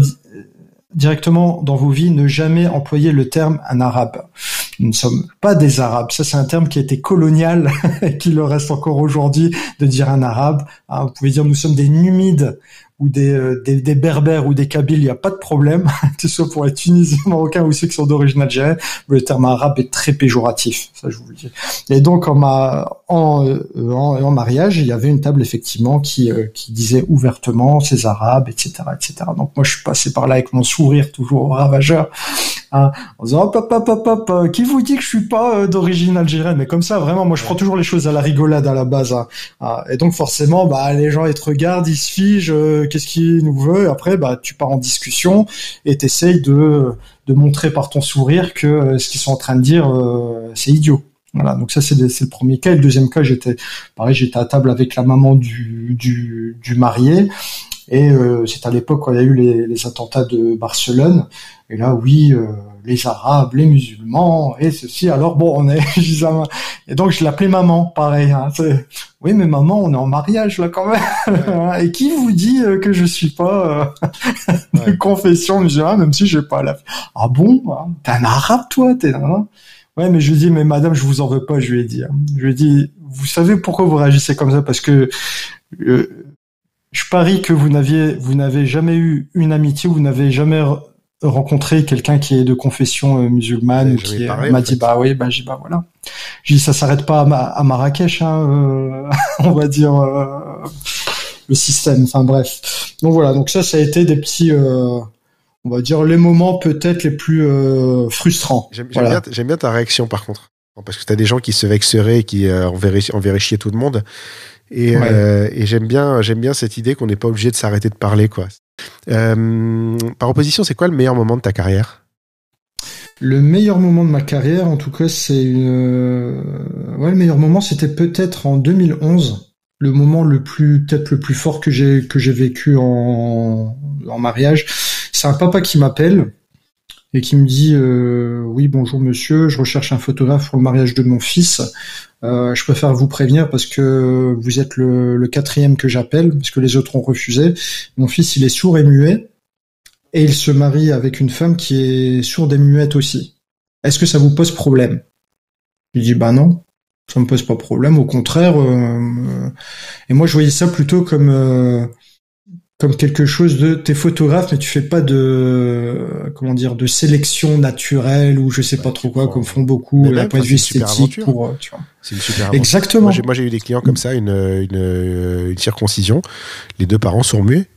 directement dans vos vies, ne jamais employer le terme un arabe. Nous ne sommes pas des arabes. Ça, c'est un terme qui a été colonial et qui le reste encore aujourd'hui de dire un arabe. Ah, vous pouvez dire nous sommes des numides ou euh, des, des, berbères ou des kabyles, il n'y a pas de problème, que ce soit pour les Tunisiens, Marocains ou ceux qui sont d'origine algérienne. Le terme arabe est très péjoratif, ça je vous le dis. Et donc en, en, euh, en, mariage, il y avait une table effectivement qui, euh, qui disait ouvertement ces arabes, etc., etc. Donc moi je suis passé par là avec mon sourire toujours ravageur, hein, en disant hop, hop, hop, hop, qui vous dit que je suis pas d'origine algérienne? Mais comme ça, vraiment, moi je prends toujours les choses à la rigolade à la base. Hein. Ah, et donc forcément, bah les gens ils te regardent, ils se figent qu'est-ce qu'il nous veut. Après, bah, tu pars en discussion et t'essayes de, de montrer par ton sourire que euh, ce qu'ils sont en train de dire, euh, c'est idiot. Voilà, donc ça c'est le premier cas. Et le deuxième cas, j'étais pareil, j'étais à table avec la maman du, du, du marié. Et euh, c'est à l'époque où il y a eu les, attentats de Barcelone. Et là, oui, euh, les Arabes, les musulmans et ceci. Alors bon, on est et donc je l'appelais maman, pareil. Hein, oui, mais maman, on est en mariage là quand même. et qui vous dit euh, que je suis pas euh, de confession musulmane, même si j'ai pas la. Ah bon hein, T'es un arabe toi T'es hein? Ouais, mais je lui dis, mais madame, je vous en veux pas. Je lui ai dit. Hein. Je lui ai dit, vous savez pourquoi vous réagissez comme ça? Parce que euh, je parie que vous n'aviez, vous n'avez jamais eu une amitié, vous n'avez jamais rencontrer quelqu'un qui est de confession euh, musulmane qui m'a dit bah oui bah j'ai bah voilà. J'ai dit ça s'arrête pas à, Marrakech hein, euh, on va dire euh, le système. Enfin bref. Donc voilà. Donc ça ça a été des petits on va dire les moments peut-être les plus frustrants. J'aime bien, ta réaction par contre. Parce que tu as des gens qui se vexeraient qui enverraient, chier tout le monde. Et, et j'aime bien j'aime bien cette idée qu'on n'est pas obligé de s'arrêter de parler quoi euh, par opposition, c'est quoi le meilleur moment de ta carrière? Le meilleur moment de ma carrière, en tout cas, c'est une. Euh, ouais, le meilleur moment, c'était peut-être en 2011, le moment le plus, peut-être le plus fort que j'ai que j'ai vécu en, en mariage. C'est un papa qui m'appelle et qui me dit euh, oui bonjour monsieur, je recherche un photographe pour le mariage de mon fils. Euh, je préfère vous prévenir parce que vous êtes le, quatrième que j'appelle, parce que les autres ont refusé. Mon fils, il est sourd et muet, et il se marie avec une femme qui est sourde et muette aussi. Est-ce que ça vous pose problème? Je dis bah non, ça me pose pas problème. Au contraire, euh, et moi je voyais ça plutôt comme comme quelque chose de t'es photographe mais tu fais pas de comment dire de sélection naturelle ou je sais pas trop quoi comme font beaucoup la point de vue esthétique pour euh, tu vois. C'est une super exactement. Moi j'ai eu des clients comme ça une, une, une circoncision. Les deux parents sont muets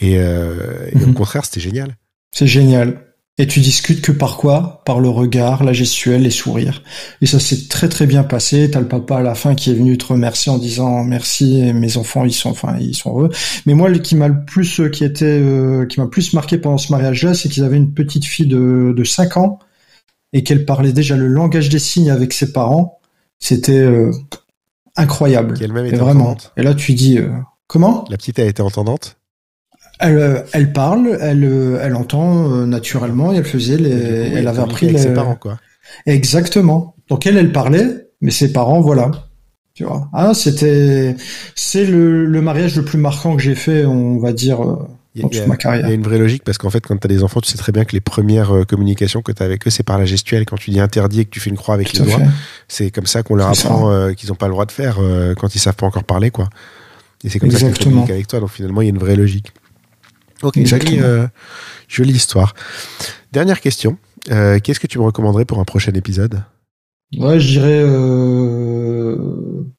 et, euh, et au mhm. contraire c'était génial. C'est génial et tu discutes que par quoi? Par le regard, la gestuelle, les sourires. Et ça s'est très très bien passé. T'as le papa à la fin qui est venu te remercier en disant merci, mes enfants ils sont, enfin ils sont heureux. Mais moi, le qui m'a le plus, euh, qui était, euh, qui m'a plus marqué pendant ce mariage-là, c'est qu'ils avaient une petite fille de, de 5 ans et qu'elle parlait déjà le langage des signes avec ses parents. C'était euh, incroyable. Et, même vraiment. Et là, tu dis comment? La petite a été entendante? Elle, euh, elle parle, elle, euh, elle entend euh, naturellement et elle faisait les, elle avait appris les... ses parents quoi. Exactement. Donc elle, elle parlait, mais ses parents, voilà. Tu vois. Ah, c'était, c'est le, le mariage le plus marquant que j'ai fait, on va dire, dans toute ma carrière. Il y a une vraie logique parce qu'en fait, quand tu as des enfants, tu sais très bien que les premières communications que tu as avec eux, c'est par la gestuelle. Quand tu dis interdit et que tu fais une croix avec les doigts, c'est comme ça qu'on leur apprend qu'ils n'ont pas le droit de faire quand ils savent pas encore parler, quoi. Et c'est comme ça qu'ils communiquent avec toi. Donc finalement, il y a une vraie logique. Ok, jolie, euh, jolie, histoire. Dernière question. Euh, qu'est-ce que tu me recommanderais pour un prochain épisode? Ouais, je dirais. Euh...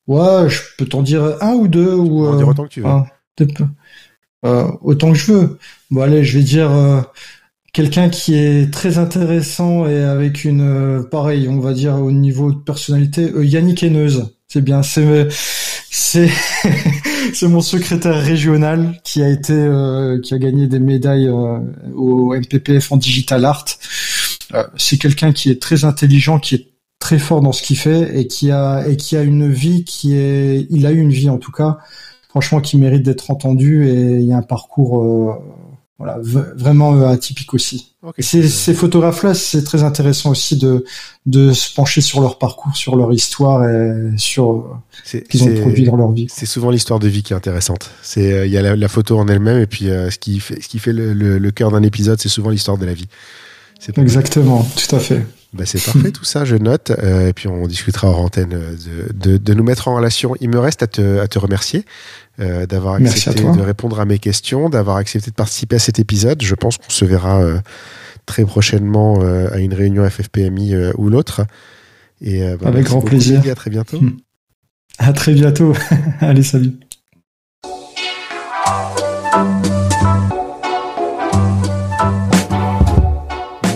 Ouais, je peux t'en dire un ou deux. Ou, euh, dire autant que tu veux. euh, autant que je veux. Bon, allez, je vais dire euh, quelqu'un qui est très intéressant et avec une. pareil, on va dire au niveau de personnalité, Yannick Henneuse. C'est bien. C'est. C'est. C'est mon secrétaire régional qui a été euh, qui a gagné des médailles euh, au MPPF en digital art. Euh, c'est quelqu'un qui est très intelligent, qui est très fort dans ce qu'il fait et qui a et qui a une vie qui est, il a eu une vie en tout cas, franchement qui mérite d'être entendu et il y a un parcours voilà vraiment euh, atypique aussi. Okay. Ces, ces photographes-là, c'est très intéressant aussi de de se pencher sur leur parcours, sur leur histoire et sur ce qu'ils ont produit dans leur vie. C'est souvent l'histoire de vie qui est intéressante. C'est il y a la, la, photo en elle-même et puis ce qui fait ce qui fait le, le, le cœur d'un épisode, c'est souvent l'histoire de la vie. Exactement, tout à fait. Bah c'est parfait tout ça, je note. Euh, et puis on discutera hors antenne de, de, de, nous mettre en relation. Il me reste à te, à te remercier euh, d'avoir accepté de répondre à mes questions, d'avoir accepté de participer à cet épisode. Je pense qu'on se verra euh, très prochainement euh, à une réunion FFPMI ou l'autre. Et bah, avec grand plaisir. à très bientôt. À très bientôt. Allez, salut.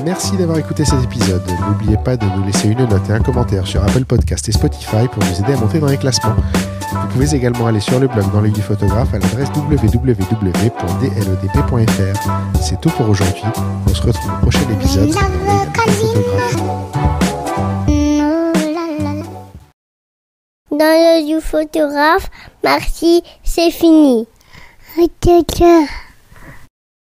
Merci d'avoir écouté cet épisode. N'oubliez pas de nous laisser une note et un commentaire sur Apple Podcast et Spotify pour nous aider à monter dans les classements. Vous pouvez également aller sur le blog dans l'œil du photographe à l'adresse www.dledp.fr. C'est tout pour aujourd'hui. On se retrouve au prochain épisode. Dans l'œil du photographe, merci, c'est fini.